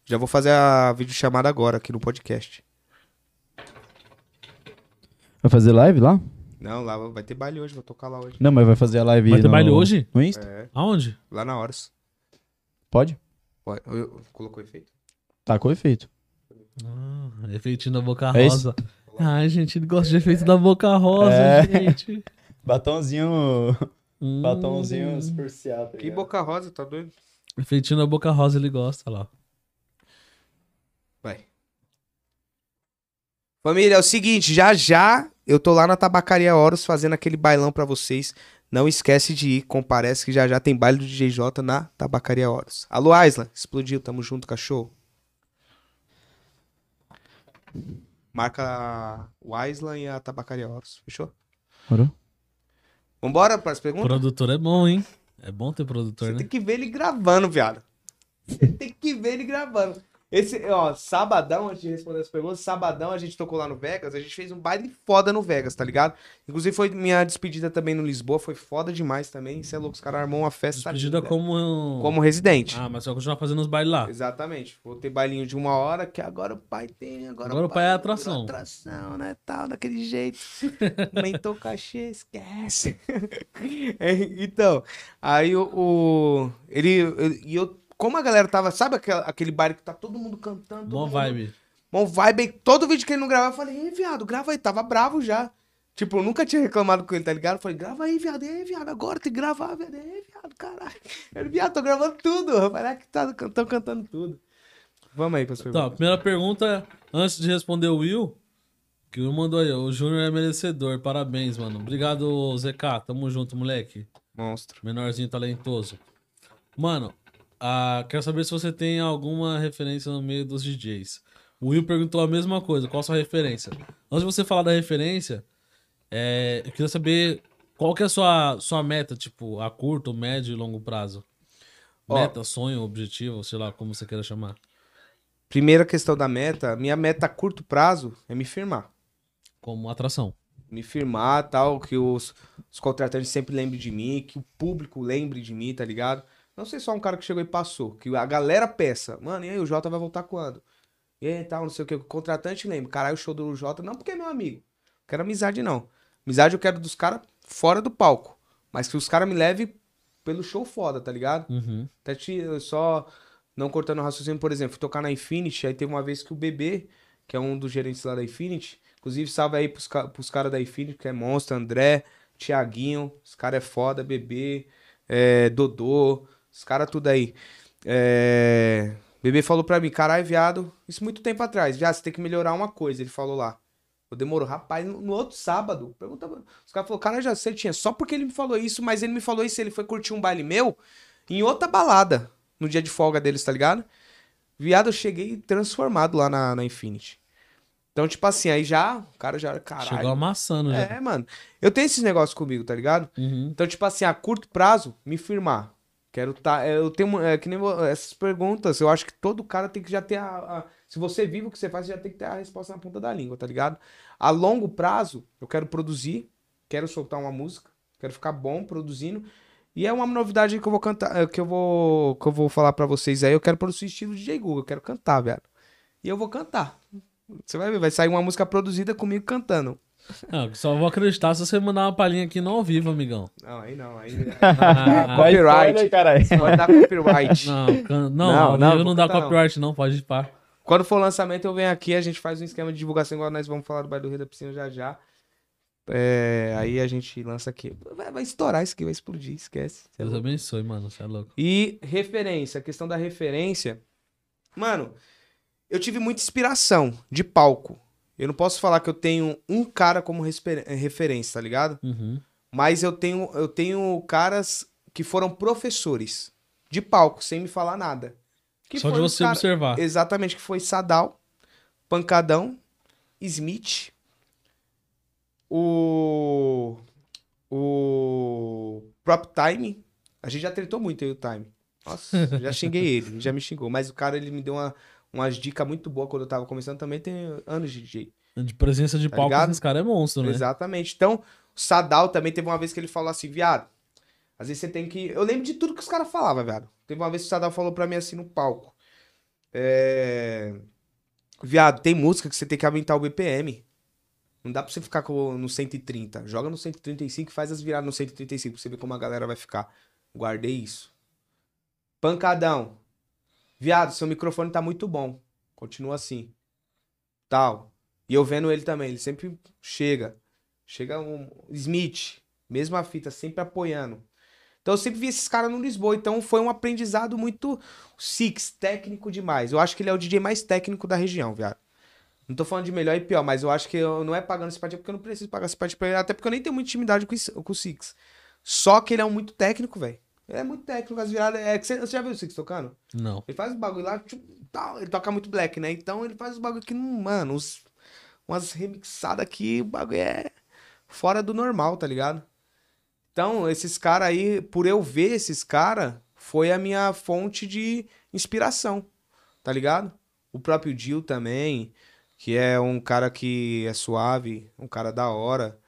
Já vou fazer a videochamada agora aqui no podcast. Vai fazer live lá? Não, lá vai ter baile hoje, vou tocar lá hoje. Não, mas vai fazer a live Vai ter no- baile hoje? No Insta? É, aonde? lá na Horas. Pode? Ué, eu- eu- Colocou efeito? Tá com efeito. Ah, efeitinho da boca É rosa. Ai, gente, ele gosta de efeito da boca rosa, É. gente. Batonzinho. Hum, Batonzinho supercial. Tá Que boca rosa, tá doido? Efeitinho da boca rosa ele gosta lá. Vai. Família, é o seguinte, já já eu tô lá na Tabacaria Horus fazendo aquele bailão pra vocês. Não esquece de ir, comparece que já já tem baile do DJ J na Tabacaria Horus. Alô, Aisla, explodiu, tamo junto, cachorro. Marca o Aisla e a Tabacaria Horus, fechou? Morou? Vambora para as perguntas? Produtor é bom, hein? É bom ter produtor, Você né? tem que ver ele gravando, viado. Você tem que ver ele gravando. Esse, ó, sabadão, antes de responder as perguntas, sabadão a gente tocou lá no Vegas, a gente fez um baile foda no Vegas, tá ligado? Inclusive foi minha despedida também no Lisboa, foi foda demais também. Você é louco, os caras armou uma festa Despedida como... como residente. Ah, mas você vai continuar fazendo os bailes lá. Exatamente. Vou ter bailinho de uma hora, que agora o pai tem. Agora, Agora o pai é virou atração. atração, né? Tal, daquele jeito. Aumentou o cachê, esquece. É, então, aí o. o- ele. ele- E eu. Como a galera tava. Sabe aquela- aquele baile que tá todo mundo cantando? Bom vibe. Bom vibe. aí Todo vídeo que ele não gravava, eu falei, ei, viado, grava aí. Tava bravo já. Tipo, eu nunca tinha reclamado com ele, tá ligado? Eu falei, grava aí, viado. E aí, viado, agora tem que gravar, viado. E aí, viado, caralho. Ele, viado, tô gravando tudo. É que tá, tão cantando tudo. Vamos aí pras Tá, primeira pergunta, antes de responder o Will, que o Will mandou aí, o Júnior é merecedor, parabéns, mano. Obrigado, ZK, tamo junto, moleque. Monstro. Menorzinho talentoso. Mano, ah, quero saber se você tem alguma referência no meio dos DJs. O Will perguntou a mesma coisa, qual a sua referência? Antes de você falar da referência, é, eu queria saber qual que é a sua, sua meta, tipo, a curto, médio e longo prazo. Ó. Meta, sonho, objetivo, sei lá, como você queira chamar. Primeira questão da meta, minha meta a curto prazo é me firmar. Como atração. Me firmar, tal, que os, os contratantes sempre lembrem de mim, que o público lembre de mim, tá ligado? Não ser só um cara que chegou e passou, que a galera peça, mano, e aí, o Jota vai voltar quando? E aí, tal, não sei o que, o contratante lembra, caralho, o show do Jota, não porque é meu amigo, não quero amizade não. Amizade eu quero dos caras fora do palco, mas que os caras me levem pelo show foda, tá ligado? Uhum. Até te, só não cortando o raciocínio, por exemplo, tocar na Infinity, aí teve uma vez que o bebê, que é um dos gerentes lá da Infinity, inclusive salve aí pros, pros caras da Infinity, que é Monstro, André, Tiaguinho, os caras é foda, bebê, é, Dodô, os caras tudo aí. É, Bebê falou pra mim, caralho, viado, isso muito tempo atrás, viado, você tem que melhorar uma coisa, ele falou lá. Eu demorou, rapaz, no, outro sábado, pergunta, os caras falaram, cara, já sei, tinha, só porque ele me falou isso, mas ele me falou isso, ele foi curtir um baile meu em outra balada, no dia de folga deles, tá ligado? Viado, eu cheguei transformado lá na, na Infinity. Então, tipo assim, aí já, o cara já, caralho. Chegou amassando já. É, mano. Eu tenho esses negócios comigo, tá ligado? Uhum. Então, tipo assim, a curto prazo, me firmar. Quero tá. Eu tenho. É, que nem essas perguntas. Eu acho que todo cara tem que já ter a. a- se você vive o que você faz, você já tem que ter a resposta na ponta da língua, tá ligado? A longo prazo, eu quero produzir, quero soltar uma música, quero ficar bom produzindo. E é uma novidade que eu vou cantar, eh, que eu vou, que eu vou falar pra vocês aí. Eu quero produzir estilo DJ Google, eu quero cantar, velho. E eu vou cantar. Você vai ver, vai sair uma música produzida comigo cantando. Ah, só vou acreditar se você mandar uma palhinha aqui no ao vivo, amigão. Não, aí não, aí. Ah, Copyright. Pode dar copyright. não, can... não, Não, não, não dá cantar, não. copyright não, pode ir pá. Quando for o lançamento, eu venho aqui, a gente faz um esquema de divulgação igual nós vamos falar do baile do Rio da Piscina já já. É, aí a gente lança aqui. Vai, vai estourar isso aqui, vai explodir, esquece. É Deus louco. abençoe, mano. Você é louco. E referência, a questão da referência. Mano, eu tive muita inspiração de palco. Eu não posso falar que eu tenho um cara como referência, tá ligado? Uhum. Mas eu tenho, eu tenho caras que foram professores de palco, sem me falar nada. Que Só de você cara- observar. Exatamente, que foi Sadal, Pancadão, Smith, o. O. Prop Time. A gente já tretou muito aí o Time. Nossa, já xinguei ele, já me xingou. Mas o cara, ele me deu uma, umas dicas muito boas quando eu tava começando também, tem anos de DJ. De presença de Tá palco, ligado? esse cara é monstro, né? Exatamente. Então, o Sadal também teve uma vez que ele falou assim, viado, às vezes você tem que... Eu lembro de tudo que os caras falavam, viado. Teve uma vez que o Sadal falou pra mim assim no palco. É... Viado, tem música que você tem que aumentar o BPM. Não dá pra você ficar com- no 130. Joga no 135 e faz as viradas no 135 pra você ver como a galera vai ficar. Guardei isso. Pancadão. Viado, seu microfone tá muito bom. Continua assim. Tal. E eu vendo ele também, ele sempre chega. Chega um Smith, mesma fita, sempre apoiando. Então eu sempre vi esses caras no Lisboa. Então foi um aprendizado muito six, técnico demais. Eu acho que ele é o DJ mais técnico da região, viado. Não tô falando de melhor e pior, mas eu acho que eu, não é pagando simpatia porque eu não preciso pagar simpatia pra ele, até porque eu nem tenho muita intimidade com, esse- com o Six. Só que ele é um muito técnico, velho. É muito técnico, as viradas. É, que você, você já viu o Six tocando? Não. Ele faz o bagulho lá, tipo, tal, ele toca muito black, né? Então ele faz os bagulho que, mano, os, umas remixadas aqui, o bagulho é fora do normal, tá ligado? Então, esses caras aí, por eu ver esses caras, foi a minha fonte de inspiração, tá ligado? O próprio Jill também, que é um cara que é suave, um cara da hora.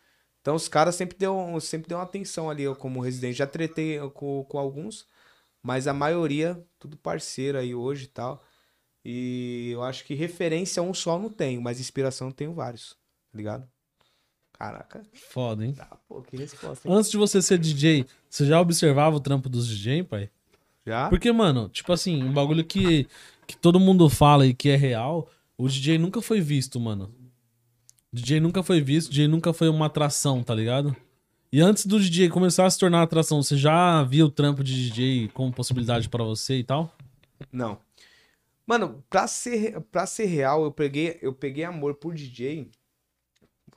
Então os caras sempre deu, sempre deu uma atenção ali, eu como residente. Já tretei com, com alguns, mas a maioria, tudo parceiro aí hoje e tal. E eu acho que referência um só não tenho, mas inspiração eu tenho vários, tá ligado? Caraca, Foda, hein? tá, pô, que resposta. hein? Antes de você ser DJ, você já observava o trampo dos DJ, pai? Já? Porque, mano, tipo assim, um bagulho que, que todo mundo fala e que é real, o DJ nunca foi visto, mano. DJ nunca foi visto, DJ nunca foi uma atração, tá ligado? E antes do DJ começar a se tornar atração, você já via o trampo de DJ como possibilidade pra você e tal? Não. Mano, pra ser, pra ser real, eu peguei, eu peguei amor por DJ.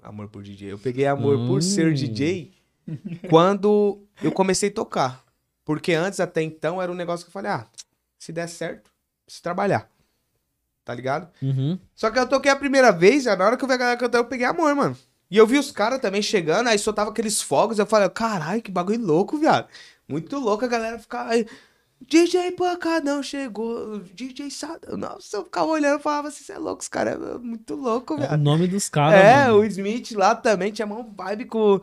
Amor por DJ. Eu peguei amor por Hum. ser DJ quando eu comecei a tocar. Porque antes, até então, era um negócio que eu falei, ah, se der certo, preciso trabalhar. Tá ligado? Uhum. Só que eu toquei a primeira vez, na hora que eu vi a galera cantando, eu peguei amor, mano. E eu vi os caras também chegando, aí soltava aqueles fogos, eu falei, caralho, que bagulho louco, viado. Muito louco a galera ficar aí. DJ Pancadão chegou, DJ Sadão. Nossa, eu ficava olhando e falava assim, você é louco, os caras é muito louco, É o nome dos caras, É, mano. o Smith lá também tinha mão vibe com.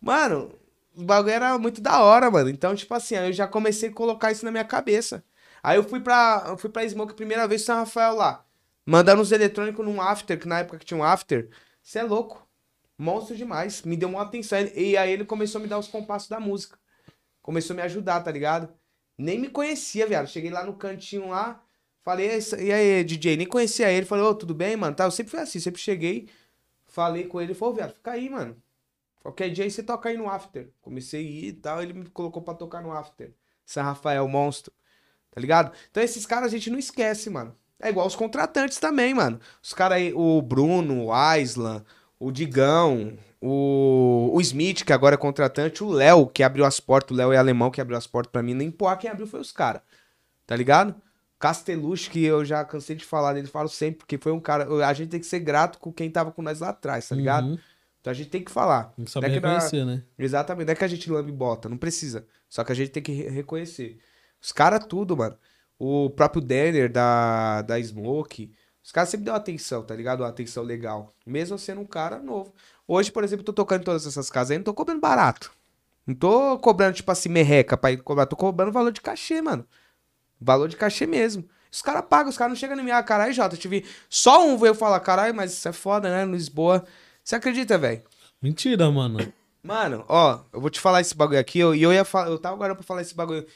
Mano, o bagulho era muito da hora, mano. Então, tipo assim, aí eu já comecei a colocar isso na minha cabeça. Aí eu fui pra, eu fui pra Smoke a primeira vez São Rafael lá. Mandando uns eletrônicos num after, que na época que tinha um after. Você é louco. Monstro demais. Me deu uma atenção. E aí ele começou a me dar os compassos da música. Começou a me ajudar, tá ligado? Nem me conhecia, viado. Cheguei lá no cantinho lá. Falei, "E aí, DJ? Nem conhecia ele. Falei, ô, tudo bem, mano? Tá, eu sempre fui assim. Sempre cheguei, falei com ele. Ele falou, viado, fica aí, mano. Qualquer dia aí você toca aí no after. Comecei a ir e tal. Ele me colocou pra tocar no after. São Rafael, monstro. Tá ligado? Então esses caras a gente não esquece, mano. É igual os contratantes também, mano. Os caras aí, o Bruno, o Aislan, o Digão, o, o Smith, que agora é contratante, o Léo, que abriu as portas, o Léo é alemão que abriu as portas pra mim, nem porra quem abriu foi os caras. Tá ligado? Castelucci, que eu já cansei de falar dele, falo sempre, porque foi um cara. A gente tem que ser grato com quem tava com nós lá atrás, tá ligado? Uhum. Então a gente tem que falar. Tem que saber é que dá- reconhecer, né? Exatamente, não é que a gente lambe bota, não precisa. Só que a gente tem que re- reconhecer. Os caras tudo, mano. O próprio Denner da, da Smoke, os caras sempre dão atenção, tá ligado? Uma atenção legal. Mesmo sendo um cara novo. Hoje, por exemplo, eu tô tocando em todas essas casas aí, não tô cobrando barato. Não tô cobrando, tipo assim, merreca pra ir cobrar. Tô cobrando valor de cachê, mano. Valor de cachê mesmo. Os caras pagam, os caras não chegam em mim, ah, caralho, Jota, eu tive... Só um veio falar, caralho, mas isso é foda, né, Lisboa. Você acredita, velho? Mentira, mano. Mano, ó, eu vou te falar esse bagulho aqui, eu- e eu, ia falar, eu tava agora pra falar esse bagulho.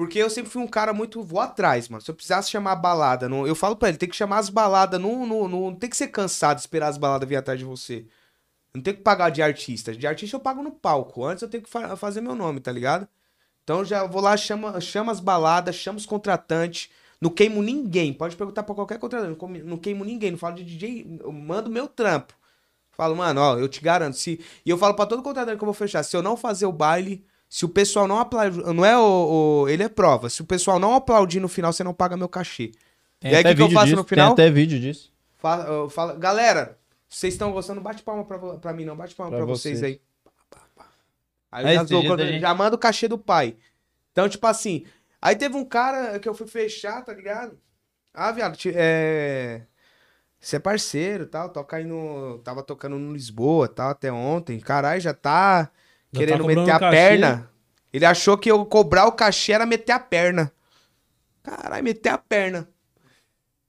Porque eu sempre fui um cara muito. Vou atrás, mano. Se eu precisasse chamar a balada. Não, eu falo pra ele, tem que chamar as baladas. Não, não, não, tem que ser cansado de esperar as baladas vir atrás de você. Não tem que pagar de artista. De artista eu pago no palco. Antes eu tenho que fa- fazer meu nome, tá ligado? Então já vou lá, chama, chama as baladas, chama os contratantes. Não queimo ninguém. Pode perguntar pra qualquer contratante. Não queimo ninguém. Não falo de DJ. Eu mando meu trampo. Falo, mano, ó, eu te garanto. Se... E eu falo pra todo contratante que eu vou fechar. Se eu não fazer o baile, se o pessoal não aplaudir. Não é o, o- Ele é prova. Se o pessoal não aplaudir no final, você não paga meu cachê. Tem E aí, até que que eu faço disso, no final? Tem até vídeo disso. Fala, eu falo, galera, vocês estão gostando? Bate palma pra, pra mim, não. Bate palma pra, Pra vocês vocês. aí. Aí Aí, eu já, dou- quando- gente- já manda o cachê do pai. Então, tipo assim. Aí teve um cara que eu fui fechar, tá ligado? Ah, viado, é. Você é parceiro tal, toca aí no. Tava tocando no Lisboa tal, até ontem. Caralho, já tá Já querendo tá meter a cachê. perna. Ele achou que eu cobrar o cachê era meter a perna. Caralho, meter a perna.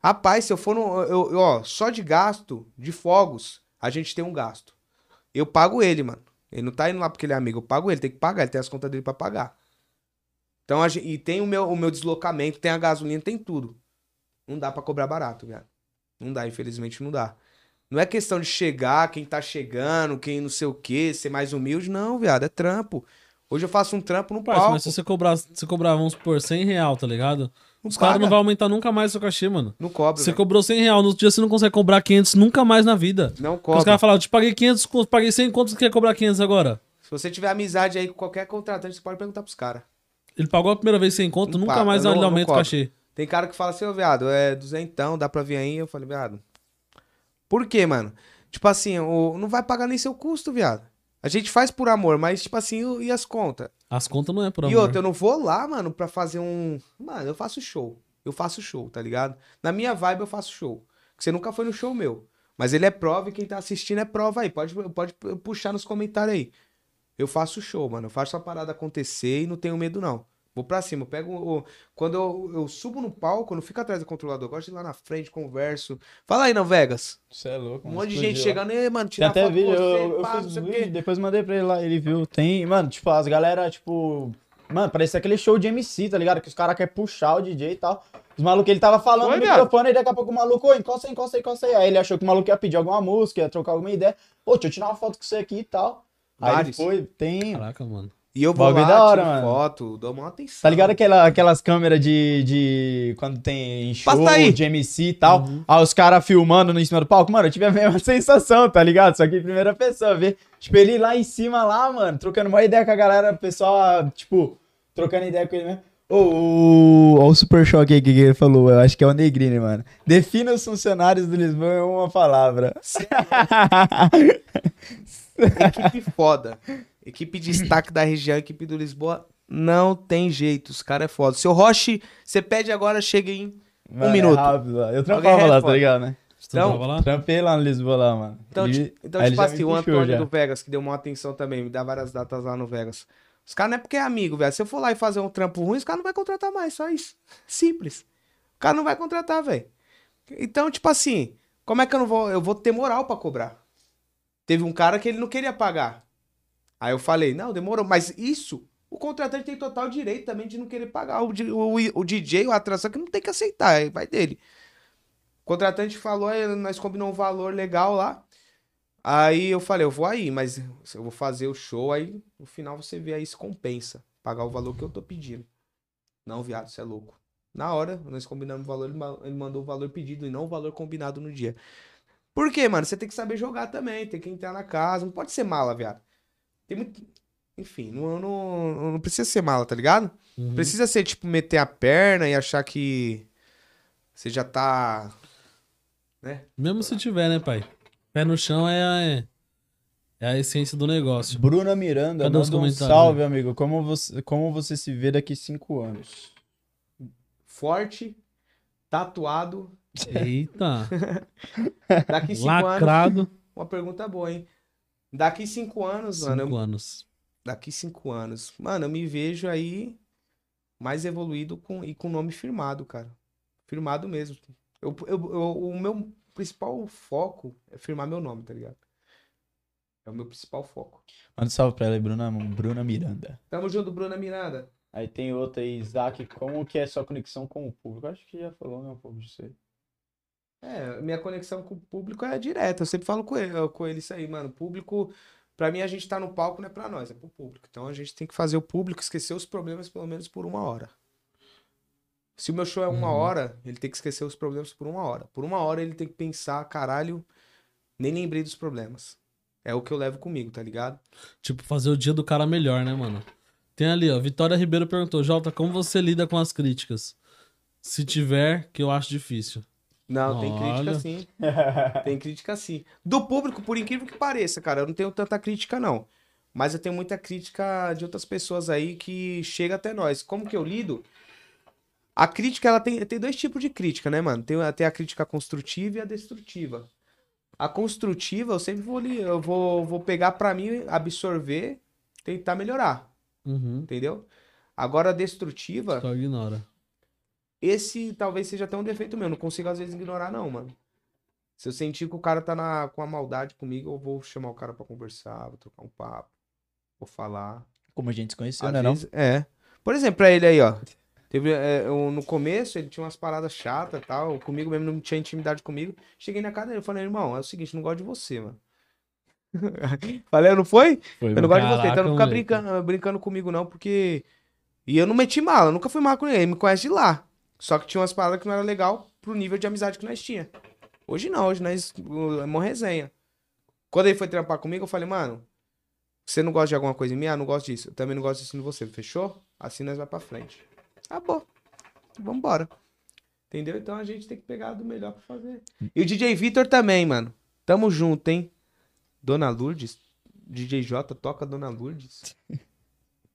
Rapaz, se eu for no. Eu, eu- ó, só de gasto, de fogos, a gente tem um gasto. Eu pago ele, mano. Ele não tá indo lá porque ele é amigo. Eu pago ele, tem que pagar, ele tem as contas dele pra pagar. Então, a gente, e tem o meu, o meu deslocamento, tem a gasolina, tem tudo. Não dá pra cobrar barato, viado. Não dá, infelizmente não dá. Não é questão de chegar, quem tá chegando, quem não sei o quê, ser mais humilde. Não, viado, é trampo. Hoje eu faço um trampo no palco. mas se você cobrar, se cobrar, vamos supor, 100 real, tá ligado? Não Os caras não vão aumentar nunca mais o seu cachê, mano. Não cobra, Você cobrou 100 real, no outro dia você não consegue cobrar 500 nunca mais na vida. Não Porque Os cobra. caras falaram, eu te paguei 500, co- paguei 100, quanto você quer cobrar 500 agora? Se você tiver amizade aí com qualquer contratante, você pode perguntar pros caras. Ele pagou a primeira vez 100 conto, Não nunca paga, mais não- ele aumenta o cobra. cachê. Tem cara que fala assim, ô viado, é duzentão, dá pra vir aí? Eu falei, viado. Por quê, mano? Tipo assim, o, não vai pagar nem seu custo, viado. A gente faz por amor, mas tipo assim, e e as contas? As contas não é por E amor. outra, eu não vou lá, mano, pra fazer um. Mano, eu faço show. Eu faço show, tá ligado? Na minha vibe eu faço show. Que você nunca foi no show meu. Mas ele é prova e quem tá assistindo é prova aí. Pode, pode puxar nos comentários aí. Eu faço show, mano. Eu faço a parada acontecer e não tenho medo, não. Vou pra cima. Eu pego. o- Quando eu, eu subo no palco, eu não fico atrás do controlador. Eu gosto de ir lá na frente, converso. Fala aí, não, Vegas. Você é louco. Um monte de gente lá. chegando, e, mano, Tem tirar até foto vídeo, você, eu, eu pá, fiz não sei o vídeo, quê. depois mandei pra ele lá, ele viu. Tem, mano, tipo, as galera, tipo. Mano, parece aquele show de MC, tá ligado? Que os caras querem puxar o DJ e tal. Os malucos, ele tava falando Foi, no viado? microfone e daqui a pouco o maluco, ô, encosta aí, encosta aí, encosta aí. Aí ele achou que o maluco ia pedir alguma música, ia trocar alguma ideia. Pô, deixa eu tirar uma foto com você aqui e tal. Aí Vários. foi, tem. Caraca, mano. E eu vou Bagulho lá, da hora, tiro mano. foto, dou uma atenção. Tá ligado aquela, aquelas câmeras de, de. Quando tem show Passa aí. de MC e tal? Aí os caras filmando no em cima do palco. Mano, eu tive a mesma sensação, tá ligado? Só que em primeira pessoa, ver. Tipo, ele lá em cima, lá, mano, trocando uma ideia com a galera, o pessoal, tipo, trocando ideia com ele mesmo. Ô, o, ó o super choque aí que ele falou, eu acho que é o Negrini, mano. Defina os funcionários do Lisboa em uma palavra. Equipe foda. Equipe de destaque da região, equipe do Lisboa, não tem jeito. Os caras é foda. Seu Roche, você pede agora, chega em. Mano, é minuto. rápido, eu trampava lá, tá ligado, né? Então- lá? Trampei lá no Lisboa, lá, mano. Então, Ele- ti- então tipo assim, o Antônio já. do Vegas, que deu uma atenção também, me dá várias datas lá no Vegas. Os caras não é porque é amigo, velho. Se eu for lá e fazer um trampo ruim, os caras não vai contratar mais, só isso. Simples. O cara não vai contratar, velho. Então, tipo assim, como é que eu não vou. Eu vou ter moral pra cobrar. Teve um cara que ele não queria pagar. Aí eu falei, não, demorou. Mas isso, o contratante tem total direito também de não querer pagar. O, o, o DJ, o atração, que não tem que aceitar, vai dele. O contratante falou, nós combinamos um valor legal lá. Aí eu falei, eu vou aí, mas eu vou fazer o show, aí no final você vê aí se compensa. Pagar o valor que eu tô pedindo. Não, viado, você é louco. Na hora, nós combinamos o valor, ele mandou o valor pedido e não o valor combinado no dia. Por quê, mano? Você tem que saber jogar também, tem que entrar na casa, não pode ser mala, viado. Tem muito. Enfim, não, não, não precisa ser mala, tá ligado? Uhum. Precisa ser, tipo, meter a perna e achar que você já tá. Né? Mesmo se tiver, né, pai? Pé no chão é a, é, a essência do negócio. Bruna Miranda, Cadê manda um salve, amigo. Como você, como você se vê daqui cinco anos? Forte, tatuado. Eita, Daqui cinco anos. lacrado. Uma pergunta boa, hein? Daqui cinco anos, mano. Cinco anos. Daqui cinco anos. Mano, eu me vejo aí mais evoluído com, e com nome firmado, cara. Firmado mesmo. Eu, eu- eu- o meu principal foco é firmar meu nome, tá ligado? É o meu principal foco. Manda um salve pra ela aí, Bruna, Bruna Miranda. Tamo junto, Bruna Miranda. Aí tem outra aí, Isaac, como que é sua conexão com o público? Acho que já falou, né, um pouco disso aí. É, minha conexão com o público é direta. Eu sempre falo com ele, com ele isso aí, mano. Público, pra mim, a gente tá no palco não é pra nós, é pro público. Então a gente tem que fazer o público esquecer os problemas pelo menos por uma hora. Se o meu show é uma Uhum. hora, ele tem que esquecer os problemas por uma hora. Por uma hora ele tem que pensar, caralho, nem lembrei dos problemas. É o que eu levo comigo, tá ligado? Tipo, fazer o dia do cara melhor, né, mano? Tem ali, ó. Vitória Ribeiro perguntou: Jota, como você lida com as críticas? Se tiver, que eu acho difícil. Não, tem crítica Olha. sim. Tem crítica sim. Do público, por incrível que pareça, cara, eu não tenho tanta crítica, não. Mas eu tenho muita crítica de outras pessoas aí que chega até nós. Como que eu lido? A crítica, ela tem, tem dois tipos de crítica, né, mano? Tem, tem a crítica construtiva e a destrutiva. A construtiva, eu sempre vou, eu vou, vou pegar pra mim, absorver, tentar melhorar, Uhum. entendeu? Agora a destrutiva, Só ignora. Esse talvez seja até um defeito meu. Não consigo, às vezes, ignorar, não, mano. Se eu sentir que o cara tá na, com a maldade comigo, eu vou chamar o cara pra conversar, vou trocar um papo, vou falar. Como a gente se conheceu, Às né, não? vezes- é. Por exemplo, pra ele aí, ó. Teve, é, eu- no começo, ele tinha umas paradas chatas e tal. Comigo mesmo não tinha intimidade comigo. Cheguei na casa dele e falei, irmão, é o seguinte, não gosto de você, mano. falei, não foi? Foi, Eu não gosto de você, então não fica brincando, brincando comigo, não, porque. E eu não meti mala, nunca fui mal com ele, ele me conhece de lá. Só que tinha umas paradas que não era legal pro nível de amizade que nós tinha. Hoje não, hoje nós é mó resenha. Quando ele foi trampar comigo, eu falei, mano, você não gosta de alguma coisa em mim? Ah, não gosto disso. Eu também não gosto disso em você, fechou? Assim nós vai pra frente. Acabou. Vambora. Entendeu? Então a gente tem que pegar do melhor pra fazer. E o DJ Vitor também, mano. Tamo junto, hein? Dona Lourdes. DJ J toca Dona Lourdes.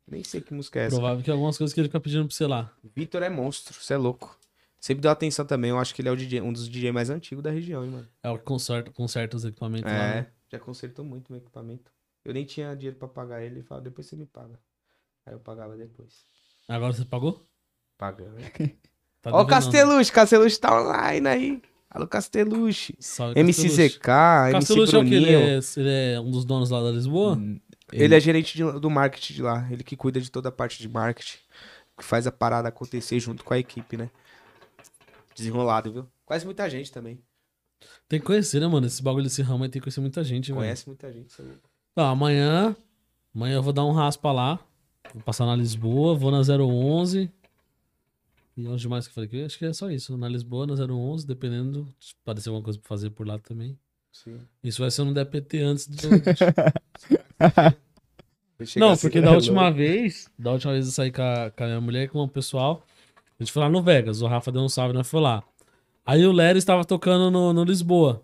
Nem sei que música é essa. Provável que algumas coisas que ele fica pedindo pra você lá. Vitor é monstro, você é louco. Sempre deu atenção também, eu acho que ele é o DJ, um dos DJ mais antigos da região, hein, mano. É o que conserta, conserta os equipamentos lá. É, né? já consertou muito meu equipamento. Eu nem tinha dinheiro pra pagar ele, ele falou, depois você me paga. Aí eu pagava depois. Agora você pagou? Pagando. Tá Ó o. Casteluche, Casteluche tá online aí. Alô, Casteluche. Salve, MC Casteluche. MC é o quê? Ele é, ele é um dos donos lá da Lisboa? Hum, Ele é gerente de- do marketing de lá. Ele que cuida de toda a parte de marketing. Que faz a parada acontecer junto com a equipe, né? Desenrolado, viu? Conhece muita gente também. Tem que conhecer, né, mano? Esse bagulho desse ramo aí tem que conhecer muita gente, velho. Conhece muita gente. você é louco. Tá, amanhã. Amanhã eu vou dar um raspa lá. Vou passar na Lisboa, vou na 011. E onde mais que eu falei aqui? Acho que é só isso. Na Lisboa, na 011, dependendo. Se parecer alguma coisa pra fazer por lá também. Sim. Isso vai ser um DPT antes do. Não, porque da última louco? vez, da última vez eu saí com a, com a minha mulher e com o pessoal, a gente foi lá no Vegas, o Rafa deu um salve, nós foi lá. Aí o Léo estava tocando no, no Lisboa.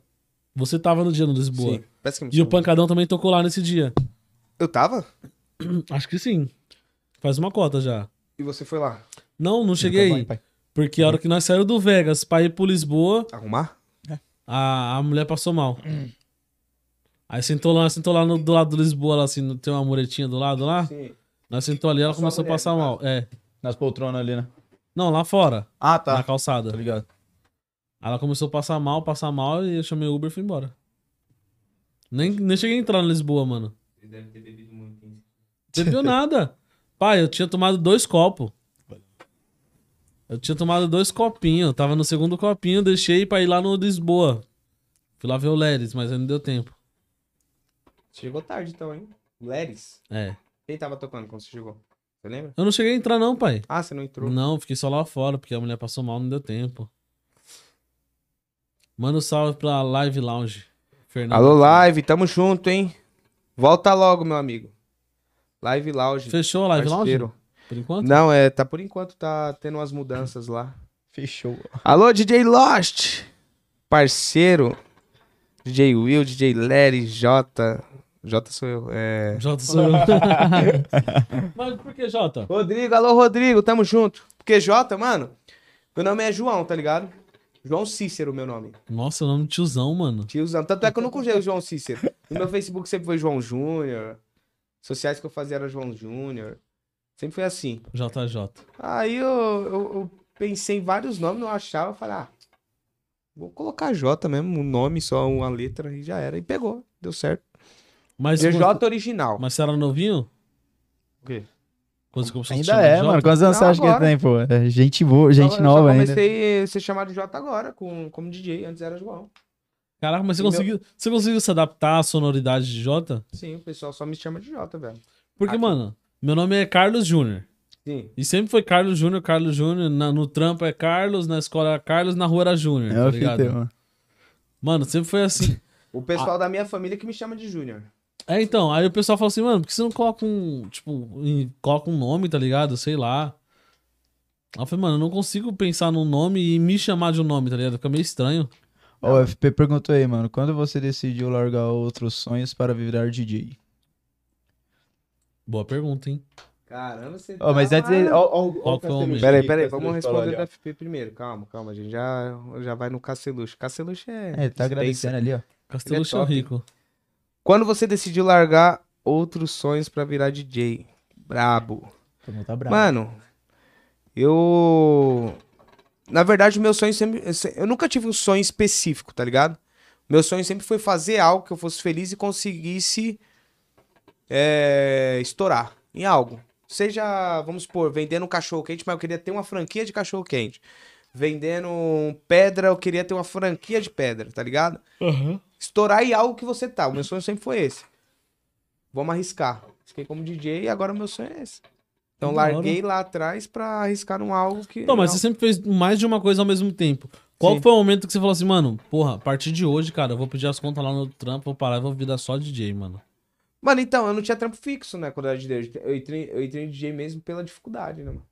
Você tava no dia no Lisboa. Sim. Parece que me E o. Pancadão também tocou lá nesse dia. Eu tava? Acho que sim. Faz uma cota já. E você foi lá? Não, não cheguei vai. Porque a hora que nós saímos do Vegas pra ir pro Lisboa, Arrumar? a, a mulher passou mal. Aí sentou lá, sentou lá no- do lado do Lisboa, lá, assim, tem uma muretinha do lado lá. Sim. Nós sentou ali, ela começou a mulher, passar no mal. É. Nas poltronas ali, né? Não, lá fora, Ah, na tá. calçada. Tá ligado. Aí ela começou a passar mal, passar mal, e eu chamei o Uber e fui embora. Nem, nem cheguei a entrar na Lisboa, mano. Ele deve ter bebido muito, hein? Bebeu nada. Pai, eu tinha tomado dois copos. Eu tinha tomado dois copinhos. Eu tava no segundo copinho, deixei pra ir lá no Lisboa. Fui lá ver o Leris, mas aí não deu tempo. Chegou tarde então, hein? Leris. É. Quem tava tocando quando você chegou? Você lembra? Eu não cheguei a entrar, não, pai. Ah, você não entrou? Não, fiquei só lá fora, porque a mulher passou mal, não deu tempo. Manda um salve pra Live Lounge. Fernando. Alô, live, tamo junto, hein? Volta logo, meu amigo. Live Lounge. Fechou a Live parceiro. Lounge? Por enquanto? Não, é, tá por enquanto tá tendo umas mudanças lá. Fechou. Alô, DJ Lost. Parceiro. DJ Will, DJ Larry, J. J sou eu. É... Jota sou eu. Mas por que Jota? Rodrigo, alô, Rodrigo, tamo junto. Porque J, mano, meu nome é João, tá ligado? João Cícero, meu nome. Nossa, o nome de tiozão, mano. Tiozão. Tanto é que eu nunca usei o João Cícero. No meu Facebook sempre foi João Júnior. Sociais que eu fazia era João Júnior. Sempre foi assim. JJ. Aí eu, eu, eu pensei em vários nomes, não achava. Falei, ah, vou colocar J mesmo, um nome, só uma letra e já era. E pegou, deu certo. Mas, DJ original. mas você era novinho? O quê? Quando você começou a se Ainda chamar de é, Jota? mano. Quantos anos Não, você acha que tem, pô? É gente boa, gente eu nova ainda. comecei a ser chamado de Jota agora, com, como DJ. Antes era João. Caraca, mas você E meu- conseguiu, você conseguiu se adaptar à sonoridade de Jota? Sim, o pessoal só me chama de Jota, velho. Porque, Aqui. mano, meu nome é Carlos Júnior. Sim. E sempre foi Carlos Júnior, Carlos Júnior. No trampo é Carlos, na escola é Carlos, na rua era Júnior. É tá o ligado? fita, mano. Mano, sempre foi assim. O pessoal da minha família que me chama de Júnior. É, então, aí o pessoal fala assim, mano, por que você não coloca um, tipo, em- coloca um nome, tá ligado? Sei lá. Aí eu falei, mano, eu não consigo pensar num nome e me chamar de um nome, tá ligado? Fica meio estranho. Ó, o FP perguntou aí, mano. Quando você decidiu largar outros sonhos para virar DJ? Boa pergunta, hein? Caramba, você Ó, mas tá- antes. Ó, ó, ó, Qual o que é o Castelucho homem? Peraí, peraí, Castelucho vamos responder do FP primeiro. Calma, calma, a gente já, já vai no Castelucho. Castelucho é. É, tá agradecendo ali, ó. Castelo Ele é top. Rico. Quando você decidiu largar outros sonhos pra virar DJ? Brabo. Tá bravo. Mano, eu. Na verdade, o meu sonho sempre. Eu nunca tive um sonho específico, tá ligado? Meu sonho sempre foi fazer algo que eu fosse feliz e conseguisse é, estourar em algo. Seja, vamos supor, vendendo um cachorro quente, mas eu queria ter uma franquia de cachorro quente. Vendendo pedra, eu queria ter uma franquia de pedra, tá ligado? Estourar em algo que você tá. O meu sonho sempre foi esse. Vamos arriscar. Fiquei como DJ e agora o meu sonho é esse. Então larguei lá atrás pra arriscar num algo que. Não, mas não- você sempre fez mais de uma coisa ao mesmo tempo. Qual Sim. foi o momento que você falou assim, mano, porra, a partir de hoje, cara, eu vou pedir as contas lá no trampo, vou parar e vou virar só DJ, mano. Mano, então, eu não tinha trampo fixo, né, quando eu era DJ. Eu entrei, eu entrei em DJ mesmo pela dificuldade, né, mano?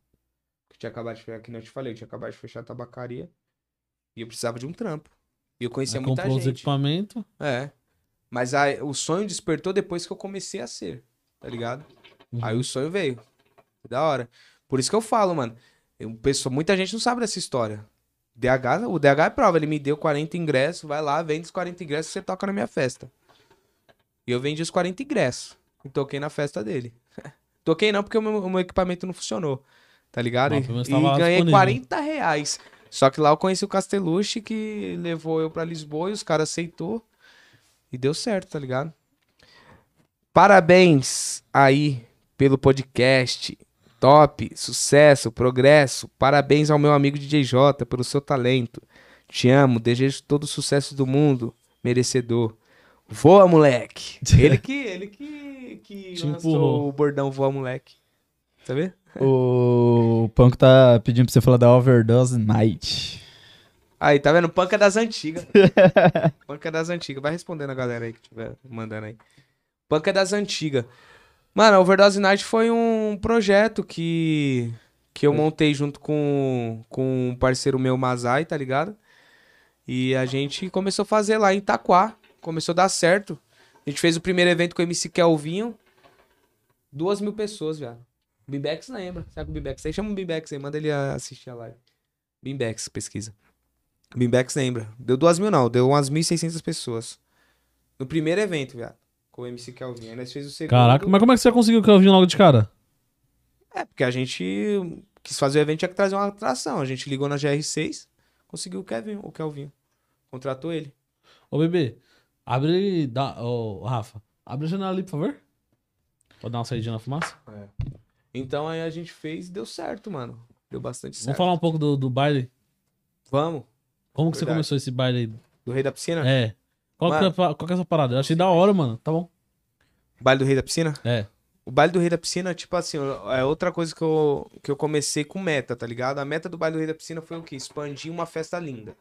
Eu tinha acabado de fechar, que eu te falei, eu tinha acabado de fechar a tabacaria. E eu precisava de um trampo. E eu conhecia Aí muita comprou os gente. equipamentos. É. Mas aí, o sonho despertou depois que eu comecei a ser, tá ligado? Uhum. Aí o sonho veio. Da hora. Por isso que eu falo, mano. Eu, pessoa, muita gente não sabe dessa história. DH, o DH é prova, ele me deu 40 ingressos, vai lá, vende os 40 ingressos e você toca na minha festa. E eu vendi os 40 ingressos. E toquei na festa dele. toquei não, porque o meu, o meu equipamento não funcionou. Tá ligado? Não, E- e ganhei disponível. 40 reais. Só que lá eu conheci o Casteluche, que levou eu pra Lisboa e os caras aceitou. E deu certo, tá ligado? Parabéns aí pelo podcast. Top, sucesso, progresso. Parabéns ao meu amigo DJ J pelo seu talento. Te amo, desejo todo o sucesso do mundo. Merecedor. Voa, moleque. Ele que, ele que, que Te lançou empurrou. o bordão Voa, moleque. Tá vendo? O Panco tá pedindo pra você falar da Overdose Night. Aí, tá vendo? Panca das antigas. Panca das antigas. Vai respondendo a galera aí que tiver mandando aí. Panca das antigas. Mano, a Overdose Night foi um projeto que, que eu montei junto com, com um parceiro meu, Mazai, tá ligado? E a gente começou a fazer lá em Itaquá. Começou a dar certo. A gente fez o primeiro evento com o MC Kelvinho. Duas mil pessoas, velho. Bimbex lembra. Sabe o Bimbex aí? Chama o Bimbex aí, manda ele assistir a live. Bimbex, pesquisa. Bimbex lembra. Deu duas mil não, deu umas 1.600 pessoas. No primeiro evento, viado. Com o MC Kelvin. Aí nós fez o segundo. Caraca, mas como é que você conseguiu que eu vi logo de cara? É, porque a gente quis fazer o evento, tinha que trazer uma atração. A gente ligou na GR6, conseguiu o Kevin, o Kelvin. Contratou ele. Ô, bebê, abre. Dá, ô, Rafa, abre a janela ali, por favor. Pode dar uma saidinha na fumaça? Então aí a gente fez e deu certo, mano. Deu bastante certo. Vamos falar um pouco do, do baile. Vamos. Como que você Verdade. começou esse baile aí? Do Rei da Piscina? É. Qual, que é, Mano. a pa- qual que é essa parada? Eu achei da hora, mano. Tá bom. Baile do Rei da Piscina? É. O baile do Rei da Piscina, tipo assim, é outra coisa que eu, que eu comecei com meta, tá ligado? A meta do baile do Rei da Piscina foi o quê? Expandir uma festa linda.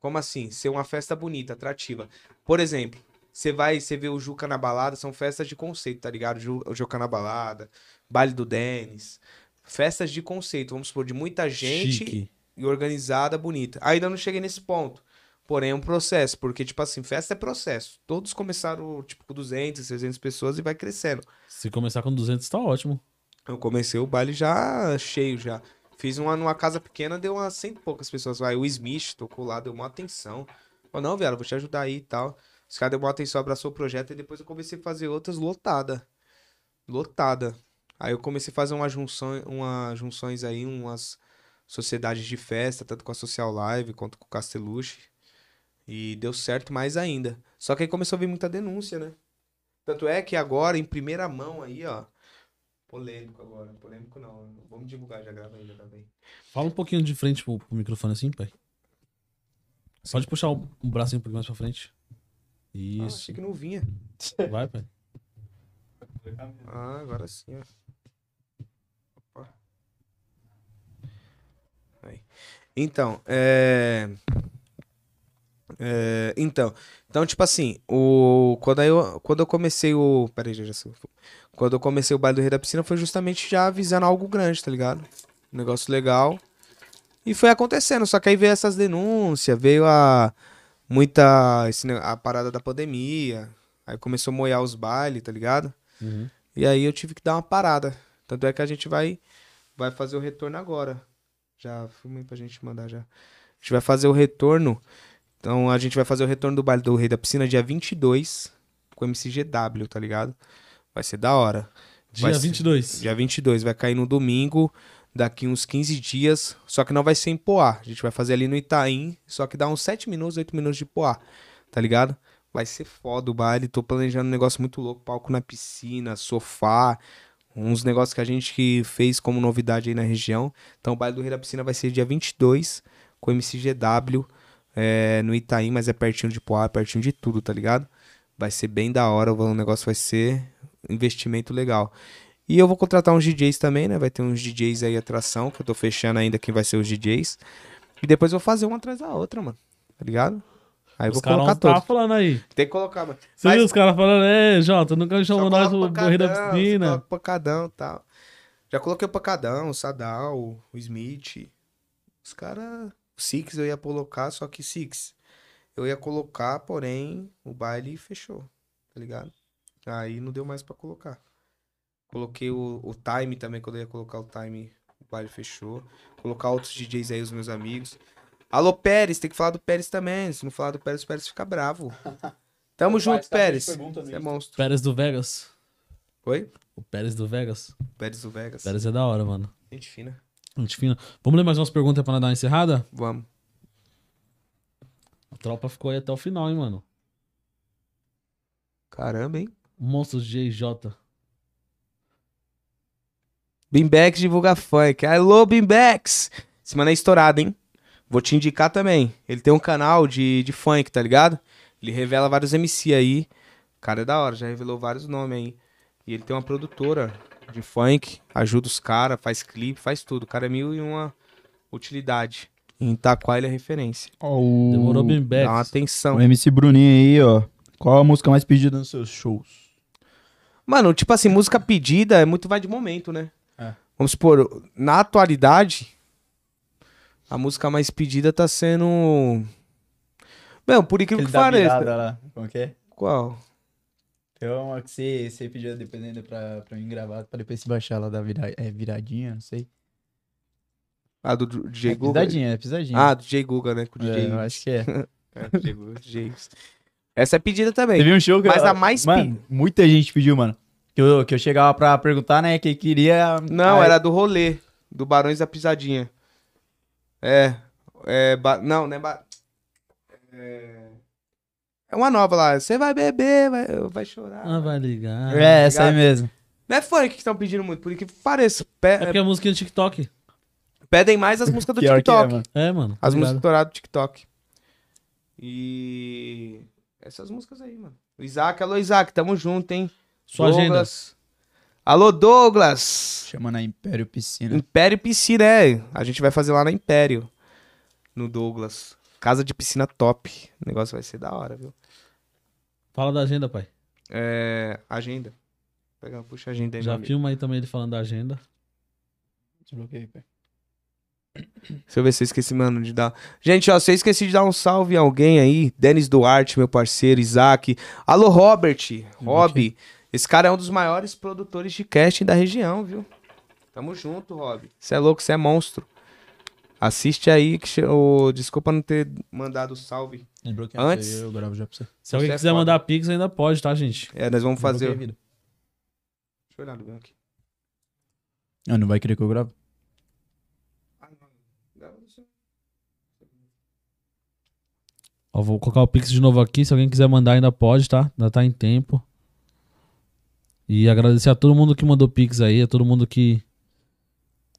Como assim? Ser uma festa bonita, atrativa. Por exemplo, você vai, você vê o Juca na balada, são festas de conceito, tá ligado? O Juca na balada, baile do Denis. Festas de conceito, vamos supor, de muita gente Chique. e organizada, bonita. Ainda não cheguei nesse ponto. Porém, é um processo, porque, tipo assim, festa é processo. Todos começaram, tipo, com 200, 300 pessoas e vai crescendo. Se começar com 200, tá ótimo. Eu comecei o baile já cheio, já. Fiz uma numa casa pequena, deu umas cento e poucas pessoas. Vai, o Smith tocou lá, deu uma atenção. Falei, não, velho, vou te ajudar aí e tal. Os caras deu uma atenção, abraçou o projeto e depois eu comecei a fazer outras lotada. Lotada. Aí eu comecei a fazer umas junções, umas junções aí, umas sociedades de festa, tanto com a Social Live quanto com o Casteluche. E deu certo mais ainda. Só que aí começou a vir muita denúncia, né? Tanto é que agora, em primeira mão aí, ó, Polêmico agora. Polêmico não. Vamos divulgar, já aí, já grava aí. Fala um pouquinho de frente pro, pro microfone assim, pai. Pode puxar o, o bracinho um pouquinho mais pra frente. Ah, Isso. achei que não vinha. Vai, pai. Ah, agora sim, ó. Opa. Aí. Então, é... é, Então, então, tipo assim, o... quando, eu, quando eu comecei o. Peraí, já, já sei. Quando eu comecei o baile do Rei da Piscina foi justamente já avisando algo grande, tá ligado? Um negócio legal. E foi acontecendo, só que aí veio essas denúncias, veio a. Muita. esse a parada da pandemia. Aí começou a moiar os bailes, tá ligado? Uhum. E aí eu tive que dar uma parada. Tanto é que a gente vai vai fazer o retorno agora. Já filmei pra gente mandar já. A gente vai fazer o retorno. Então a gente vai fazer o retorno do baile do Rei da Piscina dia 22 com o MCGW, tá ligado? Vai ser da hora. Vai Dia ser- 22. Dia 22 vai cair no domingo, daqui uns 15 dias, só que não vai ser em Poá. A gente vai fazer ali no Itaim, só que dá uns 7 minutos, 8 minutos de Poá, tá ligado? Vai ser foda o baile, tô planejando um negócio muito louco, palco na piscina, sofá, uns negócios que a gente que fez como novidade aí na região. Então o baile do Rei da Piscina vai ser dia 22 com o MCGW é, no Itaim, mas é pertinho de Poá, pertinho de tudo, tá ligado? Vai ser bem da hora, o negócio vai ser investimento legal. E eu vou contratar uns DJs também, né? Vai ter uns DJs aí, atração, que eu tô fechando ainda quem vai ser os DJs. E depois eu vou fazer uma atrás da outra, mano. Tá ligado? Aí eu Os vou colocar estavam todos. falando aí. Tem que colocar, mano. Você Mas- viu os caras falando, é, Jota, nunca chamou nós pro Rei da pancadão, Piscina. pancadão e tal. Já coloquei o Pacadão, o Sadal, o Smith. Os caras. O Six eu ia colocar, só que Six. Eu ia colocar, porém, o baile fechou. Tá ligado? Aí não deu mais pra colocar. Coloquei o, o time também, quando eu ia colocar o time, o baile fechou. Colocar outros DJs aí, os meus amigos. Alô, Pérez, tem que falar do Pérez também. Se não falar do Pérez, o Pérez fica bravo. Tamo junto, Pérez. Você é monstro. Pérez do Vegas. Oi? O Pérez do Vegas. Pérez do Vegas. Pérez é da hora, mano. Gente fina. Gente fina. Vamos ler mais umas perguntas pra dar uma encerrada? Vamos. A tropa ficou aí até o final, hein, mano. Caramba, hein? Monstros JJ. Beanbags divulga funk. Alô, Beanbags! Esse mano é estourado, hein? Vou te indicar também. Ele tem um canal de, de funk, tá ligado? Ele revela vários MC aí. O cara é da hora, já revelou vários nomes aí. E ele tem uma produtora de funk, ajuda os caras, faz clipe, faz tudo. O cara é mil e uma utilidade. Em Itaquá ele é referência. Demorou bem Dá uma back. atenção. O MC Bruninho aí, ó. Qual a música mais pedida nos seus shows? Mano, tipo assim, música pedida é muito vai de momento, né? É. Vamos supor, na atualidade, a música mais pedida tá sendo. Meu, por incrível que Aquele da pareça. lá. Como que é? Qual? Tem uma que você, você pediu dependendo pra, pra mim gravar, pra depois se baixar lá da vira, é, viradinha, não sei. Ah, do DJ É Guga? pisadinha, é pisadinha. Ah, do DJ Guga, né? Com o é, DJ. eu acho que é. É, DJ Guga, DJ. Essa é pedida também. Teve um show que Mas eu- a mais Mano, muita gente pediu, mano. Que eu, que eu chegava pra perguntar, né, que queria... Não, Aí- era do rolê, do Barões da Pisadinha. É. é ba- Não, não é. Ba... É... é uma nova lá. Você vai beber, vai, vai chorar. Ah, vai ligar. É, essa aí mesmo. Não é funk que estão pedindo muito, por que pareça. Pe- É porque a música é do TikTok. Pedem mais as músicas do é, TikTok. mano. É, mano. as tá músicas ligado? estouradas do TikTok. E. Essas músicas aí, mano. O Isaac, alô Isaac, tamo junto, hein? Sua Douglas. Alô, Douglas! Chama na Império Piscina. Império Piscina, é. A gente vai fazer lá na Império. No Douglas. Casa de piscina top. O negócio vai ser da hora, viu? Fala da agenda, pai. É. Agenda. Pega, puxa a agenda aí, meu Já amigo. filma aí também ele falando da agenda. Desbloqueei, pai. Deixa eu ver se eu esqueci, mano, de dar. Gente, ó, se eu esqueci de dar um salve a alguém aí, Denis Duarte, meu parceiro, Isaac. Alô, Robert, Rob. Esse cara é um dos maiores produtores de casting da região, viu? Tamo junto, Rob. Você é louco, você é monstro. Assiste aí, que ô, desculpa não ter mandado salve. Antes- Eu gravo já pra você. Se alguém Você é quiser foda. mandar pix, ainda pode, tá, gente? É, nós vamos fazer. Deixa eu olhar no meu aqui. Ah, não vai querer que eu grave? Ó, vou colocar o pix de novo aqui. Se alguém quiser mandar, ainda pode, tá? Ainda tá em tempo. E agradecer a todo mundo que mandou pix aí, a todo mundo que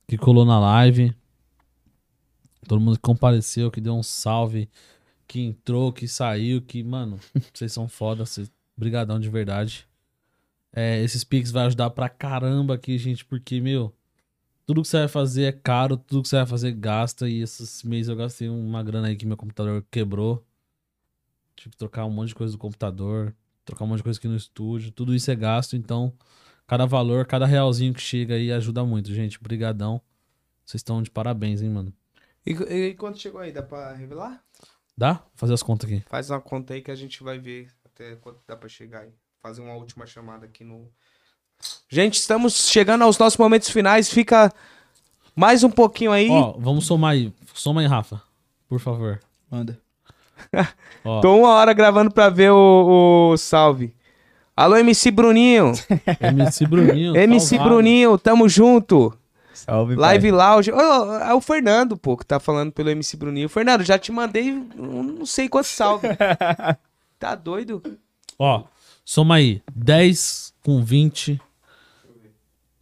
que colou na live. Todo mundo que compareceu, que deu um salve, que entrou, que saiu, que, mano, vocês são foda, vocês... brigadão de verdade. É, esses pix vai ajudar pra caramba aqui, gente, porque, meu, tudo que você vai fazer é caro, tudo que você vai fazer gasta, e esses meses eu gastei uma grana aí que meu computador quebrou. Tive que trocar um monte de coisa do computador, trocar um monte de coisa aqui no estúdio, tudo isso é gasto, então cada valor, cada realzinho que chega aí ajuda muito, gente. Brigadão. Vocês estão de parabéns, hein, mano. E, e quanto chegou aí? Dá pra revelar? Dá? Vou fazer as contas aqui. Faz uma conta aí que a gente vai ver até quanto dá pra chegar aí. Fazer uma última chamada aqui no. Gente, estamos chegando aos nossos momentos finais. Fica mais um pouquinho aí. Ó, vamos somar aí. Soma aí, Rafa. Por favor. Manda. Ó, Tô uma hora gravando pra ver o, o salve. Alô, MC Bruninho. MC Bruninho. MC salvado. Bruninho, tamo junto. Salve, Live Lounge. Ô, é o Fernando, pô, que tá falando pelo MC Bruninho. Fernando, já te mandei não sei quantos salve. tá doido? Ó, soma aí. 10 com 20,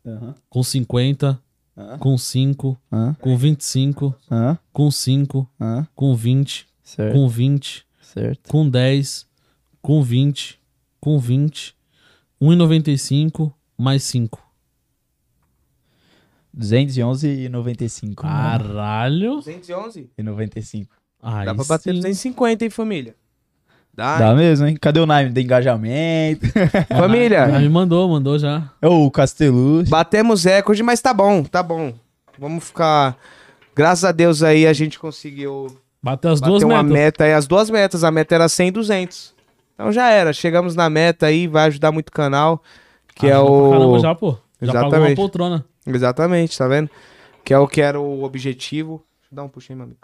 pai. Aham. com 50, Aham. com 5, Aham. com 25, Aham. com 5, Aham. com 20, Certo. com 20, Certo. com 10, com 20, com 20, 1,95 mais 5. 211,95. Caralho. 211? E 95. Aí Dá pra bater sim. 250, hein, família? Dá. Dá mesmo, hein? Cadê o Naime do engajamento? Família, me mandou, mandou já. Ô, o Castellucci. batemos recorde, mas tá bom, tá bom. Vamos ficar. Graças a Deus aí a gente conseguiu Bateu as bater duas uma metas. meta aí, as duas metas. A meta era 100 e 200. Então já era. Chegamos na meta aí, vai ajudar muito o canal. Que é Ajuda pra o. Caramba, já, pô. Já pagou uma poltrona. Exatamente, tá vendo? Que é o que era o objetivo. Deixa eu dar um puxinho, meu amigo.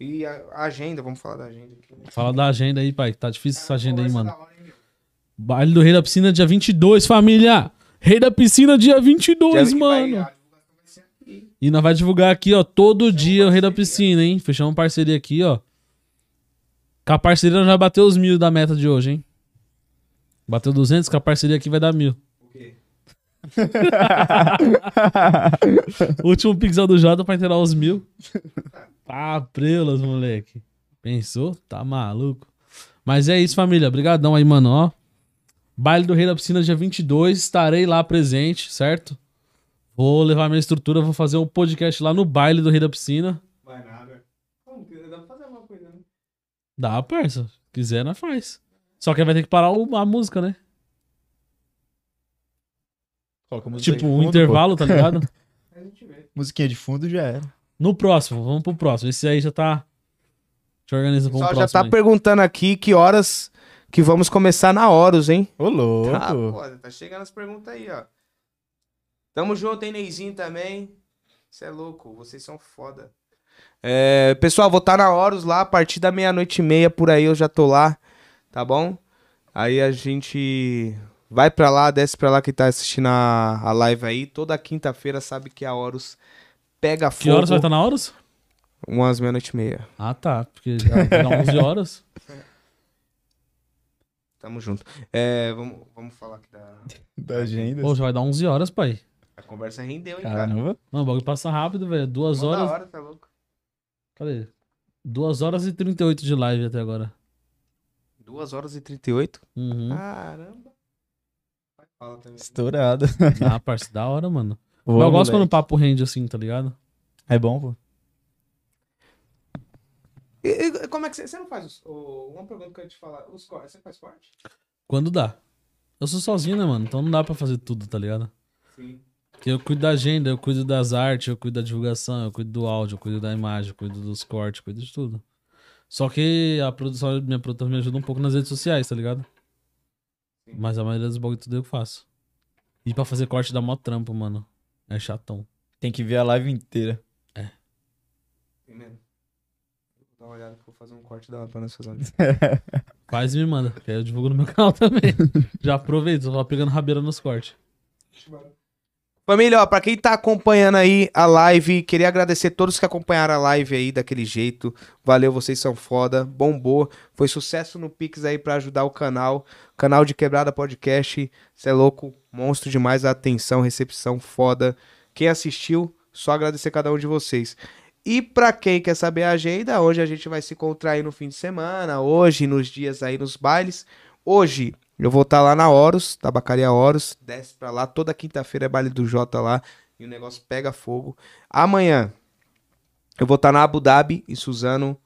E a agenda, vamos falar da agenda aqui. Fala da agenda aí, pai. Tá difícil essa agenda aí, mano. Baile do Rei da Piscina dia 22, família. Rei da Piscina dia 22, mano. E nós vai divulgar aqui, ó, todo dia o Rei da Piscina, hein? Fechamos parceria aqui, ó. Com a parceria nós já bateu os mil da meta de hoje, hein? Bateu 200, com a parceria aqui vai dar mil. O último pixel do Jota pra inteirar os mil. Ah, prelas, moleque. Pensou? Tá maluco. Mas é isso, família. Obrigadão aí, mano, ó. Baile do Rei da Piscina dia 22. Estarei lá presente, certo? Vou levar minha estrutura, vou fazer um podcast lá no baile do Rei da Piscina. Vai nada. Como que dá pra fazer alguma coisa, né? Dá, parça. Se quiser, nós faz. Só que vai ter que parar o- a música, né? Coloca a música Tipo, um fundo, intervalo, tá ligado? A gente vê. pô. Musiquinha de fundo já era. No próximo, vamos pro próximo. Esse aí já tá. Te organiza pra um próximo. já tá aí. perguntando aqui que horas que vamos começar na Horus, hein? Ô, louco. Tá, pô, tá chegando as perguntas aí, ó. Tamo junto, hein, Neizinho também. Você é louco, vocês são foda. É, pessoal, vou estar na Horus lá a partir da meia-noite e meia, por aí eu já tô lá, tá bom? Aí a gente vai pra lá, desce pra lá que tá assistindo a, a live aí. Toda quinta-feira sabe que a Horus pega fogo. Que horas vai estar na horas? Umas meia-noite e meia. Ah, tá. Porque já vai dar 11 horas. Tamo junto. É, vamos, vamos falar aqui da... Da agenda. Pô, já vai dar 11 horas, pai. A conversa rendeu, hein, cara. Caramba. Mano, o bagulho passa rápido, velho. Duas da horas. hora, tá louco? Cadê? Duas horas e 38 de live até agora. 2 horas e 38. Uhum. Caramba. Vai, fala também. Estourado. Ah, parça, da hora, mano. Mas eu gosto quando o papo rende assim, tá ligado? É bom, pô. E, e como é que você, você não faz os, o- uma pergunta que eu ia te falar, os cortes, você faz corte? Quando dá. Eu sou sozinho, né, mano? Então não dá pra fazer tudo, tá ligado? Sim. Porque eu cuido da agenda, eu cuido das artes, eu cuido da divulgação, eu cuido do áudio, eu cuido da imagem, eu cuido dos cortes, eu cuido de tudo. Só que a produção, minha produtora me ajuda um pouco nas redes sociais, tá ligado? Mas a maioria dos bagulho tudo eu que faço. E pra fazer corte dá mó trampo, mano. É chatão. Tem que ver a live inteira. Tem mesmo. Vou dar uma olhada que eu vou fazer um corte da pra nós fazer. Faz e me manda, que aí eu divulgo no meu canal também. Já aproveito, só pegando rabeira nos cortes. Família, ó, pra quem tá acompanhando aí a live, queria agradecer todos que acompanharam a live aí daquele jeito. Valeu, vocês são foda. Bombou. Foi sucesso no Pix aí pra ajudar o canal. Canal de Quebrada Podcast. Cê é louco. Monstro demais a atenção, recepção foda. Quem assistiu, só agradecer cada um de vocês. E pra quem quer saber a agenda, hoje a gente vai se encontrar aí no fim de semana, hoje, nos dias aí nos bailes. Hoje eu vou estar lá na Horus, Tabacaria Horus, desce pra lá, toda quinta-feira é baile do Jota lá e o negócio pega fogo. Amanhã eu vou estar na Abu Dhabi, em Suzano.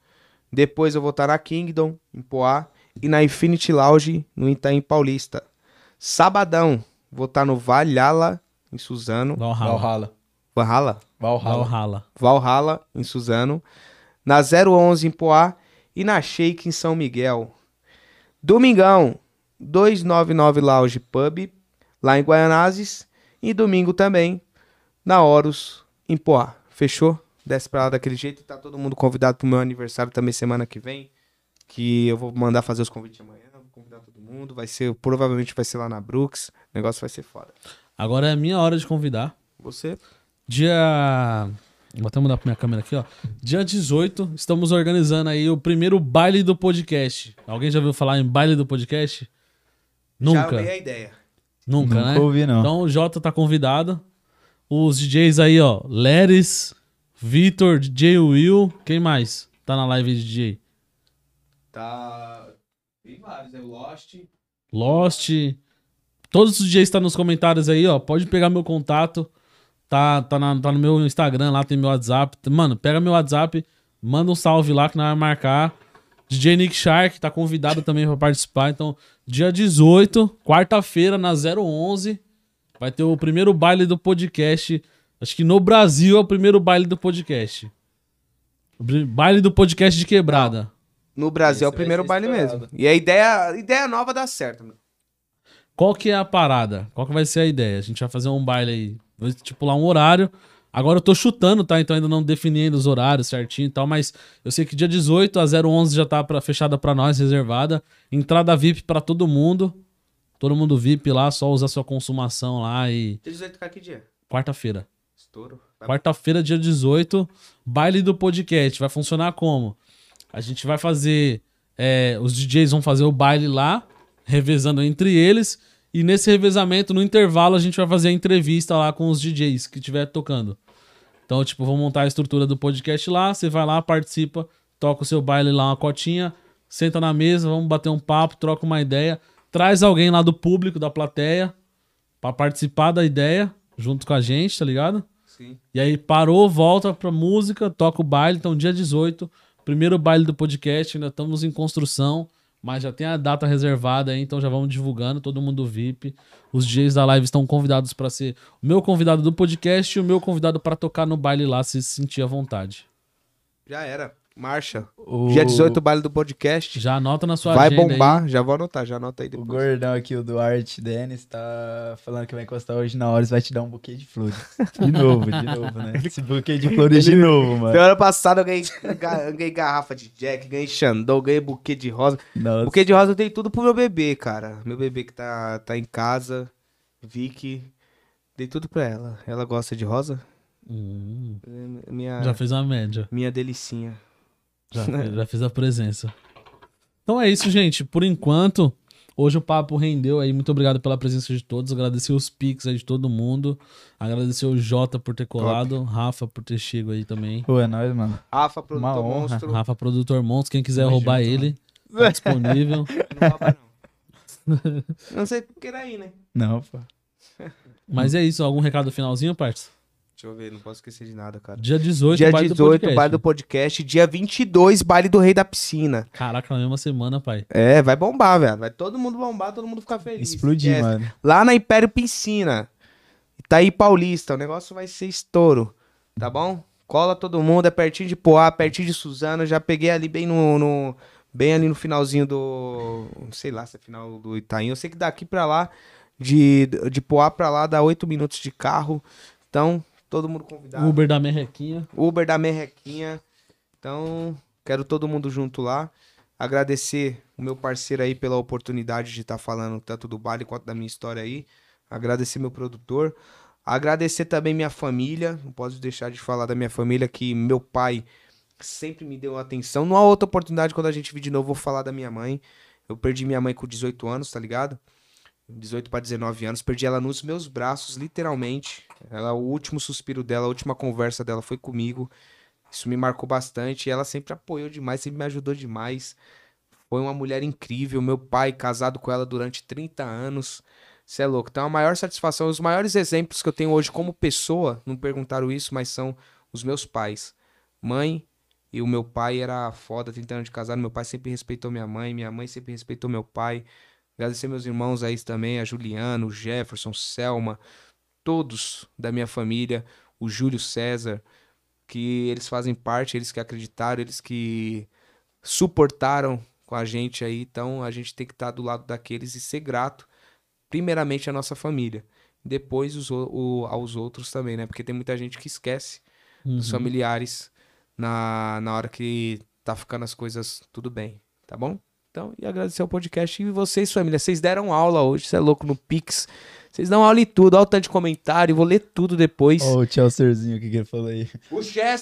Depois eu vou estar na Kingdom, em Poá. E na Infinity Lounge, no Itaim Paulista. Sabadão, vou estar no Valhalla, em Suzano. Valhalla. Valhalla. Valhalla? Valhalla. Valhalla. Valhalla, em Suzano. Na 011 em Poá. E na Shake em São Miguel. Domingão, 299 Lounge Pub, lá em Guaianazes. E domingo também, na Horus, em Poá. Fechou? Desce pra lá daquele jeito. Tá todo mundo convidado pro meu aniversário também semana que vem. Que eu vou mandar fazer os convites amanhã. Vou convidar todo mundo. Vai ser, provavelmente vai ser lá na Brooks. O negócio vai ser foda. Agora é a minha hora de convidar. Você? Dia. Vou até mudar pra minha câmera aqui, ó. Dia 18, estamos organizando aí o primeiro baile do podcast. Alguém já ouviu falar em baile do podcast? Já Nunca. amei a ideia. Nunca, Nunca né? ouvi, não. Então o Jota tá convidado. Os DJs aí, ó. Leris, Vitor, DJ Will. Quem mais tá na live de DJ? Tá. Tem vários, é o Lost. Lost. Todos os DJs estão nos comentários aí, ó. Pode pegar meu contato. Tá, tá, na- tá no meu Instagram lá, tem meu WhatsApp. Mano, pega meu WhatsApp, manda um salve lá que nós vamos marcar. DJ Nick Shark tá convidado também pra participar. Então, dia 18, quarta-feira, na 011, vai ter o primeiro baile do podcast. Acho que no Brasil é o primeiro baile do podcast. Baile do podcast de quebrada. No Brasil é o Esse vai primeiro baile estourado. mesmo. E a ideia, a ideia nova dá certo, meu. Qual que é a parada? Qual que vai ser a ideia? A gente vai fazer um baile aí, vou estipular um horário. Agora eu tô chutando, tá? Então ainda não defini ainda os horários certinho e tal, mas eu sei que dia 18 a 011 já tá pra, fechada pra nós, reservada. Entrada VIP pra todo mundo. Todo mundo VIP lá, só usar sua consumação lá e Dia 18 cai que dia? quarta-feira. Estouro. Quarta-feira, dia 18, baile do podcast. Vai funcionar como? A gente vai fazer. é, os DJs vão fazer o baile lá, revezando entre eles. E nesse revezamento, no intervalo, a gente vai fazer a entrevista lá com os DJs que estiver tocando. Então, tipo, vou montar a estrutura do podcast lá. Você vai lá, participa, toca o seu baile lá, uma cotinha, senta na mesa, vamos bater um papo, troca uma ideia. Traz alguém lá do público, da plateia, pra participar da ideia, junto com a gente, tá ligado? Sim. E aí parou, volta pra música, toca o baile. Então, dia 18, primeiro baile do podcast. Ainda estamos em construção, mas já tem a data reservada aí, então já vamos divulgando. Todo mundo VIP. Os DJs da live estão convidados pra ser o meu convidado do podcast e o meu convidado pra tocar no baile lá, se sentir à vontade. Já era. Marcha. O... Dia 18, baile do podcast. Já anota na sua Vai agenda bombar. aí. Já vou anotar, já anota aí O depois. gordão aqui, o Duarte Dennis, tá falando que vai encostar hoje na hora e vai te dar um buquê de flores. De novo, de novo, né? Esse buquê de flores de novo, mano. Semana passada eu ganhei, ga- ganhei garrafa de Jack, ganhei Xandão, ganhei buquê de rosa. Nossa. Buquê de rosa eu dei tudo pro meu bebê, cara. Meu bebê que tá, tá em casa, Vicky. Dei tudo pra ela. Ela gosta de rosa? Hum, Minha, já fez a média. minha delicinha. Já, já fiz a presença. Então é isso, gente. Por enquanto, hoje o papo rendeu aí. Muito obrigado pela presença de todos. Agradecer os pics aí de todo mundo. Agradecer o Jota por ter colado. Rafa por ter chegado aí também. Pô, é nóis, mano. Rafa, Uma produtor honra. monstro. Rafa, produtor monstro. Quem quiser Tamo roubar junto, ele, tá disponível. Não rouba, não. não sei porque era aí, né? Não, pô. Mas é isso. Algum recado finalzinho, parça? Deixa eu ver, não posso esquecer de nada, cara. Dia 18, Dia baile do 18, podcast. baile do podcast. Dia 22, baile do Rei da Piscina. Caraca, na mesma semana, pai. É, vai bombar, velho. Vai todo mundo bombar, todo mundo ficar feliz. Explodir, Esquece. mano. Lá na Império Piscina. Itaí Paulista. O negócio vai ser estouro. Tá bom? Cola todo mundo. É pertinho de Poá, pertinho de Suzano. Já peguei ali bem no, no- Bem ali no finalzinho do. Sei lá se é final do Itaim. Eu sei que daqui pra lá. De, de Poá pra lá dá 8 minutos de carro. Então, todo mundo convidado. Uber da merrequinha. Uber da Merrequinha. Então, quero todo mundo junto lá. Agradecer o meu parceiro aí pela oportunidade de estar falando tanto do baile quanto da minha história aí. Agradecer meu produtor. Agradecer também minha família. Não posso deixar de falar da minha família, que meu pai sempre me deu atenção. Não há outra oportunidade quando a gente vir de novo, vou falar da minha mãe. Eu perdi minha mãe com 18 anos, tá ligado? 18 para 19 anos, perdi ela nos meus braços, literalmente. Ela, o último suspiro dela, a última conversa dela foi comigo. Isso me marcou bastante. Ela sempre apoiou demais, sempre me ajudou demais. Foi uma mulher incrível. Meu pai, casado com ela durante 30 anos. Você é louco. Então, a maior satisfação, os maiores exemplos que eu tenho hoje como pessoa, não perguntaram isso, mas são os meus pais. Mãe e o meu pai era foda, 30 anos de casado. Meu pai sempre respeitou minha mãe, minha mãe sempre respeitou meu pai. Agradecer meus irmãos aí também, a Juliano, o Jefferson, Selma, todos da minha família, o Júlio César, que eles fazem parte, eles que acreditaram, eles que suportaram com a gente aí. Então a gente tem que estar do lado daqueles e ser grato, primeiramente à nossa família, depois os, o- aos outros também, né? Porque tem muita gente que esquece dos Uhum. familiares na, na hora que tá ficando as coisas tudo bem, tá bom? Então, e agradecer ao podcast e vocês, família. Vocês deram aula hoje, você é louco no Pix. Vocês dão aula em tudo, olha o tanto de comentário, vou ler tudo depois. Ó, o Chelserzinho, o que que ele falou aí? O Chester,